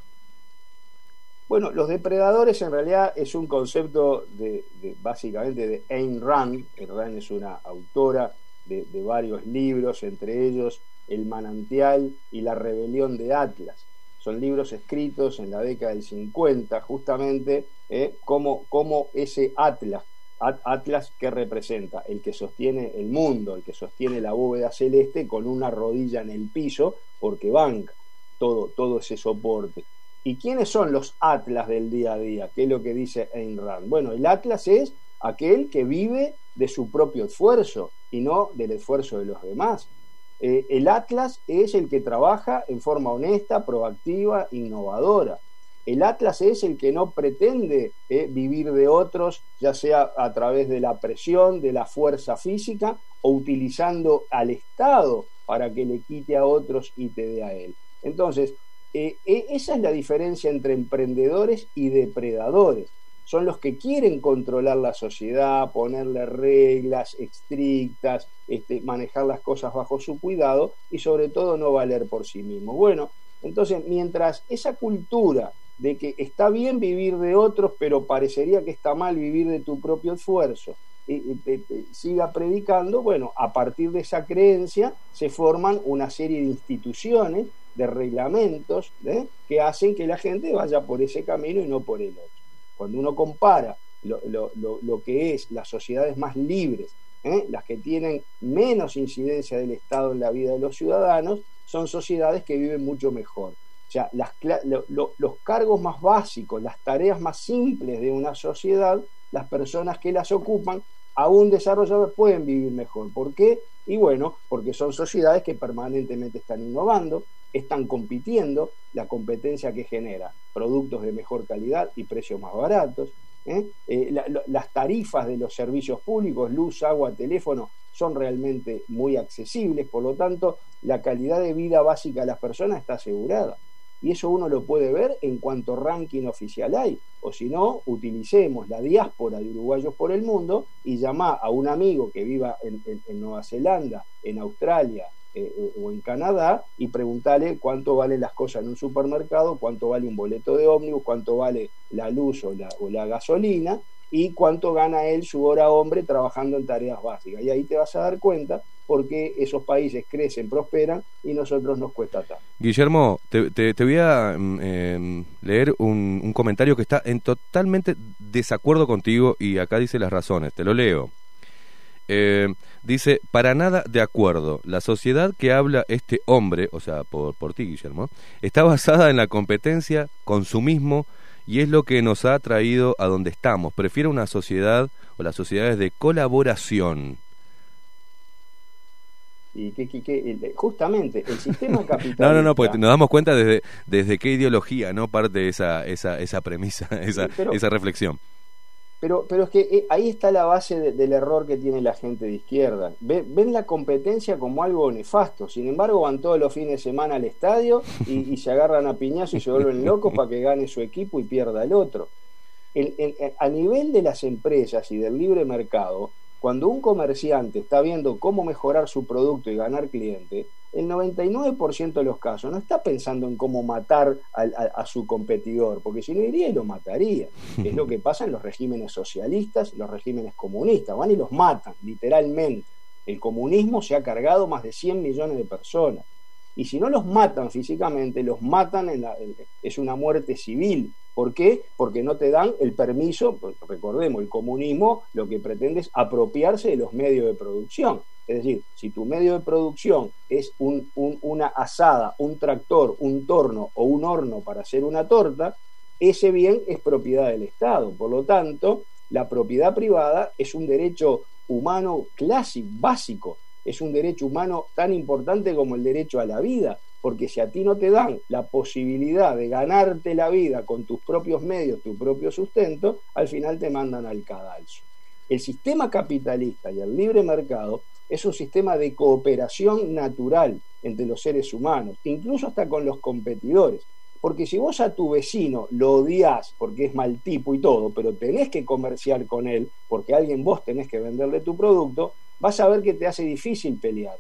Bueno, los depredadores en realidad es un concepto de, de- básicamente de Ayn Rand. Ayn Rand es una autora de, varios libros, entre ellos El manantial y la rebelión de Atlas. Son libros escritos en la década del 50, justamente eh, como, como ese Atlas, At- Atlas que representa el que sostiene el mundo, el que sostiene la bóveda celeste con una rodilla en el piso, porque banca todo, todo ese soporte. ¿Y quiénes son los atlas del día a día? ¿Qué es lo que dice Ayn Rand? Bueno, el atlas es aquel que vive de su propio esfuerzo y no del esfuerzo de los demás. Eh, el atlas es el que trabaja en forma honesta, proactiva, innovadora. El atlas es el que no pretende eh, vivir de otros, ya sea a través de la presión, de la fuerza física o utilizando al Estado para que le quite a otros y te dé a él. Entonces, eh, esa es la diferencia entre emprendedores y depredadores. Son los que quieren controlar la sociedad, ponerle reglas estrictas, este, manejar las cosas bajo su cuidado y sobre todo no valer por sí mismos. Bueno, entonces mientras esa cultura de que está bien vivir de otros, pero parecería que está mal vivir de tu propio esfuerzo, eh, eh, siga predicando, bueno, a partir de esa creencia se forman una serie de instituciones, de reglamentos, ¿eh? que hacen que la gente vaya por ese camino y no por el otro. Cuando uno compara lo, que es las sociedades más libres, ¿eh? las que tienen menos incidencia del Estado en la vida de los ciudadanos, son sociedades que viven mucho mejor. O sea, los cargos más básicos, las tareas más simples de una sociedad, las personas que las ocupan, aún desarrolladas, pueden vivir mejor. ¿Por qué? Y bueno, porque son sociedades que permanentemente están innovando, están compitiendo, la competencia que genera productos de mejor calidad y precios más baratos. ¿eh? Eh, la- las tarifas de los servicios públicos, luz, agua, teléfono, son realmente muy accesibles, por lo tanto, la calidad de vida básica de las personas está asegurada. Y eso uno lo puede ver en cuanto ranking oficial hay. O si no, utilicemos la diáspora de uruguayos por el mundo y llamá a un amigo que viva en, en- Nueva Zelanda, en Australia eh, o en Canadá y preguntarle cuánto valen las cosas en un supermercado, cuánto vale un boleto de ómnibus, cuánto vale la luz o la, o la gasolina y cuánto gana él su hora hombre trabajando en tareas básicas. Y ahí te vas a dar cuenta por qué esos países crecen, prosperan y nosotros nos cuesta tanto. Guillermo, te, voy a mm, em, leer un, comentario que está en totalmente desacuerdo contigo y acá dice las razones. Te lo leo. Eh, dice, para nada de acuerdo. La sociedad que habla este hombre, o sea, por, por ti, Guillermo, está basada en la competencia, consumismo, y es lo que nos ha traído a donde estamos. Prefiero una sociedad o las sociedades de colaboración. Y que, que- que- el- justamente el sistema capitalista. *laughs* No, no, no, porque nos damos cuenta desde, desde qué ideología no parte esa, esa, esa premisa, *laughs* esa, pero- esa reflexión. Pero, pero es que eh, ahí está la base de- del error que tiene la gente de izquierda. Ve- ven la competencia como algo nefasto. Sin embargo, van todos los fines de semana al estadio y, se agarran a piñazo y se vuelven locos para que gane su equipo y pierda el otro. El- a nivel de las empresas y del libre mercado, cuando un comerciante está viendo cómo mejorar su producto y ganar cliente, el 99% de los casos no está pensando en cómo matar a, a su competidor, porque si no iría y lo mataría. *laughs* Es lo que pasa en los regímenes socialistas, los regímenes comunistas, van y los matan, literalmente. El comunismo se ha cargado más de 100 millones de personas. Y si no los matan físicamente, los matan en la, es una muerte civil. ¿Por qué? Porque no te dan el permiso, pues, recordemos, el comunismo lo que pretende es apropiarse de los medios de producción. Es decir, si tu medio de producción es un- un- una asada, un tractor, un torno o un horno para hacer una torta, ese bien es propiedad del Estado. Por lo tanto, la propiedad privada es un derecho humano clásico, básico. Es un derecho humano tan importante como el derecho a la vida, porque si a ti no te dan la posibilidad de ganarte la vida con tus propios medios, tu propio sustento, al final te mandan al cadalso. El sistema capitalista y el libre mercado es un sistema de cooperación natural entre los seres humanos, incluso hasta con los competidores. Porque si vos a tu vecino lo odias porque es mal tipo y todo, pero tenés que comerciar con él, porque alguien vos tenés que venderle tu producto, vas a ver que te hace difícil pelear.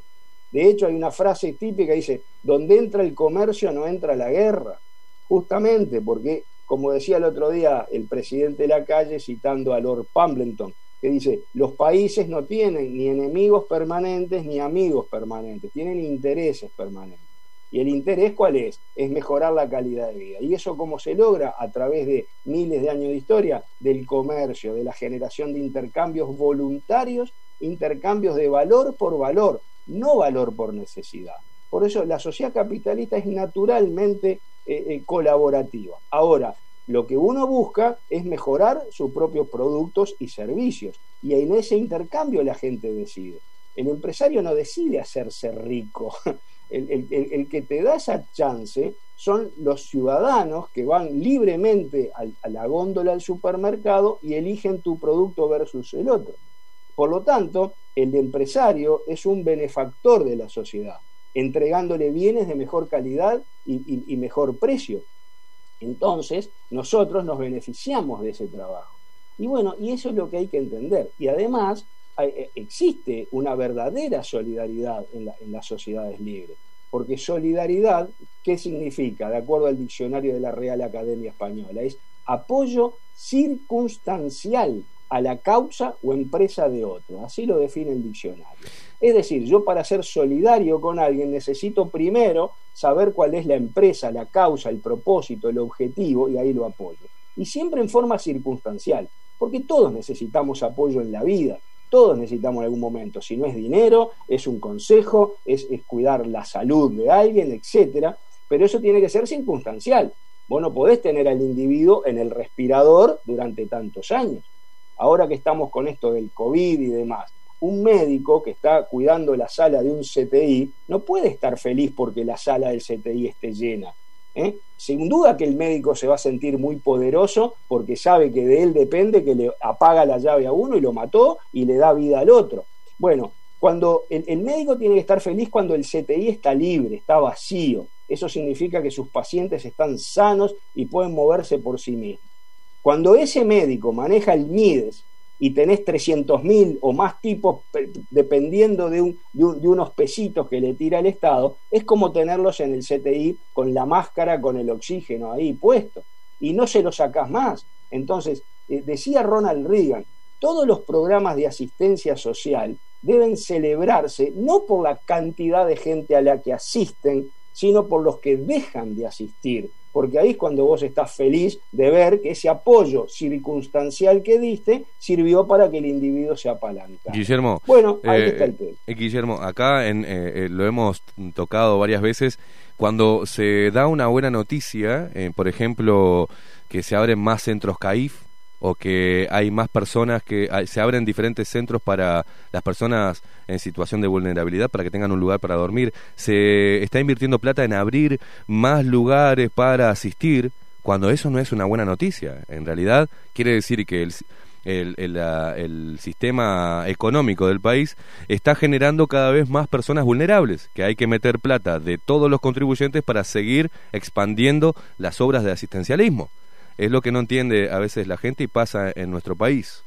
De hecho, hay una frase típica que dice, donde entra el comercio no entra la guerra. Justamente porque como decía el otro día el presidente de la calle citando a Lord Pumbleton, que dice, los países no tienen ni enemigos permanentes ni amigos permanentes, tienen intereses permanentes. ¿Y el interés cuál es? Es mejorar la calidad de vida. ¿Y eso cómo se logra? A través de miles de años de historia, del comercio, de la generación de intercambios voluntarios, intercambios de valor por valor, no valor por necesidad. Por eso la sociedad capitalista es naturalmente eh, eh, colaborativa. Ahora, lo que uno busca es mejorar sus propios productos y servicios. Y en ese intercambio la gente decide. El empresario no decide hacerse rico. *laughs* El, que te da esa chance son los ciudadanos que van libremente a la góndola del supermercado y eligen tu producto versus el otro. Por lo tanto, el empresario es un benefactor de la sociedad, entregándole bienes de mejor calidad y mejor precio. Entonces, nosotros nos beneficiamos de ese trabajo. Y bueno, y eso es lo que hay que entender. Y además, eh, existe una verdadera solidaridad en, la- en las sociedades libres. Porque solidaridad, ¿qué significa? De acuerdo al diccionario de la Real Academia Española, es apoyo circunstancial a la causa o empresa de otro. Así lo define el diccionario. Es decir, yo para ser solidario con alguien necesito primero saber cuál es la empresa, la causa, el propósito, el objetivo, y ahí lo apoyo. Y siempre en forma circunstancial, porque todos necesitamos apoyo en la vida, todos necesitamos en algún momento. Si no es dinero, es un consejo, es, cuidar la salud de alguien, etcétera, pero eso tiene que ser circunstancial. Vos no podés tener al individuo en el respirador durante tantos años. Ahora que estamos con esto del COVID y demás, un médico que está cuidando la sala de un CTI no puede estar feliz porque la sala del CTI esté llena. ¿eh? Sin duda que el médico se va a sentir muy poderoso porque sabe que de él depende que le apaga la llave a uno y lo mató y le da vida al otro. Bueno, cuando el, el médico tiene que estar feliz cuando el CTI está libre, está vacío. Eso significa que sus pacientes están sanos y pueden moverse por sí mismos. Cuando ese médico maneja el MIDES y tenés 300.000 o más tipos pe- dependiendo de, un- de un- de unos pesitos que le tira el Estado, es como tenerlos en el CTI con la máscara, con el oxígeno ahí puesto. Y no se lo sacás más. Entonces, eh, decía Ronald Reagan, todos los programas de asistencia social deben celebrarse no por la cantidad de gente a la que asisten, sino por los que dejan de asistir, porque ahí es cuando vos estás feliz de ver que ese apoyo circunstancial que diste sirvió para que el individuo se apalanca. Guillermo, Bueno, ahí eh, está el tema. eh, Guillermo, acá en, eh, eh, lo hemos tocado varias veces. Cuando se da una buena noticia, eh, por ejemplo, que se abren más centros CAIF o que hay más personas que hay- se abren diferentes centros para las personas en situación de vulnerabilidad para que tengan un lugar para dormir, se está invirtiendo plata en abrir más lugares para asistir, cuando eso no es una buena noticia. En realidad quiere decir que el, el, el, el sistema económico del país está generando cada vez más personas vulnerables, que hay que meter plata de todos los contribuyentes para seguir expandiendo las obras de asistencialismo. Es lo que no entiende a veces la gente y pasa en nuestro país.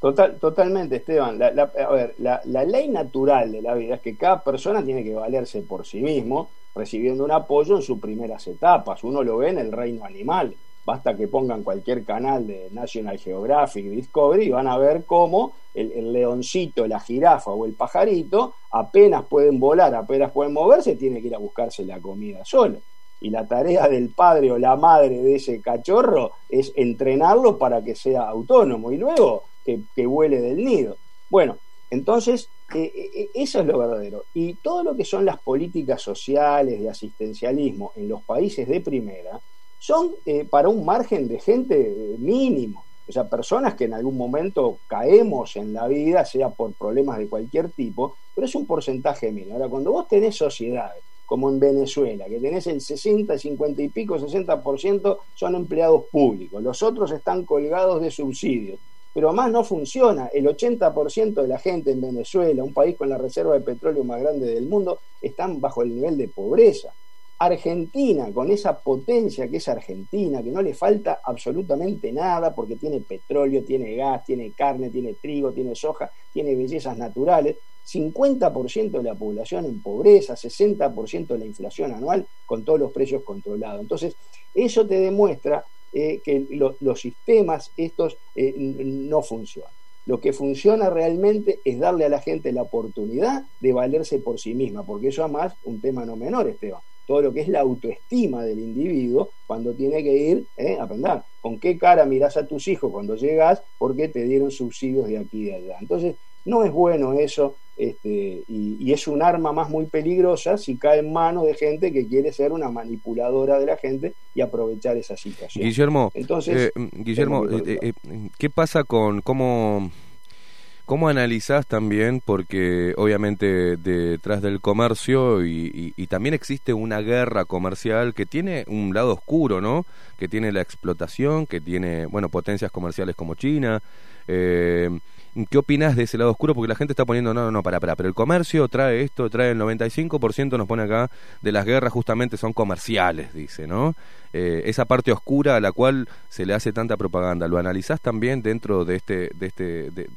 Total, totalmente, Esteban. La, la- a ver, la, ley natural de la vida es que cada persona tiene que valerse por sí mismo, recibiendo un apoyo en sus primeras etapas. Uno lo ve en el reino animal. Basta que pongan cualquier canal de National Geographic, Discovery, y van a ver cómo el, el leoncito, la jirafa o el pajarito apenas pueden volar, apenas pueden moverse, tiene que ir a buscarse la comida solo. Y la tarea del padre o la madre de ese cachorro es entrenarlo para que sea autónomo y luego que, que vuele del nido. Bueno, entonces eh, eh, eso es lo verdadero. Y todo lo que son las políticas sociales de asistencialismo en los países de primera son eh, para un margen de gente eh, mínimo. O sea, personas que en algún momento caemos en la vida, sea por problemas de cualquier tipo, pero es un porcentaje mínimo. Ahora, cuando vos tenés sociedades, como en Venezuela, que tenés el 60, 50 y pico, 60% son empleados públicos, los otros están colgados de subsidios, pero además no funciona. El 80% de la gente en Venezuela, un país con la reserva de petróleo más grande del mundo, están bajo el nivel de pobreza. Argentina, con esa potencia que es Argentina, que no le falta absolutamente nada porque tiene petróleo, tiene gas, tiene carne, tiene trigo, tiene soja, tiene bellezas naturales, 50% de la población en pobreza, 60% de la inflación anual con todos los precios controlados. Entonces, eso te demuestra eh, que lo- los sistemas estos eh, no funcionan. Lo que funciona realmente es darle a la gente la oportunidad de valerse por sí misma, porque eso además un tema no menor, Esteban. Todo lo que es la autoestima del individuo cuando tiene que ir eh, a aprender. ¿Con qué cara mirás a tus hijos cuando llegas? Porque te dieron subsidios de aquí y de allá. Entonces, no es bueno eso este, y, y es un arma más muy peligrosa si cae en manos de gente que quiere ser una manipuladora de la gente y aprovechar esa situación. Guillermo, Entonces, eh, Guillermo, tengo que eh, eh, ¿qué pasa con cómo cómo analizás también? Porque obviamente detrás del comercio y, y- y también existe una guerra comercial que tiene un lado oscuro, ¿no? Que tiene la explotación, que tiene bueno potencias comerciales como China. Eh, ¿Qué opinas de ese lado oscuro? Porque la gente está poniendo, no, no, no, para, para, pero el comercio trae esto, trae el 95%, nos pone acá, de las guerras justamente son comerciales, dice, ¿no? Eh, esa parte oscura a la cual se le hace tanta propaganda, ¿lo analizás también dentro de este, de este, de,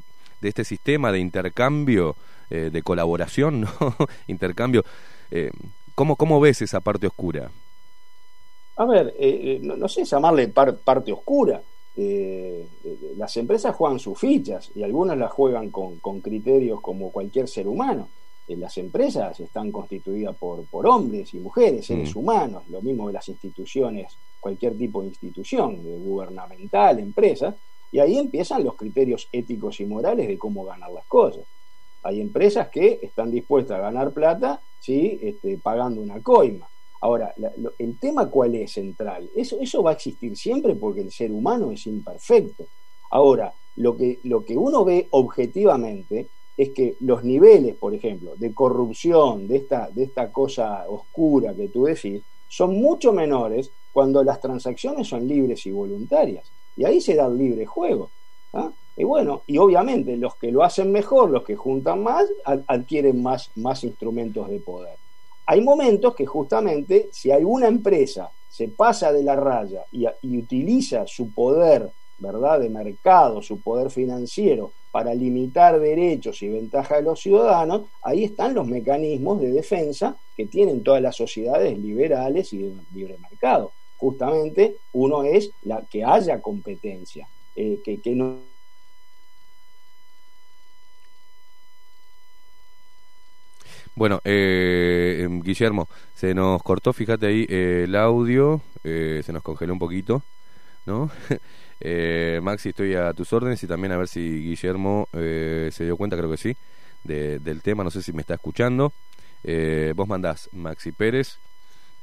este sistema de intercambio, eh, de colaboración, *laughs* ¿no? intercambio. Eh, ¿cómo, ¿Cómo ves esa parte oscura? A ver, no, sé llamarle par- parte oscura. Eh, las empresas juegan sus fichas y algunas las juegan con, con criterios como cualquier ser humano. Eh, las empresas están constituidas por, por hombres y mujeres, seres Mm. humanos, lo mismo que las instituciones, cualquier tipo de institución, gubernamental, empresa, y ahí empiezan los criterios éticos y morales de cómo ganar las cosas. Hay empresas que están dispuestas a ganar plata, ¿sí? este, pagando una coima. Ahora, la- lo- el tema cuál es central, eso, eso va a existir siempre porque el ser humano es imperfecto. Ahora, lo que, lo que uno ve objetivamente es que los niveles, por ejemplo, de corrupción, de esta, de esta cosa oscura que tú decís, son mucho menores cuando las transacciones son libres y voluntarias. Y ahí se da el libre juego. ¿ah? Y bueno, y obviamente los que lo hacen mejor, los que juntan más, ad- adquieren más, más instrumentos de poder. Hay momentos que justamente si alguna empresa se pasa de la raya y, utiliza su poder, ¿verdad?, de mercado, su poder financiero para limitar derechos y ventajas de los ciudadanos, ahí están los mecanismos de defensa que tienen todas las sociedades liberales y de libre mercado. Justamente uno es la que haya competencia, eh, que, que no Bueno, eh, em, Guillermo, se nos cortó, fíjate ahí, eh, el audio, eh, se nos congeló un poquito, ¿no? *laughs* Eh, Maxi, estoy a tus órdenes y también a ver si Guillermo eh, se dio cuenta, creo que sí, de- del tema, no sé si me está escuchando. Vos mandás Maxi Pérez,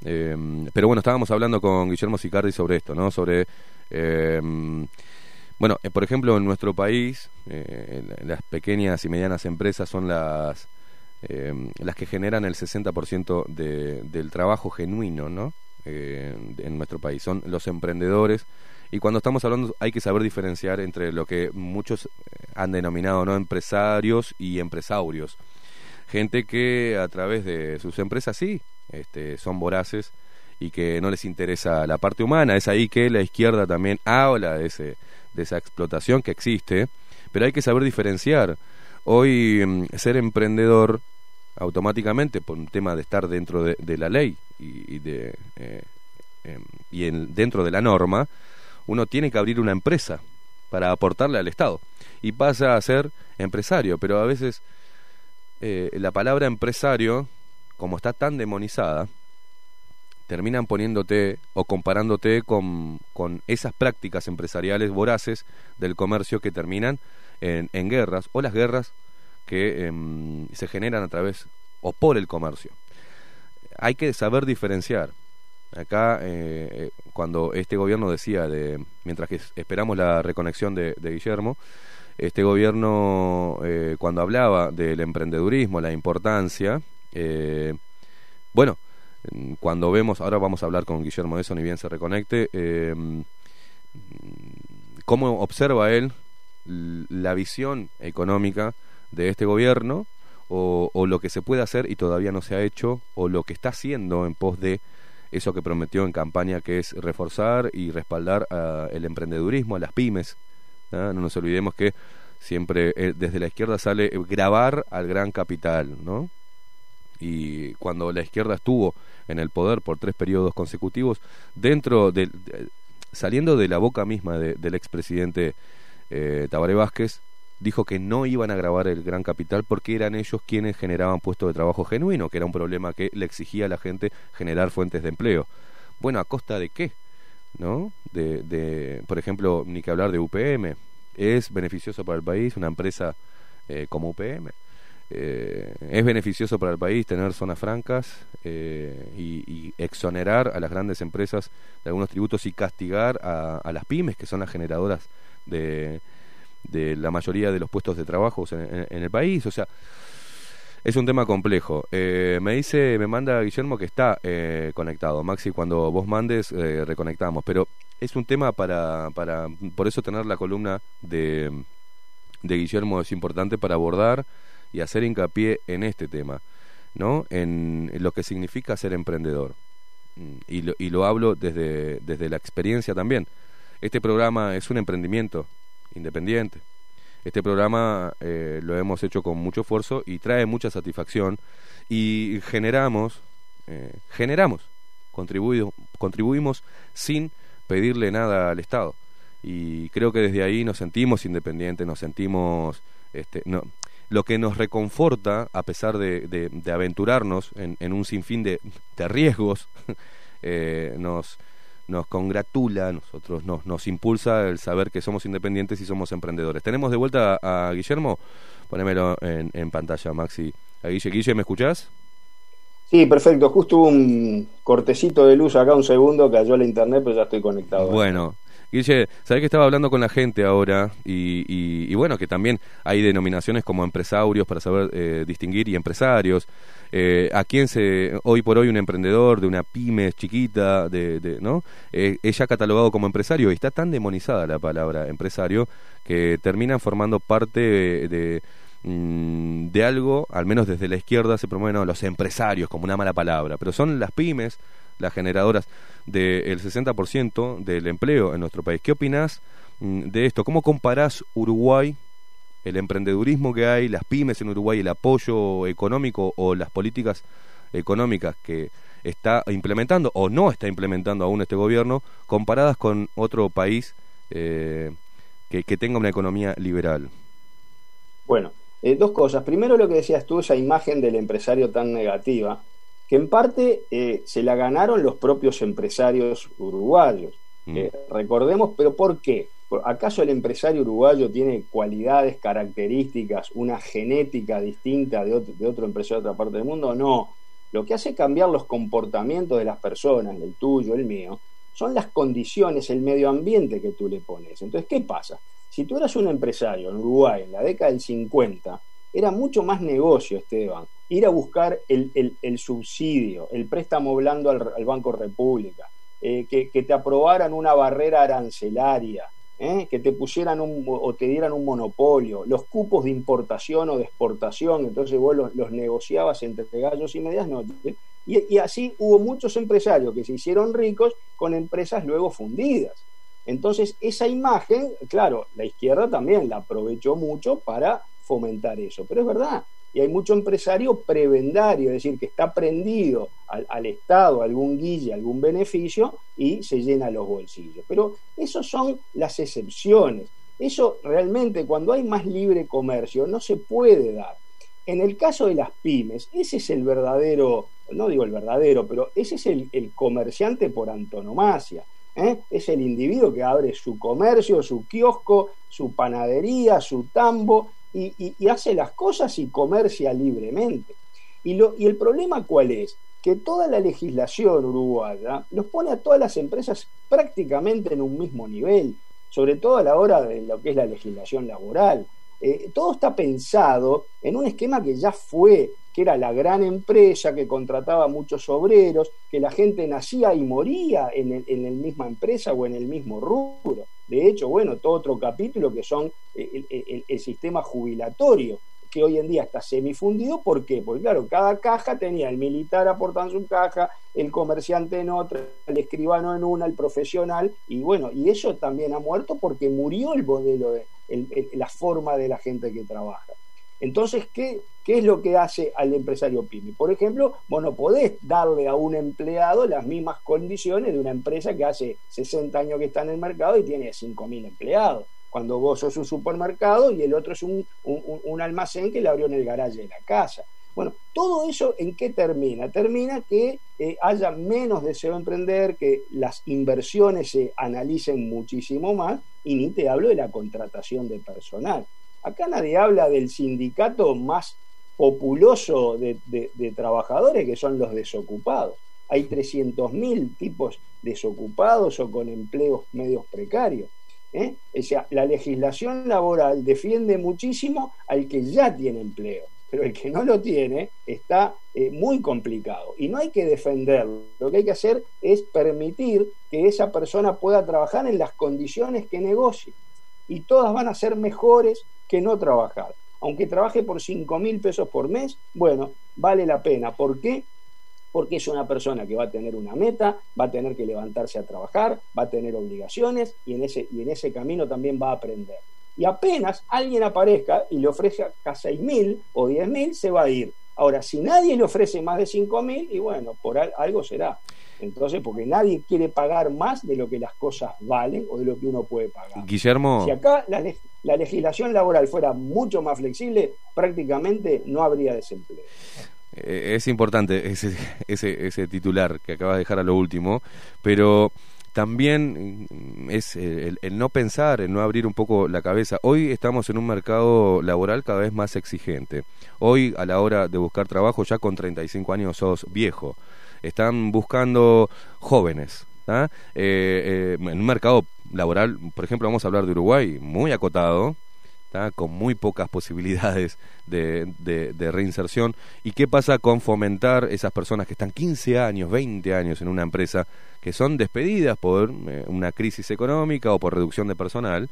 eh, pero bueno, estábamos hablando con Guillermo Sicardi sobre esto, ¿no? Sobre... eh, bueno, por ejemplo, en nuestro país, las pequeñas y medianas empresas son las eh, las que generan el 60% de, del trabajo genuino, ¿no? Eh, en nuestro país. Son los emprendedores. Y cuando estamos hablando hay que saber diferenciar entre lo que muchos eh, han denominado no empresarios y empresarios gente que a través de sus empresas sí este, son voraces y que no les interesa la parte humana. Es ahí que la izquierda también habla de ese de esa explotación que existe. Pero hay que saber diferenciar. Hoy mm, ser emprendedor automáticamente por un tema de estar dentro de, la ley y, de eh, em, y en- dentro de la norma uno tiene que abrir una empresa para aportarle al Estado. Y pasa a ser empresario pero a veces eh, la palabra empresario como está tan demonizada terminan poniéndote o comparándote con, con esas prácticas empresariales voraces del comercio que terminan en, en guerras o las guerras que em, se generan a través o por el comercio. Hay que saber diferenciar. Acá, eh, eh, cuando este gobierno decía, de mientras que esperamos la reconexión de, Guillermo, este gobierno, eh, cuando hablaba del emprendedurismo, la importancia, bueno, cuando vemos, ahora vamos a hablar con Guillermo de eso, ni bien se reconecte, eh, cómo observa él la visión económica de este gobierno o, lo que se puede hacer y todavía no se ha hecho o lo que está haciendo en pos de eso que prometió en campaña que es reforzar y respaldar a el emprendedurismo, a las pymes. ¿ah? No nos olvidemos que siempre eh, desde la izquierda sale eh, grabar al gran capital, ¿no? Y cuando la izquierda estuvo en el poder por tres periodos consecutivos, dentro de- saliendo de la boca misma de- del expresidente eh, Tabaré Vázquez, dijo que no iban a grabar el gran capital porque eran ellos quienes generaban puestos de trabajo genuino, que era un problema que le exigía a la gente generar fuentes de empleo. Bueno, ¿a costa de qué? ¿No? De, de, por ejemplo, ni que hablar de UPM. ¿Es beneficioso para el país una empresa eh, como UPM? Eh, ¿Es beneficioso para el país tener zonas francas eh, y, exonerar a las grandes empresas de algunos tributos y castigar a, a las pymes, que son las generadoras de, de la mayoría de los puestos de trabajo en, en- el país? O sea, es un tema complejo. Eh, me dice, me manda Guillermo que está eh, conectado. Maxi, cuando vos mandes, eh, reconectamos. Pero es un tema para, para, por eso tener la columna de, de Guillermo es importante para abordar y hacer hincapié en este tema, ¿no? En, en lo que significa ser emprendedor. Mm, Y lo, y lo hablo desde, desde la experiencia también. Este programa es un emprendimiento independiente. Este programa eh, lo hemos hecho con mucho esfuerzo y trae mucha satisfacción y generamos, eh, generamos, contribuimos sin pedirle nada al Estado. Y creo que desde ahí nos sentimos independientes, nos sentimos, este, no, lo que nos reconforta, a pesar de, aventurarnos en, un sinfín de, de riesgos, *laughs* eh, nos, nos congratula, nosotros nos, nos impulsa el saber que somos independientes y somos emprendedores. Tenemos de vuelta a, a Guillermo, ponémelo en, en pantalla, Maxi. A Guille, Guille, ¿me escuchás? Sí, perfecto. Justo hubo un cortecito de luz acá, un segundo, cayó la internet, pero ya estoy conectado. Bueno, Guille, sabés que estaba hablando con la gente ahora y, y- y bueno, que también hay denominaciones como empresarios para saber eh, distinguir y empresarios. Eh, ¿A quién se, hoy por hoy un emprendedor de una pyme chiquita, de, de- ¿no? Eh, es ya catalogado como empresario y está tan demonizada la palabra empresario que terminan formando parte de, mm, de algo, al menos desde la izquierda se promueven los empresarios como una mala palabra, pero son las pymes las generadoras del 60% del empleo en nuestro país. ¿Qué opinás mm, de esto? ¿Cómo comparás Uruguay, el emprendedurismo que hay, las pymes en Uruguay, el apoyo económico o las políticas económicas que está implementando o no está implementando aún este gobierno, comparadas con otro país eh, que, tenga una economía liberal? Bueno, eh, dos cosas. Primero lo que decías tú, esa imagen del empresario tan negativa, que en parte eh, se la ganaron los propios empresarios uruguayos. Eh, recordemos, pero ¿por qué? ¿Por- ¿Acaso el empresario uruguayo tiene cualidades, características, una genética distinta de otro, de otro empresario de otra parte del mundo? No. Lo que hace cambiar los comportamientos de las personas, el tuyo, el mío, son las condiciones, el medio ambiente que tú le pones. Entonces, ¿qué pasa? Si tú eras un empresario en Uruguay en la década del 50, era mucho más negocio, Esteban, ir a buscar el, subsidio, el préstamo blando al, Banco República, eh, que, te aprobaran una barrera arancelaria, ¿eh? que te pusieran un, o te dieran un monopolio, los cupos de importación o de exportación, entonces vos los, negociabas entre gallos y medias noches. Y así hubo muchos empresarios que se hicieron ricos con empresas luego fundidas. Entonces, esa imagen, claro, la izquierda también la aprovechó mucho para fomentar eso. Pero es verdad, y hay mucho empresario prebendario, es decir, que está prendido al, Estado, algún guille, algún beneficio y se llena los bolsillos. Pero esos son las excepciones. Eso realmente, cuando hay más libre comercio, no se puede dar. En el caso de las pymes, ese es el verdadero, no digo el verdadero, pero ese es el, el comerciante por antonomasia. ¿eh? Es el individuo que abre su comercio, su kiosco, su panadería, su tambo y, y- hace las cosas y comercia libremente. Y, lo, y el problema cuál es? Que toda la legislación uruguaya los pone a todas las empresas prácticamente en un mismo nivel, sobre todo a la hora de lo que es la legislación laboral. Eh, todo está pensado en un esquema que ya fue, que era la gran empresa que contrataba muchos obreros, que la gente nacía y moría en el, en el misma empresa o en el mismo rubro. De hecho, bueno, todo otro capítulo que son eh, el, el- sistema jubilatorio, que hoy en día está semifundido. ¿Por qué? Porque claro, cada caja tenía el militar aportando su caja, el comerciante en otra, el escribano en una, el profesional, y bueno, y eso también ha muerto porque murió el modelo de, el- la forma de la gente que trabaja. Entonces, ¿qué, ¿qué es lo que hace al empresario pyme? Por ejemplo, vos no podés darle a un empleado las mismas condiciones de una empresa que hace 60 años que está en el mercado y tiene 5.000 empleados. Cuando vos sos un supermercado y el otro es un, un- almacén que le abrió en el garaje de la casa. Bueno, todo eso en qué termina? Termina que eh, haya menos deseo de emprender, que las inversiones se analicen muchísimo más y ni te hablo de la contratación de personal. Acá nadie habla del sindicato más populoso de, trabajadores que son los desocupados. Hay 300.000 tipos desocupados o con empleos medios precarios. ¿eh? La legislación laboral defiende muchísimo al que ya tiene empleo, pero el que no lo tiene está eh, muy complicado y no hay que defenderlo. Lo que hay que hacer es permitir que esa persona pueda trabajar en las condiciones que negocie y todas van a ser mejores que no trabajar. Aunque trabaje por 5 mil pesos por mes, bueno, vale la pena. ¿Por qué? Porque es una persona que va a tener una meta, va a tener que levantarse a trabajar, va a tener obligaciones y en ese, y en ese camino también va a aprender. Y apenas alguien aparezca y le ofrezca 6 mil o 10 mil, se va a ir. Ahora, si nadie le ofrece más de 5 mil, y bueno, por al- algo será. Entonces, porque nadie quiere pagar más de lo que las cosas valen o de lo que uno puede pagar. Guillermo, Si acá la, leg- la legislación laboral fuera mucho más flexible, prácticamente no habría desempleo. eh, es importante ese, ese, ese titular que acabas de dejar a lo último, pero también mm, es el, el no pensar, el no abrir un poco la cabeza. Hoy estamos en un mercado laboral cada vez más exigente. Hoy a la hora de buscar trabajo ya con 35 años sos viejo. Están buscando jóvenes. Eh, eh, en un mercado laboral, por ejemplo, vamos a hablar de Uruguay, muy acotado, ¿tá? con muy pocas *laughs* posibilidades de, reinserción. ¿Y qué pasa con fomentar esas personas que están 15 años, 20 años en una empresa, que son despedidas por eh, una crisis económica o por reducción de personal,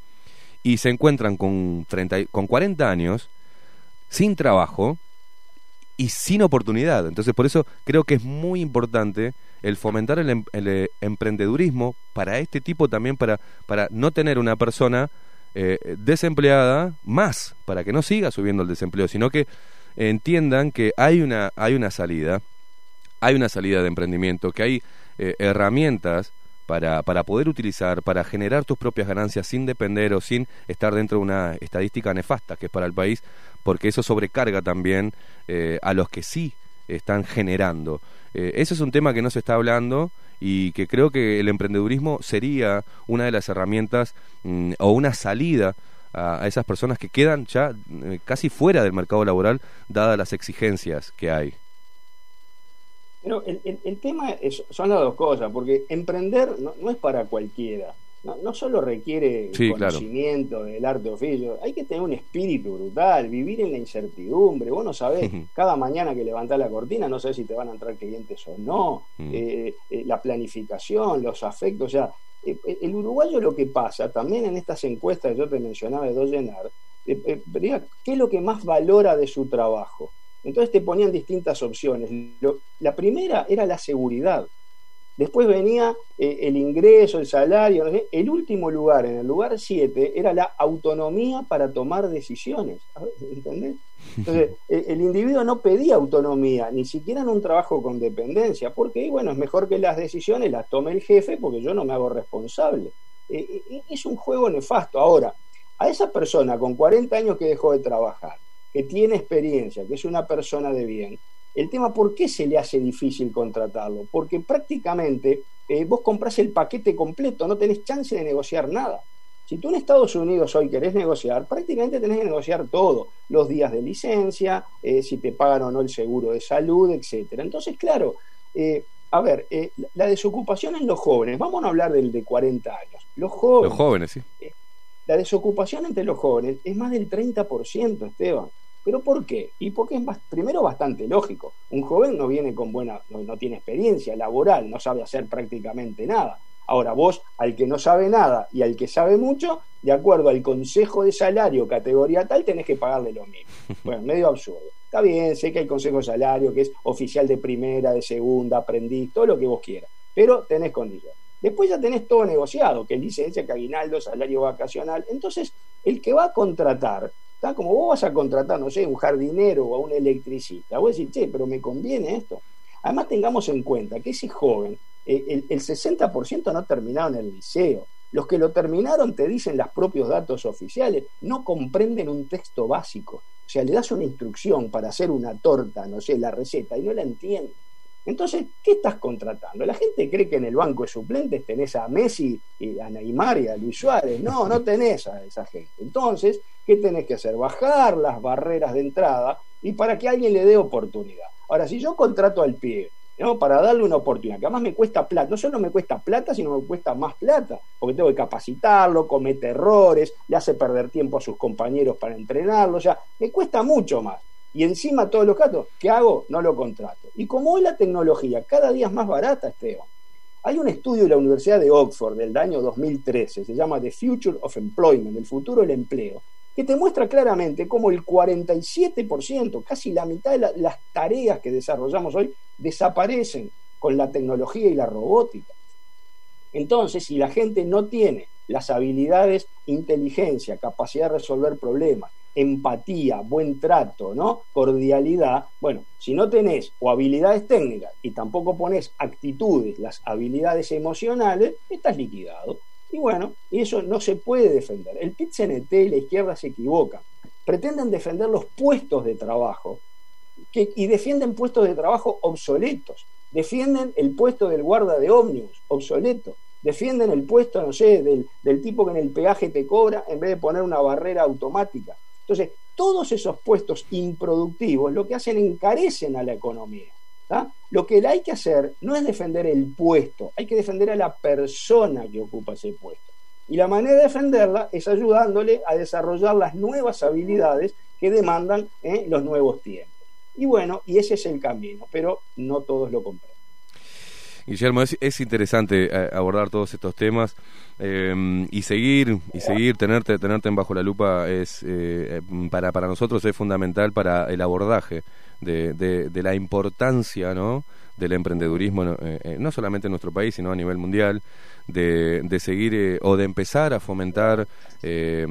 y se encuentran con, 30, y- con 40 años sin trabajo y sin oportunidad? Entonces, por eso creo que es muy importante el fomentar el, em- eh, emprendedurismo para este tipo también, para, para no tener una persona eh, desempleada más, para que no siga subiendo el desempleo, sino que entiendan que hay una, hay una salida, hay una salida de emprendimiento, que hay eh, herramientas para, para poder utilizar, para generar tus propias ganancias sin depender o sin estar dentro de una estadística nefasta que es para el país, porque eso sobrecarga también eh, a los que sí están generando. Eh, ese es un tema que no se está hablando y que creo que el emprendedurismo sería una de las herramientas mm, o una salida a, esas personas que quedan ya eh, casi fuera del mercado laboral dadas las exigencias que hay. Pero el, el- el tema es- son las dos cosas, porque emprender no, no es para cualquiera. No, no solo requiere Sí, claro. conocimiento del arte oficio, hay que tener un espíritu brutal, vivir en la incertidumbre. Vos no sabés, *laughs* cada mañana que levantás la cortina, no sabés si te van a entrar clientes o no. Mm. Eh, eh, la planificación, los afectos, o sea, eh, el uruguayo lo que pasa, también en estas encuestas que yo te mencionaba de Doyenar, qué es lo que más valora de su trabajo. Entonces te ponían distintas opciones. Lo- la primera era la seguridad. Después venía eh, el ingreso, el salario. no sé. El último lugar, en el lugar 7, era la autonomía para tomar decisiones. ¿Entendés? Entonces, *laughs* eh, el individuo no pedía autonomía, ni siquiera en un trabajo con dependencia, porque bueno, es mejor que las decisiones las tome el jefe porque yo no me hago responsable. Eh, es un juego nefasto. Ahora, a esa persona con 40 años que dejó de trabajar, que tiene experiencia, que es una persona de bien, el tema, ¿por qué se le hace difícil contratarlo? Porque prácticamente eh, vos compras el paquete completo, no tenés chance de negociar nada. Si tú en Estados Unidos hoy querés negociar, prácticamente tenés que negociar todo, los días de licencia, eh, si te pagan o no el seguro de salud, etcétera. Entonces, claro, eh, a ver, eh, la- la desocupación en los jóvenes, vamos a hablar del de 40 años. Los jóvenes, Los jóvenes, sí. la desocupación entre los jóvenes es más del 30%, Esteban. ¿Pero por qué? Y porque es más, primero bastante lógico. Un joven no viene con buena, no, no tiene experiencia laboral, no sabe hacer prácticamente nada. Ahora, vos, al que no sabe nada y al que sabe mucho, de acuerdo al consejo de salario categoría tal, tenés que pagarle lo mismo. *laughs* Bueno, medio absurdo. Está bien, sé que hay consejo de salario que es oficial de primera, de segunda, aprendiz, todo lo que vos quieras, pero tenés condiciones. Después ya tenés todo negociado, que es licencia, que aguinaldo, salario vacacional. Entonces, el que va a contratar, ¿tá? como vos vas a contratar, no sé, un jardinero o a un electricista, vos decís, che, pero me conviene esto. Además tengamos en cuenta que ese joven, eh, el, el 60% no terminaron el liceo. Los que lo terminaron, te dicen los propios datos oficiales, no comprenden un texto básico. O sea, le das una instrucción para hacer una torta, no sé, la receta, y no la entiende. Entonces, ¿qué estás contratando? La gente cree que en el banco de suplentes tenés a Messi, y a Neymar y a Luis Suárez. No, no tenés a esa gente. Entonces, ¿qué tenés que hacer? Bajar las barreras de entrada y para que alguien le dé oportunidad. Ahora, si yo contrato al pibe, ¿no? para darle una oportunidad, que además me cuesta plata, no solo me cuesta plata, sino me cuesta más plata, porque tengo que capacitarlo, comete errores, le hace perder tiempo a sus compañeros para entrenarlo, o sea, me cuesta mucho más. Y encima todos los gatos, ¿qué hago? No lo contrato. Y como hoy la tecnología cada día es más barata, Esteban, hay un estudio de la Universidad de Oxford del año 2013, se llama The Future of Employment, el futuro del empleo, que te muestra claramente cómo el 47%, casi la mitad de la- las tareas que desarrollamos hoy, desaparecen con la tecnología y la robótica. Entonces, si la gente no tiene las habilidades, inteligencia, capacidad de resolver problemas, empatía, buen trato, ¿no? cordialidad, bueno, si no tenés o habilidades técnicas y tampoco pones actitudes, las habilidades emocionales, estás liquidado. Y bueno, y eso no se puede defender. El PIT-CNT y la izquierda se equivocan. Pretenden defender los puestos de trabajo que, y defienden puestos de trabajo obsoletos. Defienden el puesto del guarda de ómnibus, obsoleto. Defienden el puesto, no sé, del, tipo que en el peaje te cobra en vez de poner una barrera automática. Entonces, todos esos puestos improductivos lo que hacen encarecen a la economía. Lo que hay que hacer no es defender el puesto, hay que defender a la persona que ocupa ese puesto. Y la manera de defenderla es ayudándole a desarrollar las nuevas habilidades que demandan ¿eh? los nuevos tiempos. Y bueno, y ese es el camino, pero no todos lo comprenden. Guillermo, es, es interesante eh, abordar todos estos temas eh, y seguir y seguir tenerte tenerte en bajo la lupa es eh, para para nosotros es fundamental para el abordaje de, de, la importancia, ¿no? del emprendedurismo no, eh, eh, no solamente en nuestro país sino a nivel mundial de, de seguir eh, o de empezar a fomentar eh,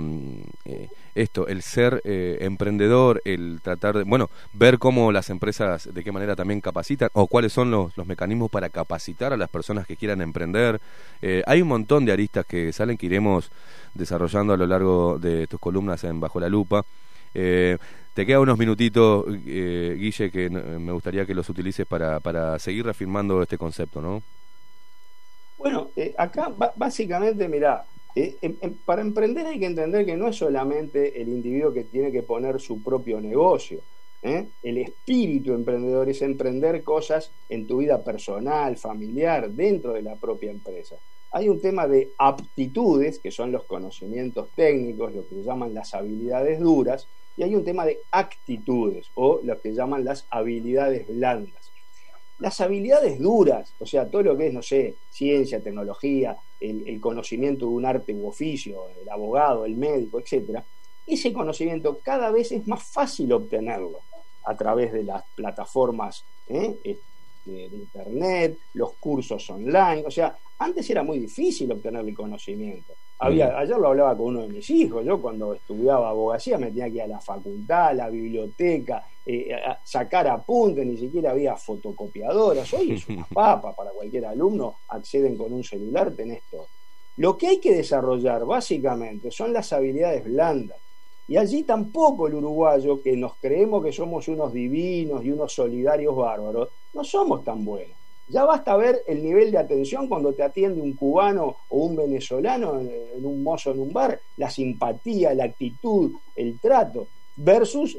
esto, el ser eh, emprendedor, el tratar de, bueno, ver cómo las empresas de qué manera también capacitan o cuáles son los, los mecanismos para capacitar a las personas que quieran emprender. Eh, hay un montón de aristas que salen que iremos desarrollando a lo largo de tus columnas en Bajo la Lupa. Eh, te quedan unos minutitos, eh, Guille, que me gustaría que los utilices para, para seguir reafirmando este concepto, ¿no? Bueno, acá básicamente, mirá, eh, em- em- para emprender hay que entender que no es solamente el individuo que tiene que poner su propio negocio. ¿eh? El espíritu emprendedor es emprender cosas en tu vida personal, familiar, dentro de la propia empresa. Hay un tema de aptitudes, que son los conocimientos técnicos, lo que se llaman las habilidades duras, y hay un tema de actitudes, o lo que llaman las habilidades blandas las habilidades duras, o sea, todo lo que es, no sé, ciencia, tecnología, el, conocimiento de un arte u oficio, el abogado, el médico, etcétera, ese conocimiento cada vez es más fácil obtenerlo a través de las plataformas ¿eh? De, de internet, los cursos online, o sea, antes era muy difícil obtener el conocimiento. Había, ayer lo hablaba con uno de mis hijos, yo cuando estudiaba abogacía me tenía que ir a la facultad, a la biblioteca, eh, a sacar apuntes, ni siquiera había fotocopiadoras, hoy es una *laughs* papa para cualquier alumno, acceden con un celular, tenés todo. Lo que hay que desarrollar básicamente son las habilidades blandas. Y allí tampoco el uruguayo, que nos creemos que somos unos divinos y unos solidarios bárbaros, no somos tan buenos. Ya basta ver el nivel de atención cuando te atiende un cubano o un venezolano en, un mozo en un bar, la simpatía, la actitud, el trato, versus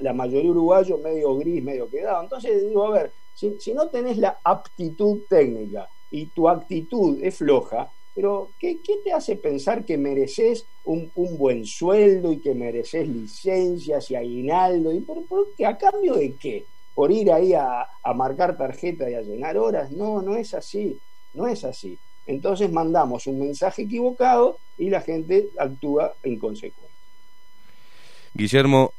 la, mayoría uruguayo medio gris, medio quedado. Entonces digo, a ver, si, no tenés la aptitud técnica y tu actitud es floja, pero ¿qué, qué te hace pensar que mereces un, un buen sueldo y que mereces licencias y aguinaldo? ¿Y por qué? ¿A cambio de qué? ¿Por ir ahí a, marcar tarjeta y a llenar horas? No, no es así, no es así. Entonces mandamos un mensaje equivocado y la gente actúa en consecuencia. Guillermo,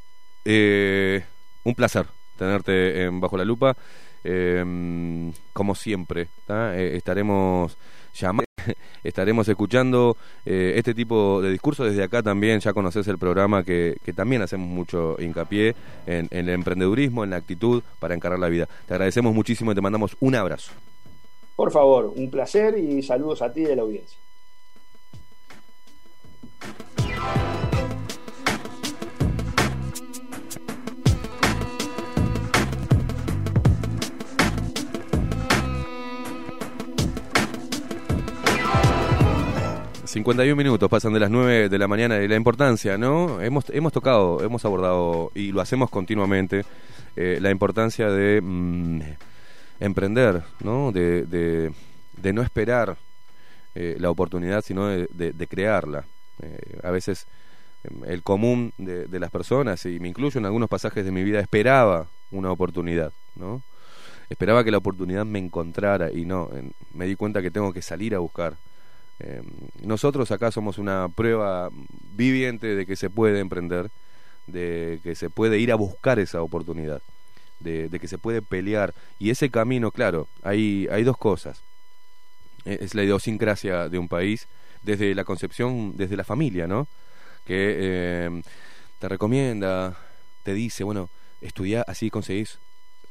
eh, un placer tenerte en Bajo la Lupa. Eh, como siempre. Eh, estaremos llamar. *laughs* Estaremos escuchando eh, este tipo de discursos desde acá también. Ya conoces el programa que, que también hacemos mucho hincapié en, el emprendedurismo, en la actitud para encarar la vida. Te agradecemos muchísimo y te mandamos un abrazo. Por favor, un placer y saludos a ti de la audiencia. 51 minutos pasan de las 9 de la mañana y la importancia, ¿no? Hemos, hemos tocado, hemos abordado y lo hacemos continuamente, eh, la importancia de mm, emprender, ¿no? De, de, no esperar eh, la oportunidad, sino de, crearla. Eh, a veces em, el común de, las personas, y me incluyo en algunos pasajes de mi vida, esperaba una oportunidad, ¿no? Esperaba que la oportunidad me encontrara y no, me di cuenta que tengo que salir a buscar. Eh, nosotros acá somos una prueba viviente de que se puede emprender, de que se puede ir a buscar esa oportunidad, de, que se puede pelear. Y ese camino, claro, hay, hay dos cosas. Eh, Es la idiosincrasia de un país desde la concepción, desde la familia, ¿no? Que eh, te recomienda, te dice, bueno, estudiá, así conseguís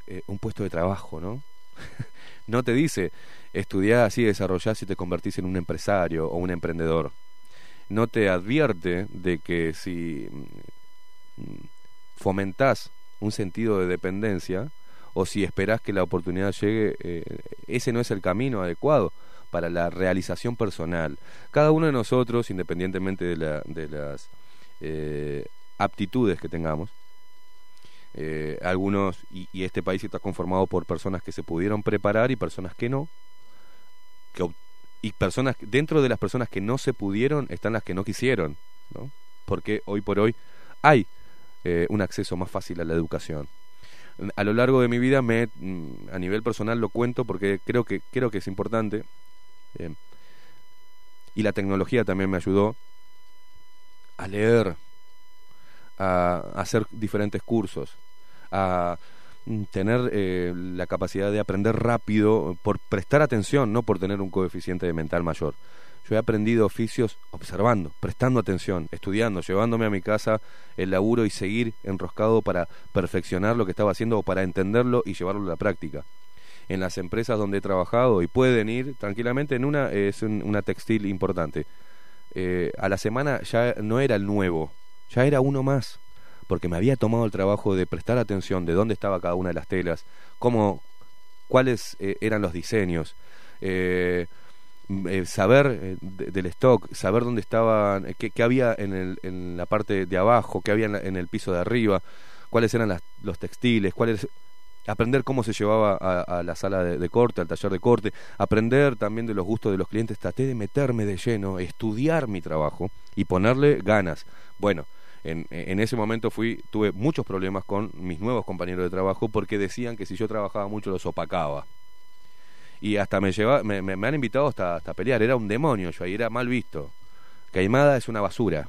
eh, un puesto de trabajo, ¿no? *laughs* no te dice, estudiá así, desarrollás y te convertís en un empresario o un emprendedor. No te advierte de que si mm, fomentás un sentido de dependencia o si esperás que la oportunidad llegue, eh, ese no es el camino adecuado para la realización personal. Cada uno de nosotros, independientemente de, la- de las eh, aptitudes que tengamos, eh, algunos, y este país está conformado por personas que se pudieron preparar y personas que no, que y personas, dentro de las personas que no se pudieron están las que no quisieron, ¿no? Porque hoy por hoy hay eh, un acceso más fácil a la educación. A lo largo de mi vida, me, mm, a nivel personal lo cuento porque creo que, creo que es importante, eh, y la tecnología también me ayudó a leer, a, hacer diferentes cursos, a tener eh, la capacidad de aprender rápido por prestar atención, no por tener un coeficiente mental mayor. Yo he aprendido oficios observando, prestando atención, estudiando, llevándome a mi casa el laburo y seguir enroscado para perfeccionar lo que estaba haciendo o para entenderlo y llevarlo a la práctica. En las empresas donde he trabajado y pueden ir tranquilamente, en una es un- una textil importante. Eh, a la semana ya no era el nuevo, ya era uno más, porque me había tomado el trabajo de prestar atención de dónde estaba cada una de las telas, cómo, cuáles eh, eran los diseños, eh, eh, saber eh, de- del stock, saber dónde estaban, eh, qué, qué había en, el, en la parte de abajo, qué había en, la- en el piso de arriba, cuáles eran las- los textiles, cuáles aprender cómo se llevaba a, a la sala de, de corte, al taller de corte, aprender también de los gustos de los clientes, traté de meterme de lleno, estudiar mi trabajo y ponerle ganas. Bueno, en, en ese momento fui, tuve muchos problemas con mis nuevos compañeros de trabajo porque decían que si yo trabajaba mucho los opacaba. Y hasta me lleva, me, han invitado hasta, hasta pelear, era un demonio yo ahí, era mal visto. Caimada es una basura.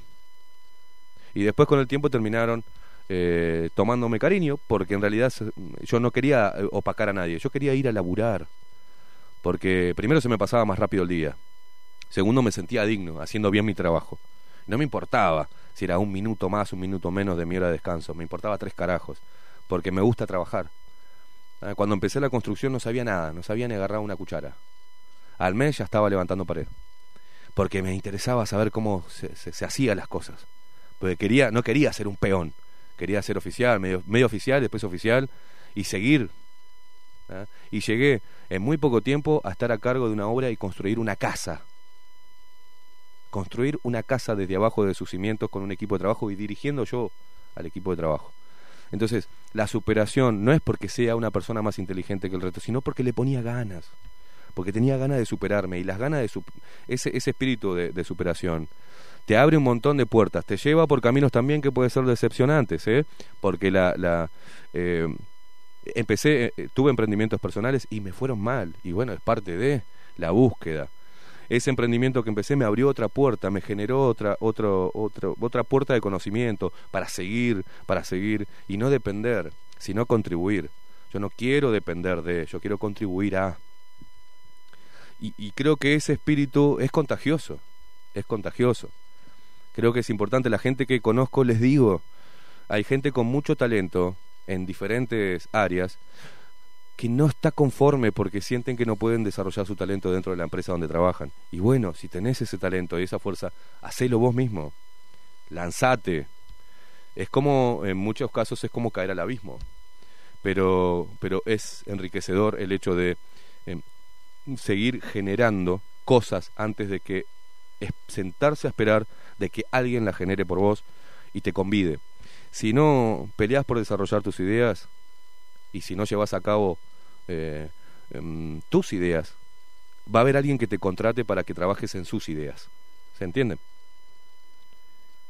Y después con el tiempo terminaron eh, tomándome cariño, porque en realidad yo no quería eh, opacar a nadie, yo quería ir a laburar, porque primero se me pasaba más rápido el día, segundo me sentía digno, haciendo bien mi trabajo. No me importaba si era un minuto más, un minuto menos de mi hora de descanso, me importaba tres carajos, porque me gusta trabajar. Ah, Cuando empecé la construcción no sabía nada, no sabía ni agarrar una cuchara. Al mes ya estaba levantando pared, porque me interesaba saber cómo se, se, hacían las cosas, porque quería, no quería ser un peón, quería ser oficial, medio, medio oficial, después oficial, y seguir. ¿ah? Y llegué en muy poco tiempo a estar a cargo de una obra y construir una casa. Construir una casa desde abajo de sus cimientos con un equipo de trabajo y dirigiendo yo al equipo de trabajo. Entonces, la superación no es porque sea una persona más inteligente que el resto, sino porque le ponía ganas. Porque tenía ganas de superarme. Y las ganas de sup- ese, ese espíritu de, de superación te abre un montón de puertas. Te lleva por caminos también que pueden ser decepcionantes, ¿eh? Porque la. la eh, empecé, eh, tuve emprendimientos personales y me fueron mal. Y bueno, es parte de la búsqueda. Ese emprendimiento que empecé me abrió otra puerta, me generó otra, otro, otro, otra puerta de conocimiento para seguir, para seguir y no depender, sino contribuir. Yo no quiero depender de, yo quiero contribuir a. Y creo que ese espíritu es contagioso, es contagioso. Creo que es importante, la gente que conozco, les digo, hay gente con mucho talento en diferentes áreas que no está conforme porque sienten que no pueden desarrollar su talento dentro de la empresa donde trabajan. Y bueno, si tenés ese talento y esa fuerza, hacelo vos mismo. Lanzate. Es como, en muchos casos, es como caer al abismo. Pero, pero es enriquecedor el hecho de em, seguir generando cosas antes de que sentarse a esperar de que alguien la genere por vos y te convide. Si no peleas por desarrollar tus ideas y si no llevas a cabo eh, em, tus ideas, va a haber alguien que te contrate para que trabajes en sus ideas. ¿Se entiende?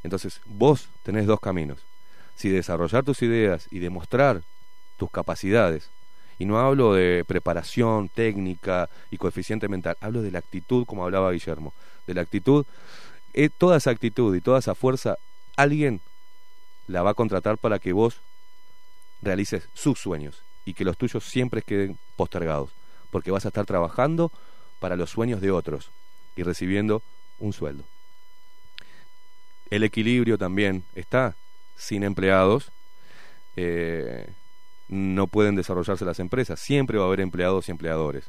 Entonces, vos tenés dos caminos. Si desarrollar tus ideas y demostrar tus capacidades, y no hablo de preparación técnica y coeficiente mental, hablo de la actitud, como hablaba Guillermo, de la actitud, eh, toda esa actitud y toda esa fuerza, alguien la va a contratar para que vos realices sus sueños y que los tuyos siempre queden postergados, porque vas a estar trabajando para los sueños de otros y recibiendo un sueldo. El equilibrio también está sin empleados. eh, no pueden desarrollarse las empresas. Siempre va a haber empleados y empleadores.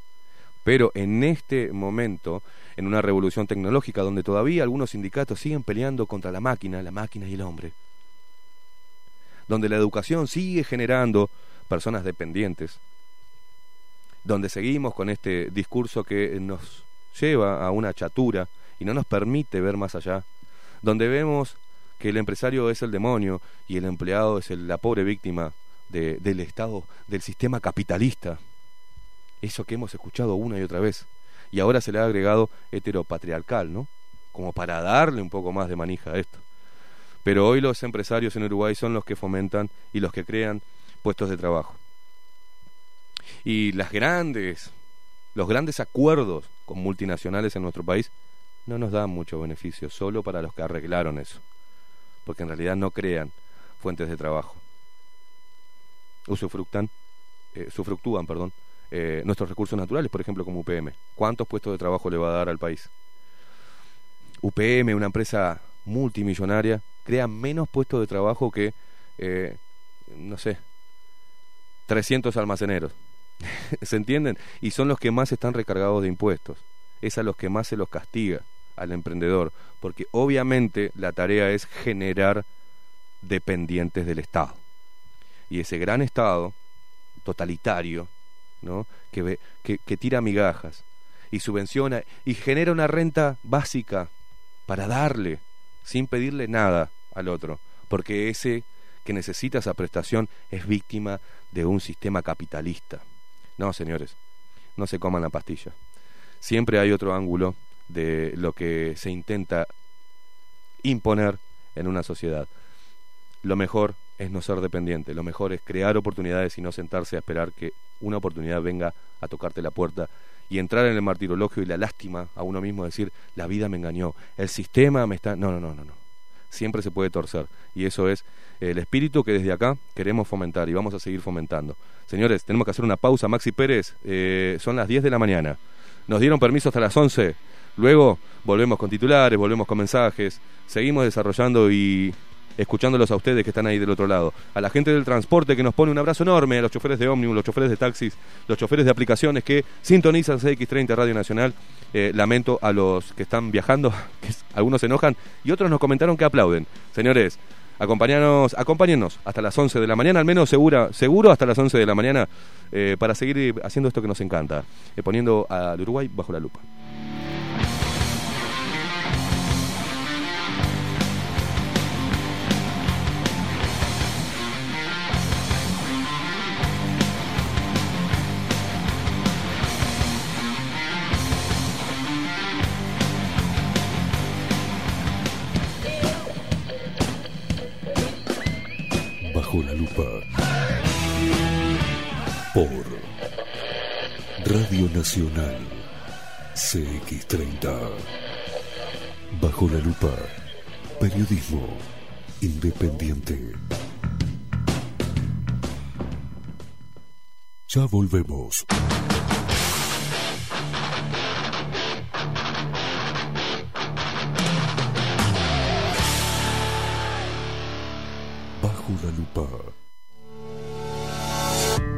Pero en este momento, en una revolución tecnológica donde todavía algunos sindicatos siguen peleando contra la máquina, la máquina y el hombre, donde la educación sigue generando personas dependientes, donde seguimos con este discurso que nos lleva a una chatura y no nos permite ver más allá, donde vemos que el empresario es el demonio y el empleado es el- la pobre víctima de- del Estado, del sistema capitalista. Eso que hemos escuchado una y otra vez. Y ahora se le ha agregado heteropatriarcal, ¿no? Como para darle un poco más de manija a esto. Pero hoy los empresarios en Uruguay son los que fomentan y los que crean puestos de trabajo. Y las grandes, los grandes acuerdos con multinacionales en nuestro país no nos dan mucho beneficio, solo para los que arreglaron eso. Porque en realidad no crean fuentes de trabajo. Usufructan, eh, sufructúan, perdón, eh, nuestros recursos naturales, por ejemplo, como UPM. ¿Cuántos puestos de trabajo le va a dar al país? UPM, una empresa multimillonaria, crea menos puestos de trabajo que, eh, no sé, 300 almaceneros. *laughs* ¿Se entienden? Y son los que más están recargados de impuestos. Es a los que más se los castiga al emprendedor, porque obviamente la tarea es generar dependientes del Estado. Y ese gran Estado totalitario, ¿no? que, ve, que, que tira migajas y subvenciona y genera una renta básica para darle, sin pedirle nada al otro, porque ese que necesita esa prestación es víctima de un sistema capitalista. No, señores, no se coman la pastilla. Siempre hay otro ángulo de lo que se intenta imponer en una sociedad. Lo mejor es no ser dependiente, lo mejor es crear oportunidades y no sentarse a esperar que una oportunidad venga a tocarte la puerta y entrar en el martirologio y la lástima a uno mismo, decir, la vida me engañó, el sistema me está... No, no, no, no, no. Siempre se puede torcer. Y eso es el espíritu que desde acá queremos fomentar y vamos a seguir fomentando. Señores, tenemos que hacer una pausa. Maxi Pérez, eh, son las 10 de la mañana. Nos dieron permiso hasta las 11. Luego volvemos con titulares, volvemos con mensajes. Seguimos desarrollando y escuchándolos a ustedes que están ahí del otro lado. A la gente del transporte que nos pone un abrazo enorme, a los choferes de ómnibus, los choferes de taxis, los choferes de aplicaciones que sintonizan CX30 Radio Nacional. Eh, lamento a los que están viajando, *laughs* que algunos se enojan y otros nos comentaron que aplauden. Señores, acompañanos, acompáñennos hasta las 11 de la mañana, al menos segura, seguro hasta las 11 de la mañana, eh, para seguir eh, haciendo esto que nos encanta, eh, poniendo al Uruguay bajo la lupa. Nacional CX30. Bajo la lupa, periodismo independiente. Ya volvemos. Bajo la lupa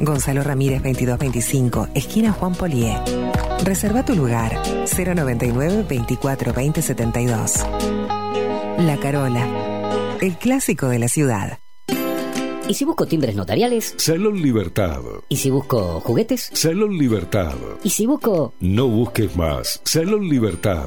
Gonzalo Ramírez 2225, esquina Juan Polié. Reserva tu lugar 099 24 20 72. La Carola, el clásico de la ciudad. ¿Y si busco timbres notariales? Salón Libertad. ¿Y si busco juguetes? Salón Libertad. ¿Y si busco... No busques más. Salón Libertad.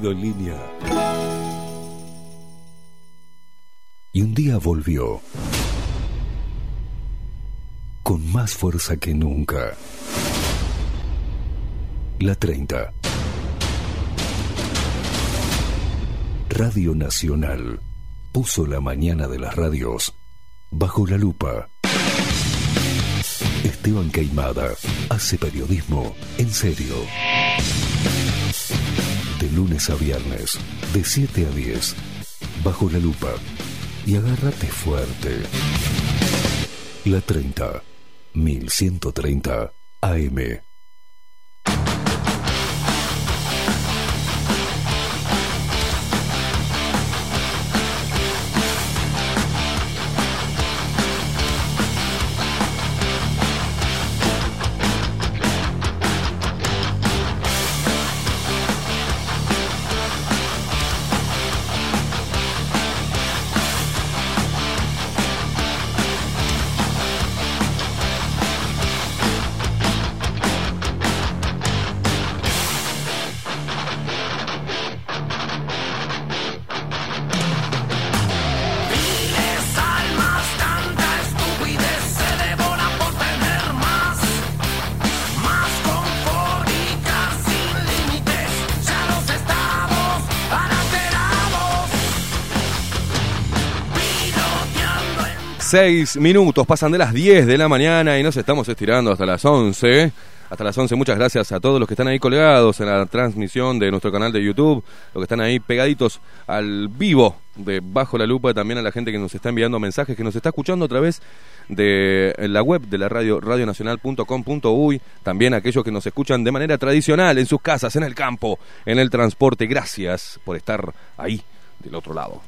en línea. Y un día volvió. Con más fuerza que nunca. La 30. Radio Nacional puso la mañana de las radios bajo la lupa. Esteban Queimada hace periodismo en serio. De lunes a viernes, de 7 a 10, bajo la lupa. Y agárrate fuerte. La 30, 1130 AM. 16 minutos, pasan de las 10 de la mañana y nos estamos estirando hasta las 11. Hasta las 11, muchas gracias a todos los que están ahí colgados en la transmisión de nuestro canal de YouTube, los que están ahí pegaditos al vivo de Bajo la Lupa, también a la gente que nos está enviando mensajes, que nos está escuchando a través de la web de la radio, radionacional.com.uy, también aquellos que nos escuchan de manera tradicional, en sus casas, en el campo, en el transporte. Gracias por estar ahí, del otro lado.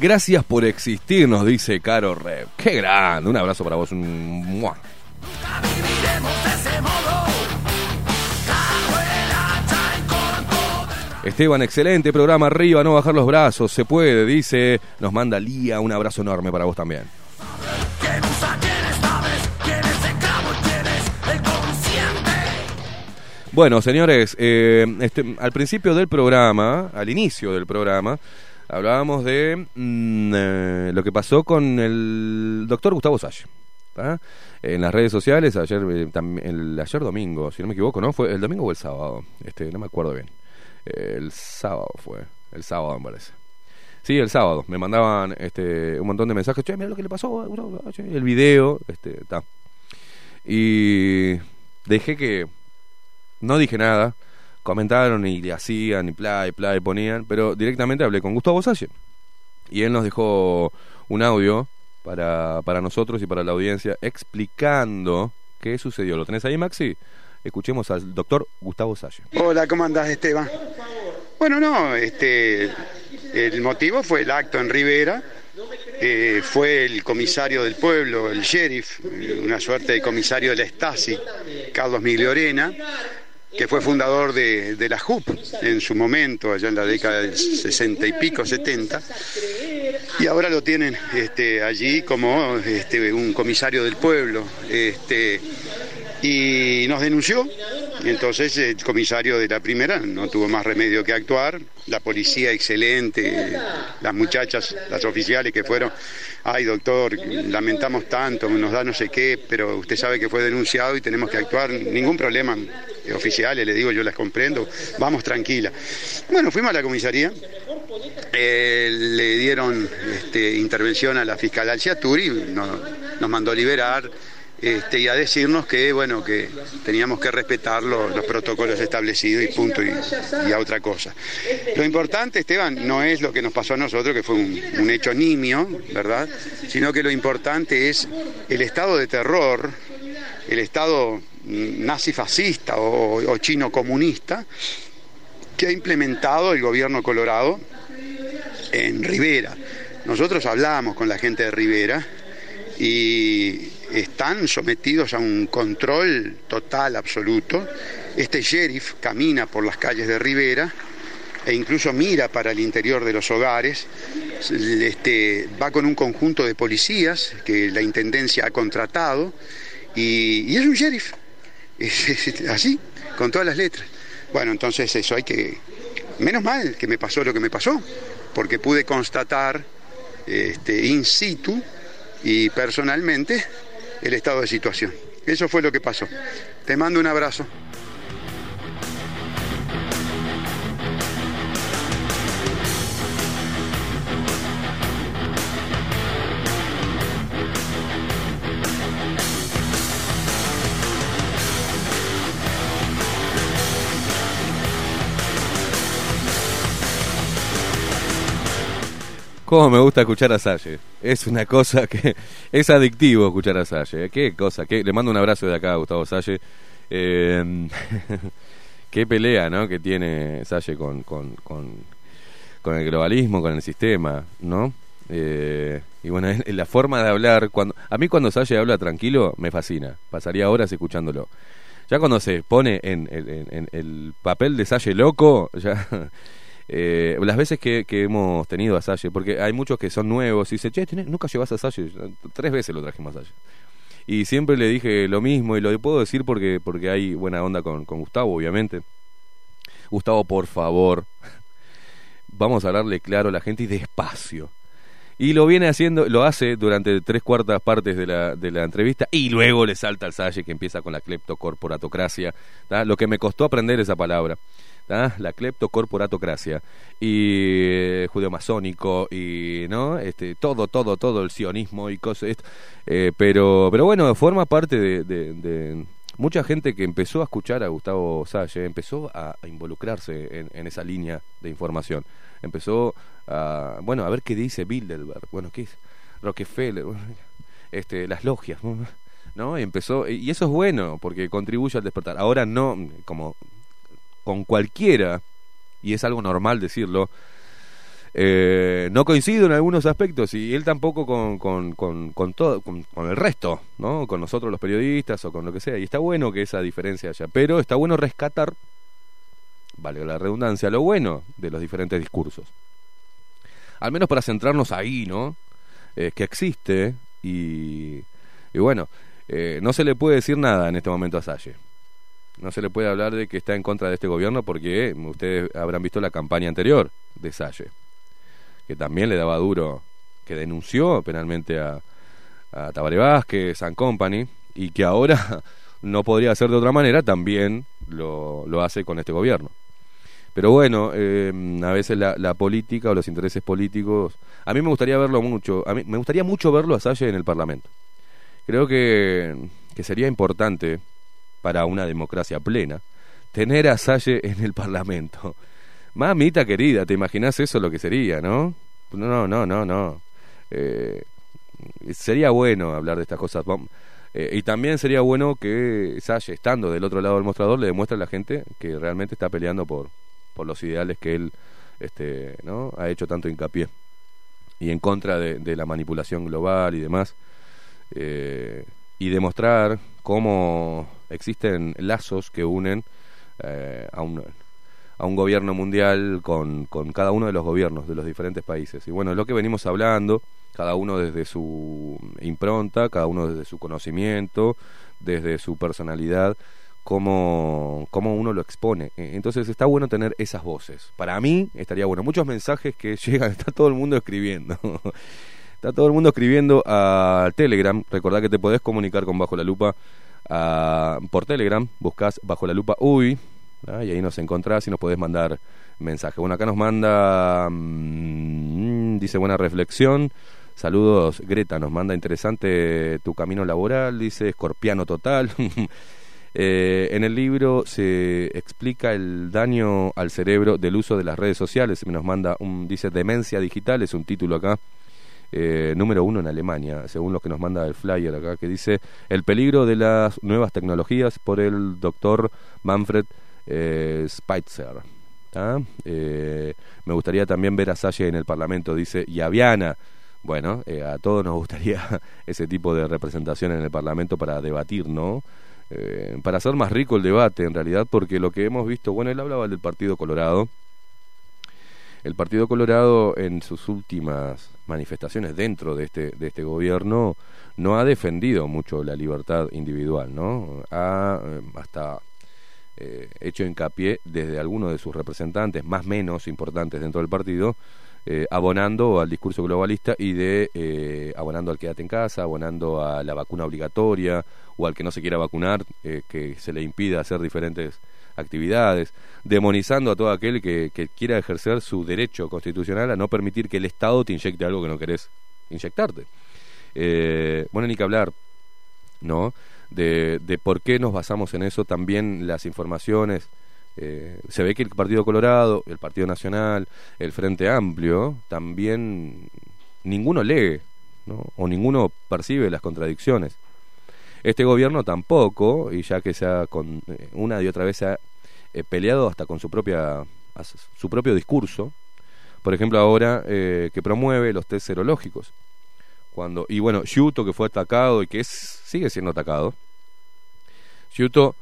Gracias por existir, nos dice Caro Rev. Qué grande, un abrazo para vos. un Esteban, excelente programa arriba, no bajar los brazos, se puede, dice. Nos manda Lía, un abrazo enorme para vos también. Bueno, señores, eh, este, al principio del programa, al inicio del programa, hablábamos de mm, eh, lo que pasó con el doctor Gustavo Salle. En las redes sociales, ayer, eh, tam- el, ayer domingo, si no me equivoco, ¿no? ¿Fue el domingo o el sábado? Este, no me acuerdo bien. El sábado fue, el sábado me parece. Sí, el sábado. Me mandaban este, un montón de mensajes. Che, mira lo que le pasó. a Gustavo Salle", El video, este. Y dejé que no dije nada. Comentaron y le hacían y pla y y ponían. Pero directamente hablé con Gustavo Salle. Y él nos dejó un audio para, para nosotros y para la audiencia explicando qué sucedió. ¿Lo tenés ahí, Maxi? Escuchemos al doctor Gustavo Salle. Hola, ¿cómo andás, Esteban? Bueno, no, este, el motivo fue el acto en Rivera. eh, fue el comisario del pueblo, el sheriff, una suerte de comisario de la Stasi, Carlos Migliorena, que fue fundador de, de la JUP en su momento, allá en la década del 60 y pico, 70, y ahora lo tienen este, allí como este, un comisario del pueblo. Este, y nos denunció. Entonces el comisario de la primera no tuvo más remedio que actuar. La policía excelente, las muchachas, las oficiales que fueron, ay doctor, lamentamos tanto, nos da no sé qué, pero usted sabe que fue denunciado y tenemos que actuar. Ningún problema, oficiales, le digo, yo las comprendo, vamos tranquila. Bueno, fuimos a la comisaría, eh, le dieron este, intervención a la fiscal Alciaturi, no- nos mandó a liberar este, y a decirnos que bueno que teníamos que respetar lo- los protocolos establecidos y punto y, y a otra cosa. Lo importante, Esteban, no es lo que nos pasó a nosotros, que fue un, un hecho nimio, ¿verdad? Sino que lo importante es el estado de terror, el estado nazi-fascista o, o chino-comunista que ha implementado el gobierno colorado en Rivera. Nosotros hablamos con la gente de Rivera y están sometidos a un control total, absoluto. Este sheriff camina por las calles de Rivera e incluso mira para el interior de los hogares. Este, va con un conjunto de policías que la intendencia ha contratado y es un sheriff, Es- así, con todas las letras. Bueno, entonces eso hay que... Menos mal que me pasó lo que me pasó, porque pude constatar este, in situ y personalmente el estado de situación. Eso fue lo que pasó. Te mando un abrazo. Cómo me gusta escuchar a Salle. Es una cosa que es adictivo escuchar a Salle. ¿eh? Qué cosa. Qué... Le mando un abrazo de acá a Gustavo Salle. Eh, *laughs* qué pelea, ¿no? Que tiene Salle con, con, con, el globalismo, con el sistema, ¿no? Eh, y bueno, *laughs* la forma de hablar, cuando a mí cuando Salle habla tranquilo, me fascina. Pasaría horas escuchándolo. Ya cuando se pone en- en el papel de Salle loco, ya *laughs* eh, las veces que, que hemos tenido a Salle, porque hay muchos que son nuevos y dicen, che, tenés- nunca llevas a Salle. Tres veces lo trajimos a Salle. Y siempre le dije lo mismo y lo puedo decir porque, porque hay buena onda con, con Gustavo, obviamente. Gustavo, por favor, *laughs* vamos a hablarle claro a la gente y despacio. Y lo viene haciendo, lo hace durante tres cuartas partes de la, de la entrevista y luego le salta al Salle que empieza con la cleptocorporatocracia, ¿tá? lo que me costó aprender esa palabra, la cleptocorporatocracia y eh, judeo-masónico y no este todo todo todo el sionismo y cosas. Eh, pero pero bueno forma parte de, mucha gente que empezó a escuchar a Gustavo Salle empezó a, involucrarse en, esa línea de información. Empezó a bueno a ver qué dice Bilderberg bueno qué es Rockefeller este las logias *laughs* no y empezó y eso es bueno porque contribuye al despertar. Ahora no como con cualquiera y es algo normal decirlo eh, no coincido en algunos aspectos y él tampoco con, con, con, todo con, con el resto no con nosotros los periodistas o con lo que sea y está bueno que esa diferencia haya pero está bueno rescatar vale la redundancia lo bueno de los diferentes discursos. Al menos para centrarnos ahí no Eh, que existe y, y bueno eh, no se le puede decir nada en este momento a Salle no se le puede hablar de que está en contra de este gobierno porque ustedes habrán visto la campaña anterior de Salle que también le daba duro, que denunció penalmente a, a Tabaré Vázquez, and Company, y que ahora *laughs* no podría hacer de otra manera, también lo, lo hace con este gobierno. Pero bueno, eh, a veces la, la política o los intereses políticos, a mí me gustaría verlo mucho, a mí me gustaría mucho verlo a Salle en el Parlamento. Creo que, que sería importante para una democracia plena tener a Salle en el Parlamento. Mamita querida, ¿te imaginas eso lo que sería, no? No, no, no, no. Eh, sería bueno hablar de estas cosas. Eh, y también sería bueno que Salle, estando del otro lado del mostrador, le demuestre a la gente que realmente está peleando por, por los ideales que él este, ¿no? ha hecho tanto hincapié. Y en contra de, de la manipulación global y demás. Eh, y demostrar cómo existen lazos que unen eh, a un a un gobierno mundial con, con cada uno de los gobiernos de los diferentes países. Y bueno, es lo que venimos hablando, cada uno desde su impronta, cada uno desde su conocimiento, desde su personalidad, cómo, cómo uno lo expone. Eh, Entonces está bueno tener esas voces. Para mí estaría bueno. Muchos mensajes que *laughs* llegan, está todo el mundo escribiendo. *laughs* Está todo el mundo escribiendo a Telegram. Recordá que te podés comunicar con Bajo la Lupa por Telegram. Buscás Bajo la Lupa. ¿ah? Y ahí nos encontrás y nos podés mandar mensajes. Bueno, acá nos manda. mm, dice buena reflexión. Saludos, Greta. Nos manda interesante tu camino laboral. Dice escorpiano total. *laughs* Eh, en el libro se explica el daño al cerebro del uso de las redes sociales. Nos manda un, dice demencia digital, es un título acá eh, número uno en Alemania, según lo que nos manda el flyer acá, que dice El peligro de las nuevas tecnologías por el doctor Manfred eh, Spitzer. Eh, me gustaría también ver a Salle en el Parlamento, dice, y a Viana. Bueno, eh, a todos nos gustaría *laughs* ese tipo de representación en el Parlamento para debatir, ¿no? Eh, para hacer más rico el debate, en realidad, porque lo que hemos visto, bueno, él hablaba del Partido Colorado, el Partido Colorado en sus últimas manifestaciones dentro de este, de este gobierno no ha defendido mucho la libertad individual, ¿no? Ha eh, hasta eh, hecho hincapié desde algunos de sus representantes más menos importantes dentro del partido, eh, abonando al discurso globalista y de eh, abonando al quédate en casa, abonando a la vacuna obligatoria o al que no se quiera vacunar, que se le impida hacer diferentes actividades, demonizando a todo aquel que, que quiera ejercer su derecho constitucional a no permitir que el Estado te inyecte algo que no querés inyectarte. Eh, bueno, ni que hablar, ¿no? De, de por qué nos basamos en eso, también las informaciones. eh, se ve que el Partido Colorado, el Partido Nacional, el Frente Amplio, también ninguno lee, ¿no? O ninguno percibe las contradicciones. Este gobierno tampoco, y ya que se ha con, eh, una y otra vez se ha eh, peleado hasta con su propia su propio discurso. Por ejemplo, ahora eh, que promueve los test serológicos. Cuando, y bueno, Yuto que fue atacado y que es, sigue siendo atacado. Yuto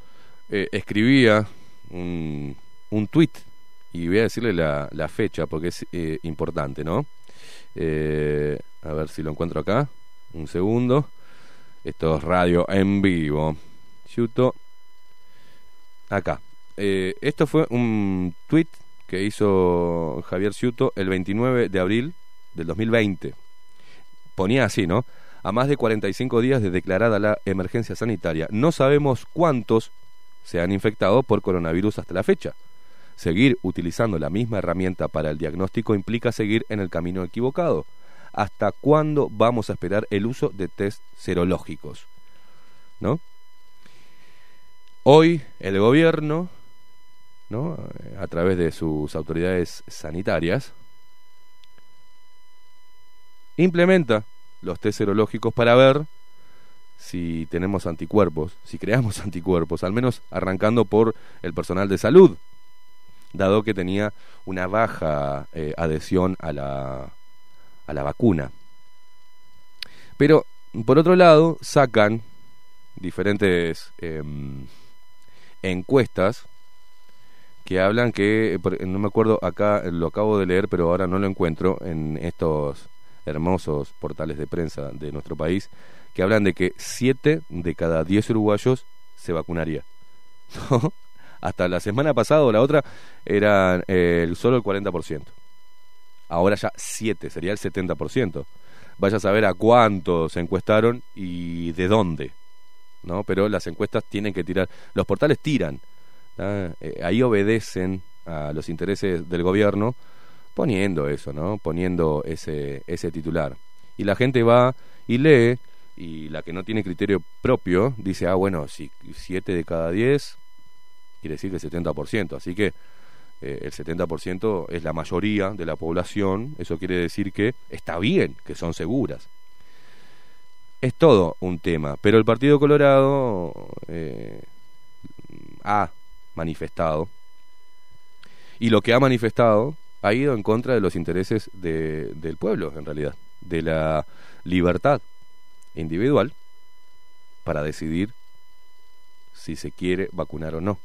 eh, escribía un, un tweet y voy a decirle la, la fecha porque es importante, ¿no? A ver si lo encuentro acá. Un segundo. Esto es radio en vivo. Yuto. Acá. Eh, esto fue un tweet que hizo Javier Ciuto el 29 de abril del 2020. Ponía así, ¿no? A más de 45 días de declarada la emergencia sanitaria, no sabemos cuántos se han infectado por coronavirus hasta la fecha. Seguir utilizando la misma herramienta para el diagnóstico implica seguir en el camino equivocado. ¿Hasta cuándo vamos a esperar el uso de test serológicos? ¿No? Hoy el gobierno, ¿no? a través de sus autoridades sanitarias, implementa los test serológicos para ver si tenemos anticuerpos, si creamos *laughs* anticuerpos, al menos arrancando por el personal de salud, dado que tenía una baja eh, adhesión a la, a la vacuna. Pero, por otro lado, sacan diferentes em, encuestas que hablan que, eh, no me acuerdo acá, lo acabo de leer, pero ahora no lo encuentro en estos hermosos portales de prensa de nuestro país, que hablan de que 7 de cada 10 uruguayos se vacunaría. *laughs* Hasta la semana pasada o la otra era eh, solo el 40%. Ahora ya 7, sería el 70%. Vaya a saber a cuánto se encuestaron y de dónde. ¿no? Pero las encuestas tienen que tirar. Los portales tiran. Eh, ahí obedecen a los intereses del gobierno poniendo eso, ¿no? Poniendo ese, ese titular. Y la gente va y lee, y la que no tiene criterio propio dice, ah, bueno, si 7 de cada 10 quiere decir que el 70%. Así que eh, el 70% es la mayoría de la población, eso quiere decir que está bien, que son seguras. Es todo un tema, pero el Partido Colorado eh, ha manifestado, y lo que ha manifestado ha ido en contra de los intereses de- del pueblo, en realidad, de la libertad individual para decidir si se quiere vacunar o no.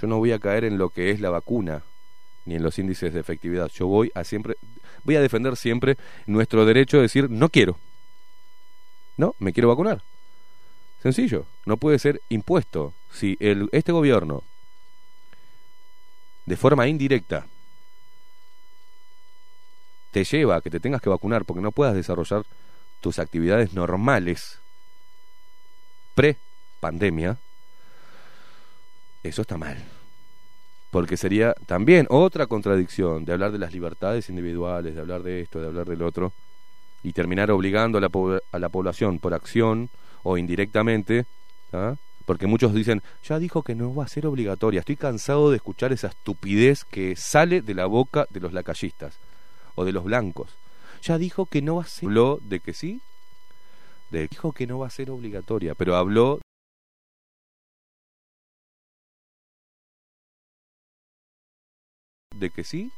Yo no voy a caer en lo que es la vacuna ni en los índices de efectividad. Yo voy a siempre voy a defender siempre nuestro derecho de decir no quiero. No, me quiero vacunar. Sencillo, no puede ser impuesto. Si este gobierno de forma indirecta te lleva a que te tengas que vacunar porque no puedas desarrollar tus actividades normales pre-pandemia, eso está mal. Porque sería también otra contradicción de hablar de las libertades individuales, de hablar de esto, de hablar del otro, y terminar obligando a la, po- a la población por acción o indirectamente, ¿ah? porque muchos dicen, ya dijo que no va a ser obligatoria, estoy cansado de escuchar esa estupidez que sale de la boca de los lacayistas o de los blancos. Ya dijo que no va a ser... Habló de que sí, de, dijo que no va a ser obligatoria, pero habló de que sí,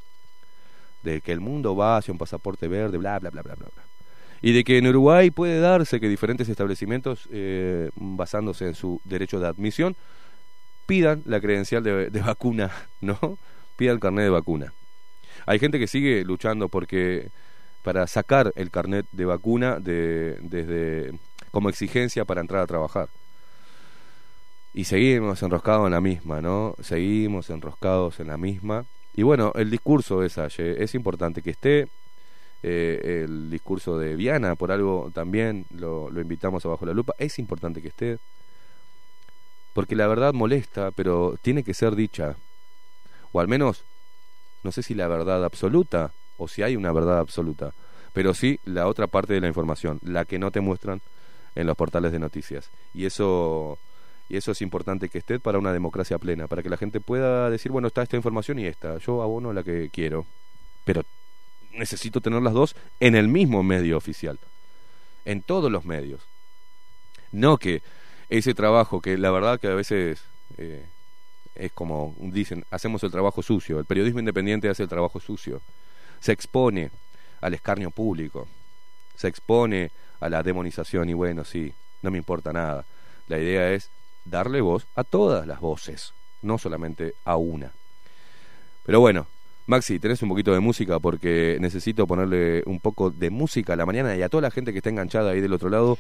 de que el mundo va hacia un pasaporte verde, bla, bla, bla, bla, bla. bla. Y de que en Uruguay puede darse que diferentes establecimientos, eh, basándose en su derecho de admisión, pidan la credencial de, de vacuna, *laughs* ¿no? Pidan el carnet de vacuna. Hay gente que sigue luchando porque para sacar el carnet de vacuna de, desde como exigencia para entrar a trabajar. Y seguimos enroscados en la misma, ¿no? Seguimos enroscados en la misma. Y bueno, el discurso es Aye, es importante que esté. eh, el discurso de Viana, por algo también lo, lo invitamos abajo la lupa. Es importante que esté. Porque la verdad molesta, pero tiene que ser dicha. O al menos, no sé si la verdad absoluta o si hay una verdad absoluta. Pero sí la otra parte de la información, la que no te muestran en los portales de noticias. Y eso y eso es importante que esté para una democracia plena, para que la gente pueda decir, bueno, está esta información y esta, yo abono la que quiero, pero necesito tener las dos en el mismo medio oficial, en todos los medios. No que ese trabajo que la verdad que a veces eh, es como dicen, hacemos el trabajo sucio, el periodismo independiente hace el trabajo sucio, se expone al escarnio público, se expone a la demonización y bueno, sí, no me importa nada. La idea es darle voz a todas las voces, no solamente a una. Pero bueno, Maxi, tenés un poquito de música porque necesito ponerle un poco de música a la mañana y a toda la gente que está enganchada ahí del otro lado,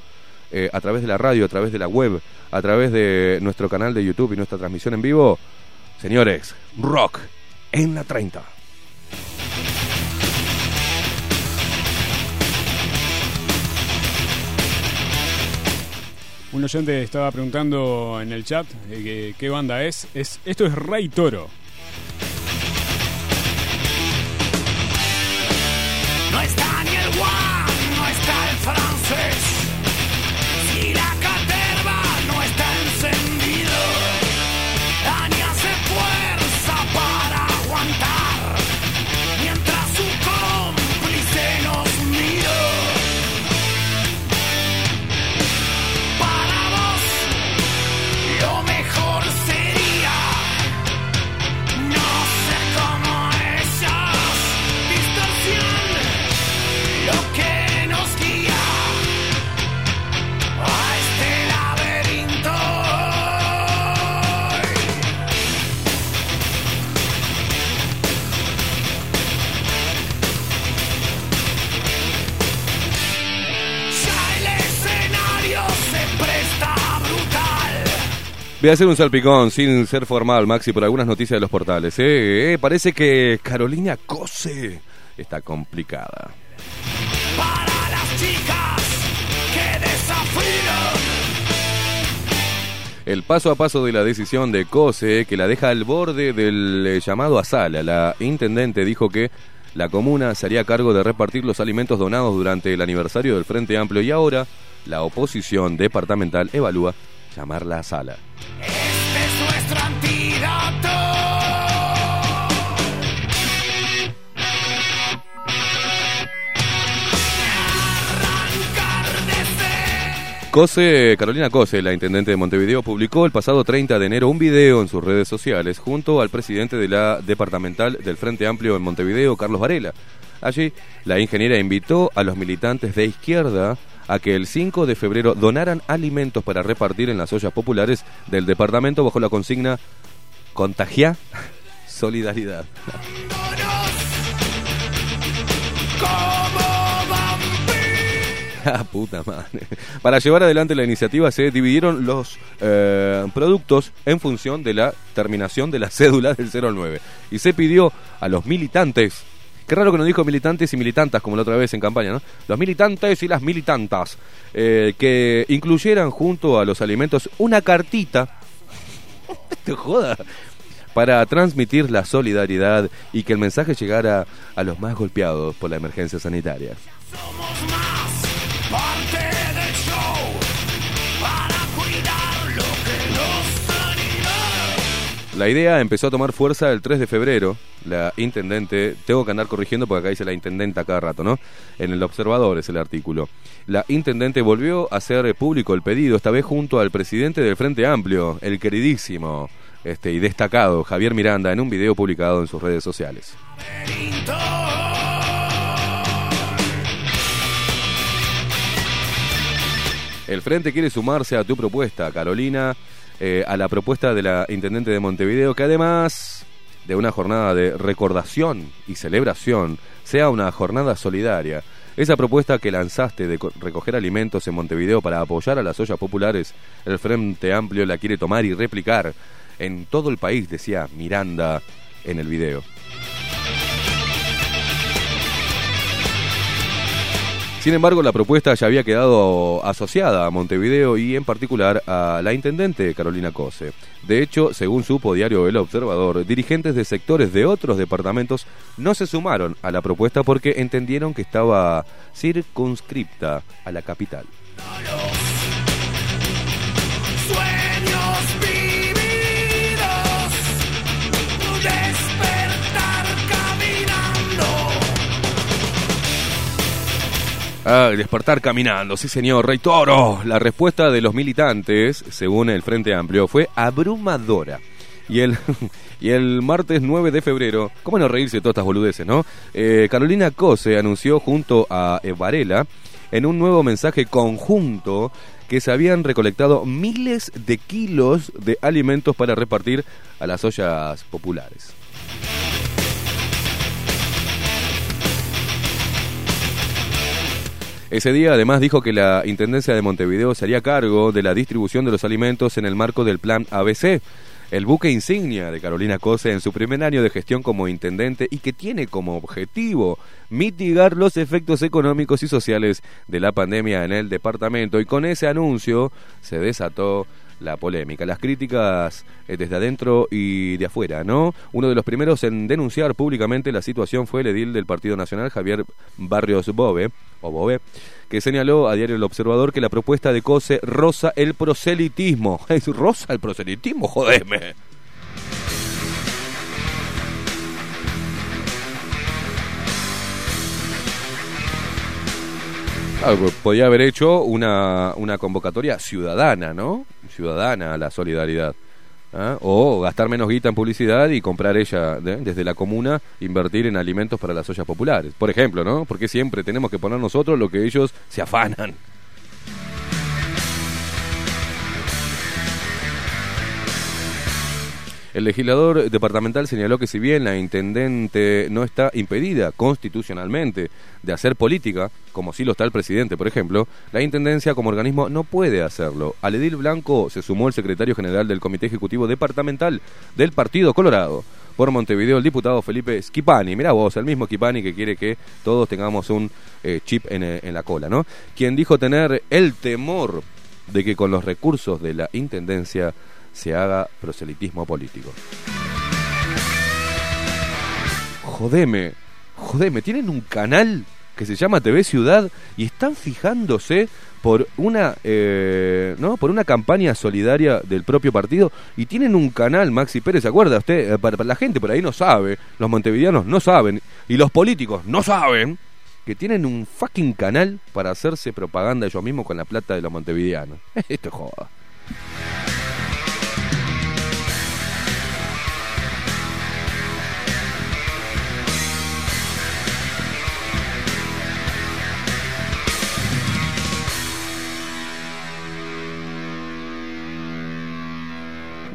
eh, a través de la radio, a través de la web, a través de nuestro canal de YouTube y nuestra transmisión en vivo. Señores, rock en la 30. Un oyente estaba preguntando en el chat eh, qué banda es. es. Esto es Rey Toro. Voy a hacer un salpicón sin ser formal, Maxi, por algunas noticias de los portales. ¿eh? Eh, parece que Carolina Cose está complicada. Para las chicas que desafían. El paso a paso de la decisión de Cose, que la deja al borde del eh, llamado a sala. La intendente dijo que la comuna se haría cargo de repartir los alimentos donados durante el aniversario del Frente Amplio y ahora la oposición departamental evalúa llamarla a sala. Este es nuestro antídoto. Cose, Carolina Cose, la intendente de Montevideo, publicó el pasado 30 de enero un video en sus redes sociales junto al presidente de la departamental del Frente Amplio en Montevideo, Carlos Varela. Allí, la ingeniera invitó a los militantes de izquierda a que el 5 de febrero donaran alimentos para repartir en las ollas populares del departamento bajo la consigna Contagia Solidaridad. *laughs* Ah, puta madre. Para llevar adelante la iniciativa se dividieron los eh, productos en función de la terminación de la cédula del 09. Y se pidió a los militantes, qué raro que no dijo militantes y militantas como la otra vez en campaña, ¿no? Los militantes y las militantas, eh, que incluyeran junto a los alimentos una cartita, *laughs* te joda, para transmitir la solidaridad y que el mensaje llegara a los más golpeados por la emergencia sanitaria. Parte del La idea empezó a tomar fuerza el 3 de febrero. La intendente, tengo que andar corrigiendo porque acá dice la intendenta cada rato, ¿no? En el observador es el artículo. La intendente volvió a hacer público el pedido, esta vez junto al presidente del Frente Amplio, el queridísimo este, y destacado Javier Miranda, en un video publicado en sus redes sociales. El Frente quiere sumarse a tu propuesta, Carolina, eh, a la propuesta de la Intendente de Montevideo, que además de una jornada de recordación y celebración, sea una jornada solidaria. Esa propuesta que lanzaste de co- recoger alimentos en Montevideo para apoyar a las ollas populares, el Frente Amplio la quiere tomar y replicar en todo el país, decía Miranda en el video. Sin embargo, la propuesta ya había quedado asociada a Montevideo y en particular a la intendente Carolina Cose. De hecho, según supo Diario El Observador, dirigentes de sectores de otros departamentos no se sumaron a la propuesta porque entendieron que estaba circunscripta a la capital. Ah, despertar caminando, sí señor, Rey Toro. La respuesta de los militantes, según el Frente Amplio, fue abrumadora. Y el, *laughs* y el martes 9 de febrero, ¿cómo no reírse de todas estas boludeces, no? Eh, Carolina Cose anunció junto a Varela en un nuevo mensaje conjunto que se habían recolectado miles de kilos de alimentos para repartir a las ollas populares. Ese día además dijo que la Intendencia de Montevideo se haría cargo de la distribución de los alimentos en el marco del plan ABC. el buque insignia de Carolina Cose en su primer año de gestión como intendente y que tiene como objetivo mitigar los efectos económicos y sociales de la pandemia en el departamento. Y con ese anuncio se desató la polémica, las críticas eh, desde adentro y de afuera, ¿no? Uno de los primeros en denunciar públicamente la situación fue el edil del Partido Nacional, Javier Barrios Bove, o Bove, que señaló a Diario El Observador que la propuesta de COSE roza el proselitismo. *laughs* Es roza el proselitismo, jodeme. Podía haber hecho una, una convocatoria ciudadana, ¿no? Ciudadana a la solidaridad. ¿ah? O gastar menos guita en publicidad y comprar ella ¿de? desde la comuna, invertir en alimentos para las ollas populares. Por ejemplo, ¿no? Porque siempre tenemos que poner nosotros lo que ellos se afanan. El legislador departamental señaló que si bien la intendente no está impedida constitucionalmente de hacer política, como sí lo está el presidente, por ejemplo, la intendencia como organismo no puede hacerlo. Al edil Blanco se sumó el secretario general del Comité Ejecutivo Departamental del Partido Colorado. Por Montevideo, el diputado Felipe Schipani, mira vos, el mismo Schipani que quiere que todos tengamos un eh, chip en, eh, en la cola, ¿no? Quien dijo tener el temor de que con los recursos de la intendencia se haga proselitismo político. Jodeme, jodeme, tienen un canal que se llama TV Ciudad y están fijándose por una eh, no por una campaña solidaria del propio partido y tienen un canal Maxi Pérez se acuerda usted Eh, para, la gente por ahí no sabe los montevideanos no saben y los políticos no saben que tienen un fucking canal para hacerse propaganda ellos mismos con la plata de los montevideanos. *laughs* Esto es joda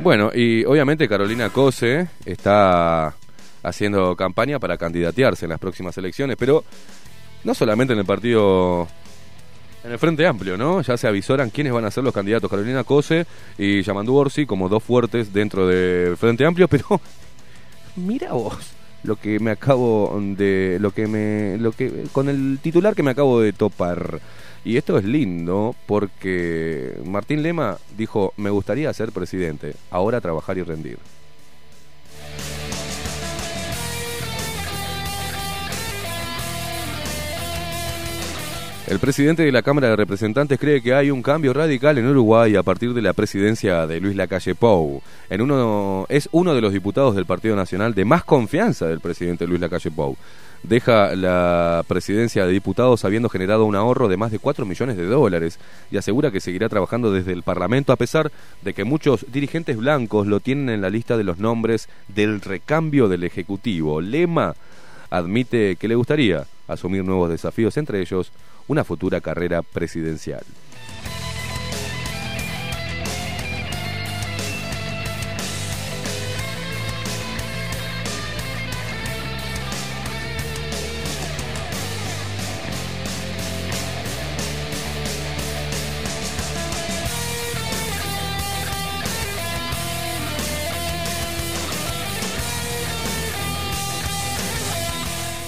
Bueno, y obviamente Carolina Cose está haciendo campaña para candidatearse en las próximas elecciones, pero no solamente en el partido, en el Frente Amplio, ¿no? Ya se avisoran quiénes van a ser los candidatos, Carolina Cose y Yamandu Orsi como dos fuertes dentro del Frente Amplio, pero *laughs* mira vos lo que me acabo de lo que me lo que con el titular que me acabo de topar y esto es lindo porque Martín Lema dijo, me gustaría ser presidente, ahora trabajar y rendir. El presidente de la Cámara de Representantes cree que hay un cambio radical en Uruguay a partir de la presidencia de Luis Lacalle Pou. En uno, es uno de los diputados del Partido Nacional de más confianza del presidente Luis Lacalle Pou. Deja la presidencia de diputados habiendo generado un ahorro de más de 4 millones de dólares y asegura que seguirá trabajando desde el Parlamento a pesar de que muchos dirigentes blancos lo tienen en la lista de los nombres del recambio del Ejecutivo. Lema admite que le gustaría asumir nuevos desafíos, entre ellos una futura carrera presidencial.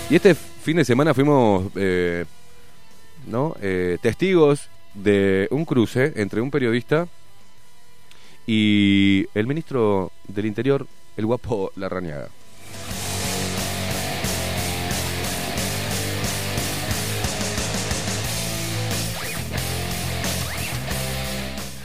Y este fin de semana fuimos eh, ¿no? Eh, testigos de un cruce entre un periodista y el ministro del Interior, el guapo Larrañaga.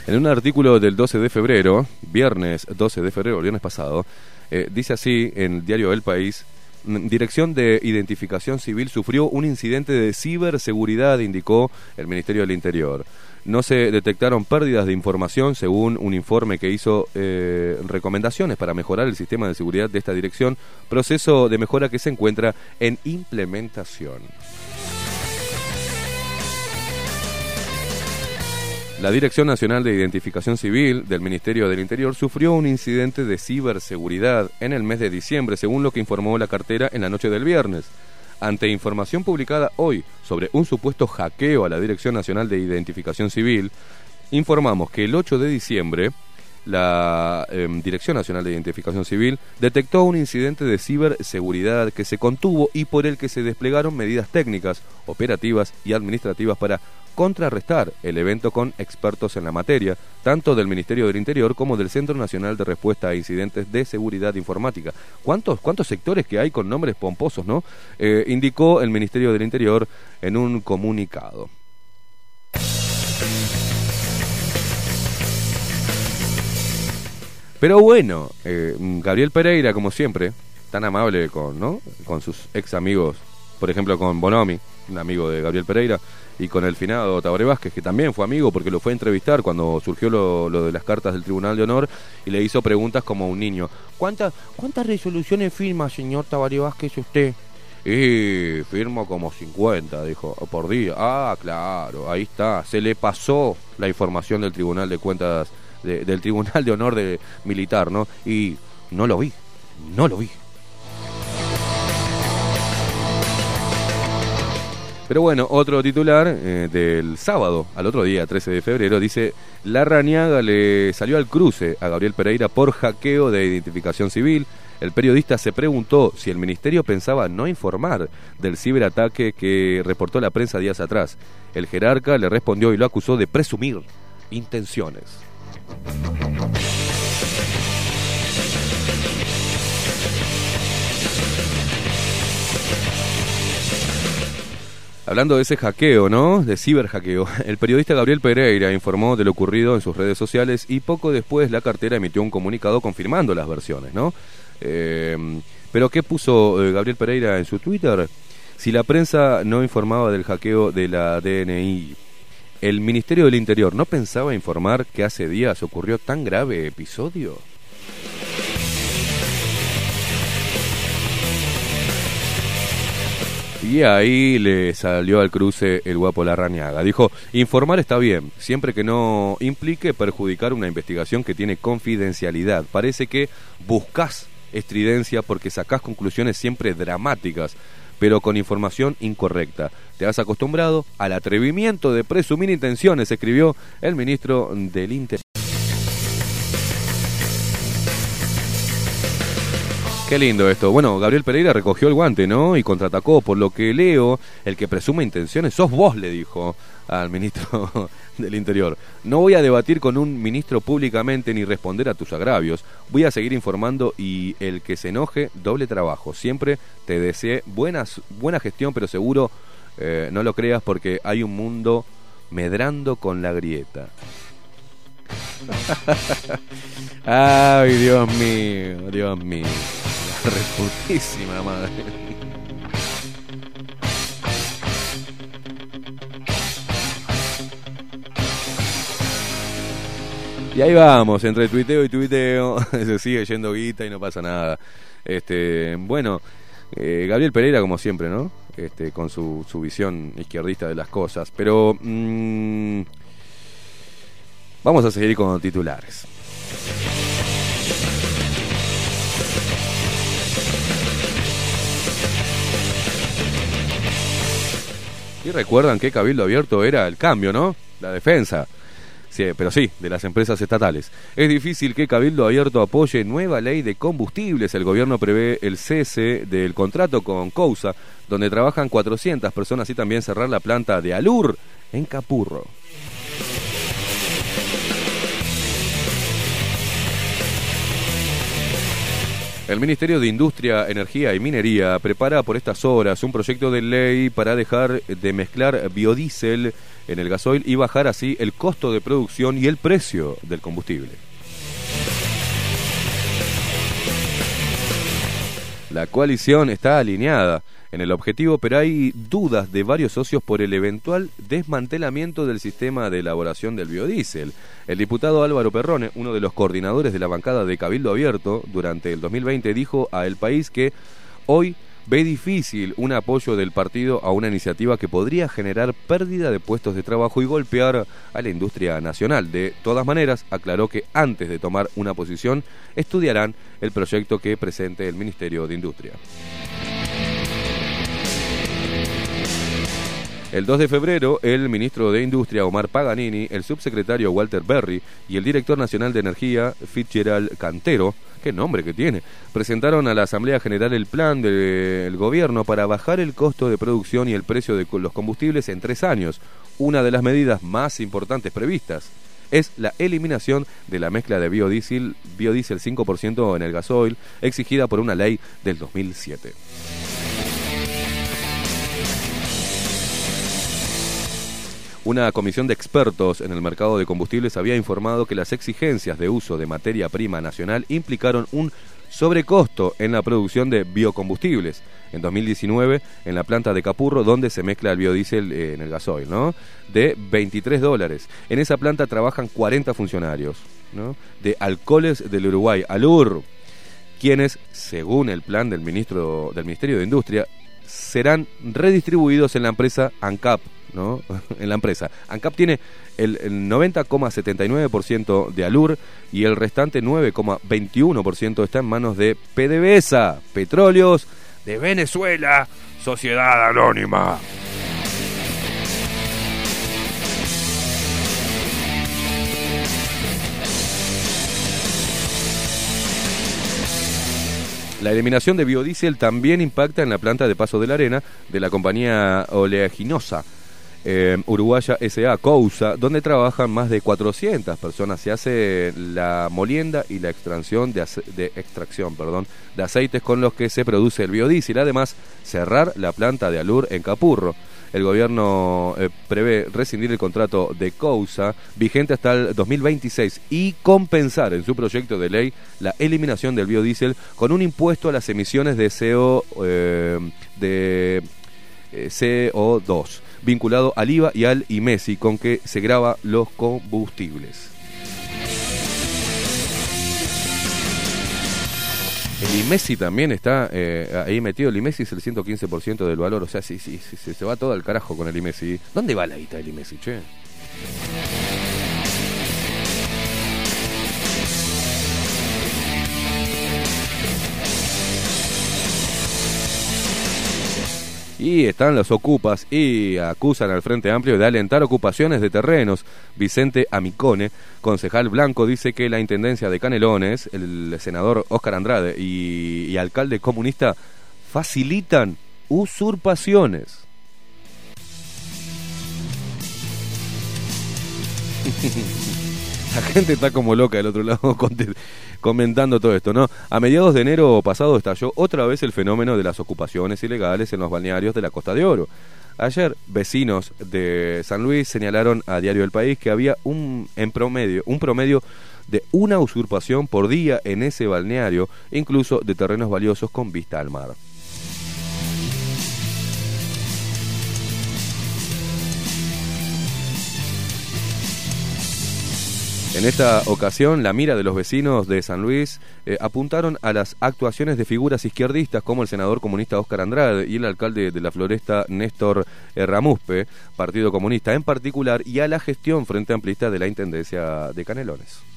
En un artículo del 12 de febrero, viernes 12 de febrero, viernes pasado, eh, dice así en el diario El País, Dirección de Identificación Civil sufrió un incidente de ciberseguridad, indicó el Ministerio del Interior. No se detectaron pérdidas de información según un informe que hizo eh, recomendaciones para mejorar el sistema de seguridad de esta dirección, proceso de mejora que se encuentra en implementación. La Dirección Nacional de Identificación Civil del Ministerio del Interior sufrió un incidente de ciberseguridad en el mes de diciembre, según lo que informó la cartera en la noche del viernes. Ante información publicada hoy sobre un supuesto hackeo a la Dirección Nacional de Identificación Civil, informamos que el 8 de diciembre la em, Dirección Nacional de Identificación Civil detectó un incidente de ciberseguridad que se contuvo y por el que se desplegaron medidas técnicas, operativas y administrativas para contrarrestar el evento con expertos en la materia, tanto del Ministerio del Interior como del Centro Nacional de Respuesta a Incidentes de Seguridad Informática. ¿Cuántos, cuántos sectores que hay con nombres pomposos, no? Eh, indicó el Ministerio del Interior en un comunicado. Pero bueno, eh, Gabriel Pereira, como siempre, tan amable con, ¿no? con sus ex amigos, por ejemplo con Bonomi, un amigo de Gabriel Pereira, y con el finado Tabaré Vázquez, que también fue amigo porque lo fue a entrevistar cuando surgió lo, lo de las cartas del Tribunal de Honor y le hizo preguntas como un niño. ¿Cuántas, cuántas resoluciones firma, señor Tabaré Vázquez, usted? Y firmo como 50, dijo, por día. Ah, claro, ahí está. Se le pasó la información del Tribunal de Cuentas, de- del Tribunal de Honor de Militar, ¿no? Y no lo vi, no lo vi. Pero bueno, otro titular eh, del sábado, al otro día, 13 de febrero, dice, La Rañaga le salió al cruce a Gabriel Pereira por hackeo de identificación civil. El periodista se preguntó si el ministerio pensaba no informar del ciberataque que reportó la prensa días atrás. El jerarca le respondió y lo acusó de presumir intenciones. Hablando de ese hackeo, ¿no? De ciberhackeo, *laughs* el periodista Gabriel Pereira informó de lo ocurrido en sus redes sociales y poco después la cartera emitió un comunicado confirmando las versiones, ¿no? Eh, pero ¿qué puso eh, Gabriel Pereira en su Twitter? Si la prensa no informaba del hackeo de la DNI, ¿el Ministerio del Interior no pensaba informar que hace días ocurrió tan grave episodio? Y ahí le salió al cruce el guapo Larrañaga. Dijo, informar está bien, siempre que no implique perjudicar una investigación que tiene confidencialidad. Parece que buscas estridencia porque sacás conclusiones siempre dramáticas, pero con información incorrecta. Te has acostumbrado al atrevimiento de presumir intenciones, escribió el ministro del Interior. Qué lindo esto. Bueno, Gabriel Pereira recogió el guante, ¿no? Y contraatacó. Por lo que leo, el que presume intenciones sos vos, le dijo al ministro *laughs* del Interior. No voy a debatir con un ministro públicamente ni responder a tus agravios. Voy a seguir informando y el que se enoje, doble trabajo. Siempre te deseé buenas, buena gestión, pero seguro eh, no lo creas porque hay un mundo medrando con la grieta. *laughs* Ay, Dios mío, Dios mío. Reputísima madre. Y ahí vamos, entre tuiteo y tuiteo, *laughs* se sigue yendo guita y no pasa nada. Este, bueno, eh, Gabriel Pereira como siempre, ¿no? Este, con su, su visión izquierdista de las cosas. Pero mm, vamos a seguir con titulares. Y recuerdan que Cabildo Abierto era el cambio, ¿no? La defensa. Pero sí, de las empresas estatales. Es difícil que Cabildo Abierto apoye nueva ley de combustibles. El gobierno prevé el cese del contrato con Cousa, donde trabajan 400 personas y también cerrar la planta de Alur en Capurro. El Ministerio de Industria, Energía y Minería prepara por estas horas un proyecto de ley para dejar de mezclar biodiesel en el gasoil y bajar así el costo de producción y el precio del combustible. La coalición está alineada en el objetivo, pero hay dudas de varios socios por el eventual desmantelamiento del sistema de elaboración del biodiesel. El diputado Álvaro Perrone, uno de los coordinadores de la bancada de Cabildo Abierto durante el 2020, dijo a El País que hoy ve difícil un apoyo del partido a una iniciativa que podría generar pérdida de puestos de trabajo y golpear a la industria nacional. De todas maneras, aclaró que antes de tomar una posición, estudiarán el proyecto que presente el Ministerio de Industria. El 2 de febrero, el ministro de Industria Omar Paganini, el subsecretario Walter Berry y el director nacional de Energía Fitzgerald Cantero, qué nombre que tiene, presentaron a la Asamblea General el plan del gobierno para bajar el costo de producción y el precio de los combustibles en tres años, una de las medidas más importantes previstas es la eliminación de la mezcla de biodiesel, biodiesel 5% en el gasoil, exigida por una ley del 2007. Una comisión de expertos en el mercado de combustibles había informado que las exigencias de uso de materia prima nacional implicaron un sobrecosto en la producción de biocombustibles. En 2019, en la planta de Capurro, donde se mezcla el biodiesel eh, en el gasoil, ¿no? De 23 dólares. En esa planta trabajan 40 funcionarios, ¿no? De Alcoholes del Uruguay, Alur, quienes, según el plan del ministro del Ministerio de Industria, serán redistribuidos en la empresa ANCAP, *laughs* en la empresa. ANCAP tiene el, el 90,79% de Alur y el restante 9,21% está en manos de PDVSA, Petróleos de Venezuela, Sociedad Anónima. La eliminación de biodiesel también impacta en la planta de Paso de la Arena de la compañía oleaginosa eh, uruguaya SA Cousa, donde trabajan más de 400 personas. Se hace la molienda y la extracción de, extracción, perdón, de aceites con los que se produce el biodiesel. Además, cerrar la planta de Alur en Capurro. El gobierno eh, prevé rescindir el contrato de Cousa vigente hasta el 2026 y compensar en su proyecto de ley la eliminación del biodiesel con un impuesto a las emisiones de CO eh, de eh, CO2 vinculado al IVA y al IMESI con que se graba los combustibles. El IMESI también está eh, ahí metido. El IMESI es el 115% del valor. O sea, sí, sí, sí, se va todo al carajo con el IMESI. ¿Dónde va la guita del IMESI, che? Y están los ocupas y acusan al Frente Amplio de alentar ocupaciones de terrenos. Vicente Amicone, concejal blanco, dice que la Intendencia de Canelones, el senador Óscar Andrade y, y alcalde comunista facilitan usurpaciones. *laughs* La gente está como loca del otro lado *laughs* comentando todo esto, ¿no? A mediados de enero pasado estalló otra vez el fenómeno de las ocupaciones ilegales en los balnearios de la Costa de Oro. Ayer, vecinos de San Luis señalaron a Diario del País que había un en promedio, un promedio de una usurpación por día en ese balneario, incluso de terrenos valiosos con vista al mar. En esta ocasión, la mira de los vecinos de San Luis eh, apuntaron a las actuaciones de figuras izquierdistas como el senador comunista Óscar Andrade y el alcalde de la Floresta Néstor Ramuspe, Partido Comunista en particular, y a la gestión frente amplista de la Intendencia de Canelones.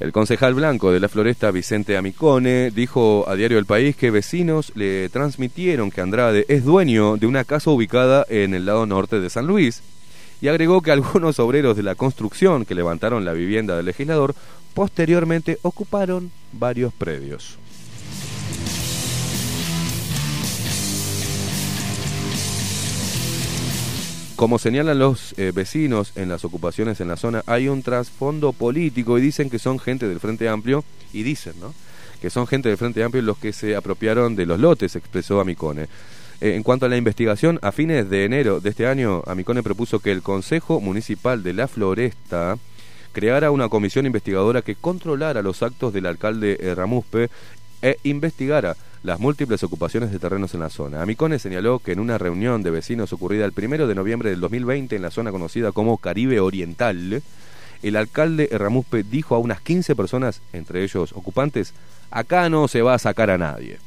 El concejal blanco de la Floresta, Vicente Amicone, dijo a Diario El País que vecinos le transmitieron que Andrade es dueño de una casa ubicada en el lado norte de San Luis y agregó que algunos obreros de la construcción que levantaron la vivienda del legislador posteriormente ocuparon varios predios. Como señalan los eh, vecinos en las ocupaciones en la zona, hay un trasfondo político y dicen que son gente del Frente Amplio, y dicen, ¿no? Que son gente del Frente Amplio los que se apropiaron de los lotes, expresó Amicone. Eh, en cuanto a la investigación, a fines de enero de este año, Amicone propuso que el Consejo Municipal de la Floresta creara una comisión investigadora que controlara los actos del alcalde eh, Ramuspe e investigara las múltiples ocupaciones de terrenos en la zona. Amicone señaló que en una reunión de vecinos ocurrida el primero de noviembre del 2020 en la zona conocida como Caribe Oriental, el alcalde Ramuspe dijo a unas 15 personas, entre ellos ocupantes, acá no se va a sacar a nadie.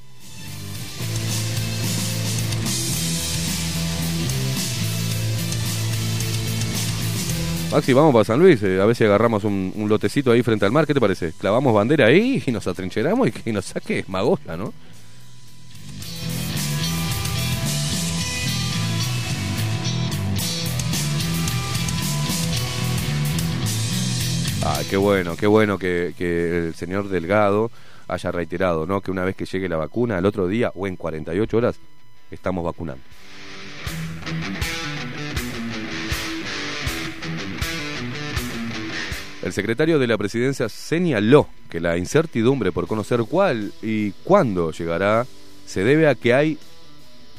Maxi, vamos para San Luis, eh, a ver si agarramos un, un lotecito ahí frente al mar, ¿qué te parece? Clavamos bandera ahí y nos atrincheramos y que nos saque Magosta, ¿no? Ah, qué bueno, qué bueno que, el señor Delgado haya reiterado, ¿no? Que una vez que llegue la vacuna, al otro día o en 48 horas, estamos vacunando. El secretario de la presidencia señaló que la incertidumbre por conocer cuál y cuándo llegará se debe a que hay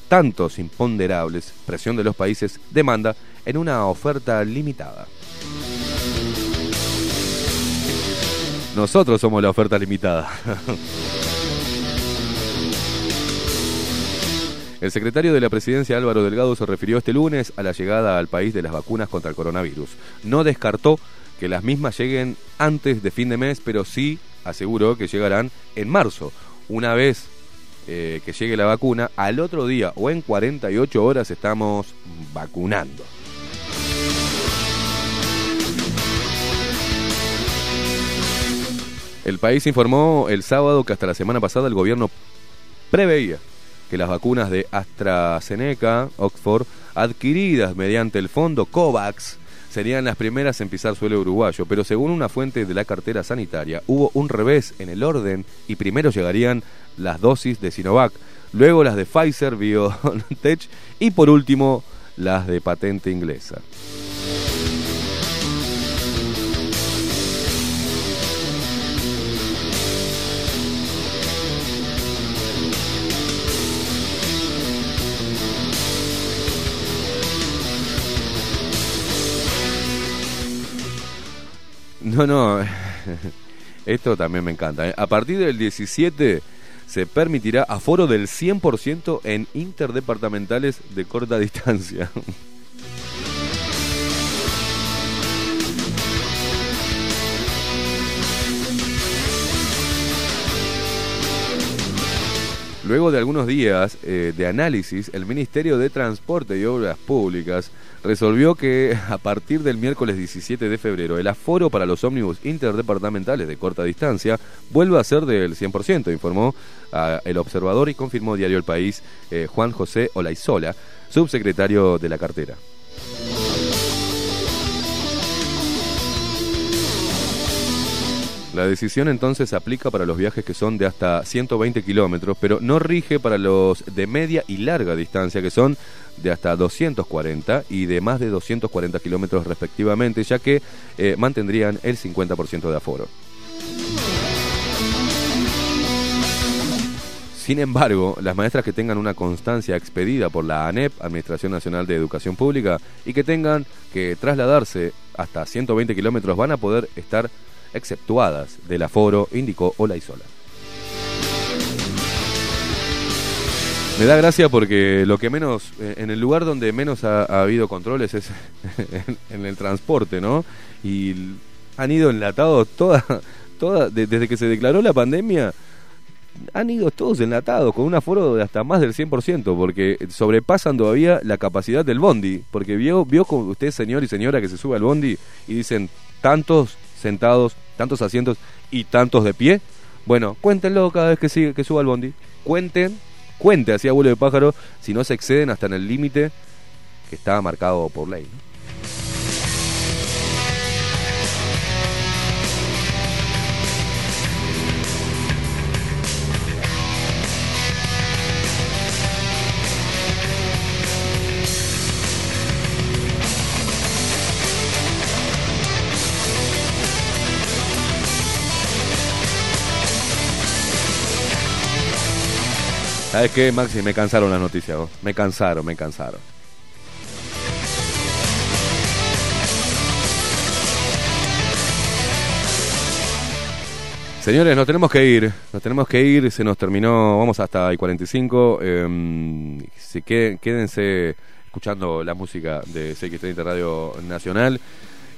tantos imponderables, presión de los países, demanda en una oferta limitada. Nosotros somos la oferta limitada. El secretario de la presidencia Álvaro Delgado se refirió este lunes a la llegada al país de las vacunas contra el coronavirus. No descartó que las mismas lleguen antes de fin de mes, pero sí aseguró que llegarán en marzo. Una vez eh, que llegue la vacuna, al otro día o en 48 horas estamos vacunando. El país informó el sábado que hasta la semana pasada el gobierno preveía que las vacunas de AstraZeneca, Oxford, adquiridas mediante el fondo COVAX, serían las primeras en pisar suelo uruguayo, pero según una fuente de la cartera sanitaria, hubo un revés en el orden y primero llegarían las dosis de Sinovac, luego las de Pfizer, BioNTech y por último las de patente inglesa. No, no. *laughs* Esto también me encanta. ¿eh? A partir del 17 se permitirá aforo del 100% en interdepartamentales de corta *laughs* distancia. Luego de algunos días eh, de análisis, el Ministerio de Transporte y Obras Públicas resolvió que *laughs* a partir del miércoles 17 de febrero el aforo para los ómnibus interdepartamentales de corta distancia vuelve a ser del 100%, informó el observador y confirmó Diario El País eh, Juan José Olaizola, subsecretario de la cartera. La decisión entonces aplica para los viajes que son de hasta 120 kilómetros, pero no rige para los de media y larga distancia, que son de hasta 240 y de más de 240 kilómetros respectivamente, ya que eh, mantendrían el 50% de aforo. Sin embargo, las maestras que tengan una constancia expedida por la ANEP, Administración Nacional de Educación Pública, y que tengan que trasladarse hasta 120 kilómetros van a poder estar exceptuadas del aforo, indicó Olaizola. Me da gracia porque lo que menos, eh, en el lugar donde menos ha, ha habido controles es *laughs* en, en el transporte, ¿no? Y han ido enlatados toda, toda, de- desde que se declaró la pandemia, han ido todos enlatados con un aforo de hasta más del 100%, porque sobrepasan todavía la capacidad del bondi. Porque vio, vio con usted, señor y señora, que se sube al bondi y dicen tantos sentados, tantos asientos y tantos de pie. Bueno, cuéntenlo cada vez que, sigue, que suba al bondi. Cuenten, cuente así abuelo de pájaro, si no se exceden hasta en el límite que está marcado por ley. ¿Sabes qué, Maxi? Me cansaron las noticias. vos. Me cansaron, me cansaron. Señores, nos tenemos que ir, nos tenemos que ir, se nos terminó, vamos hasta el 45, eh, se queden- quédense escuchando la música de CX30 Radio Nacional.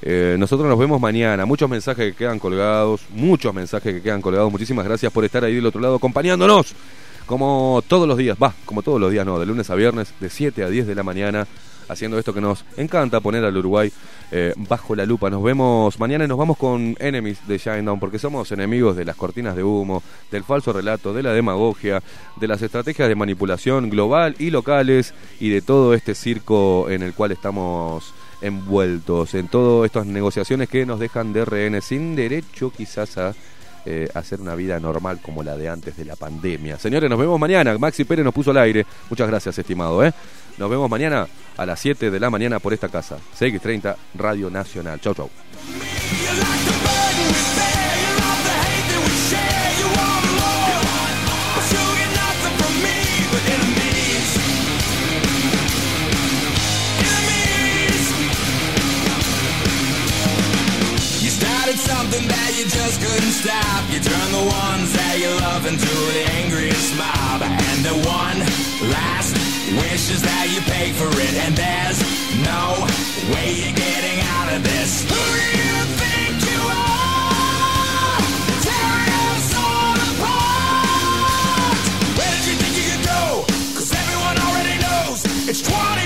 Eh, nosotros nos vemos mañana, muchos mensajes que quedan colgados, muchos mensajes que quedan colgados, muchísimas gracias por estar ahí del otro lado acompañándonos, como todos los días, va, como todos los días, no, de lunes a viernes, de 7 a 10 de la mañana, haciendo esto que nos encanta, poner al Uruguay eh, bajo la lupa. Nos vemos mañana y nos vamos con Enemies de Shinedown, porque somos enemigos de las cortinas de humo, del falso relato, de la demagogia, de las estrategias de manipulación global y locales y de todo este circo en el cual estamos envueltos en todas estas negociaciones que nos dejan de rehenes sin derecho quizás a eh, hacer una vida normal como la de antes de la pandemia. Señores, nos vemos mañana. Maxi Pérez nos puso al aire. Muchas gracias, estimado. ¿eh? Nos vemos mañana a las 7 de la mañana por esta casa. CX30 Radio Nacional. Chau, chau. couldn't stop. You turn the ones that you love into the angriest mob. And the one last wish is that you pay for it. And there's no way you're getting out of this. Who do you think you are? Tearing us all apart. Where did you think you could everyone already knows. It's 20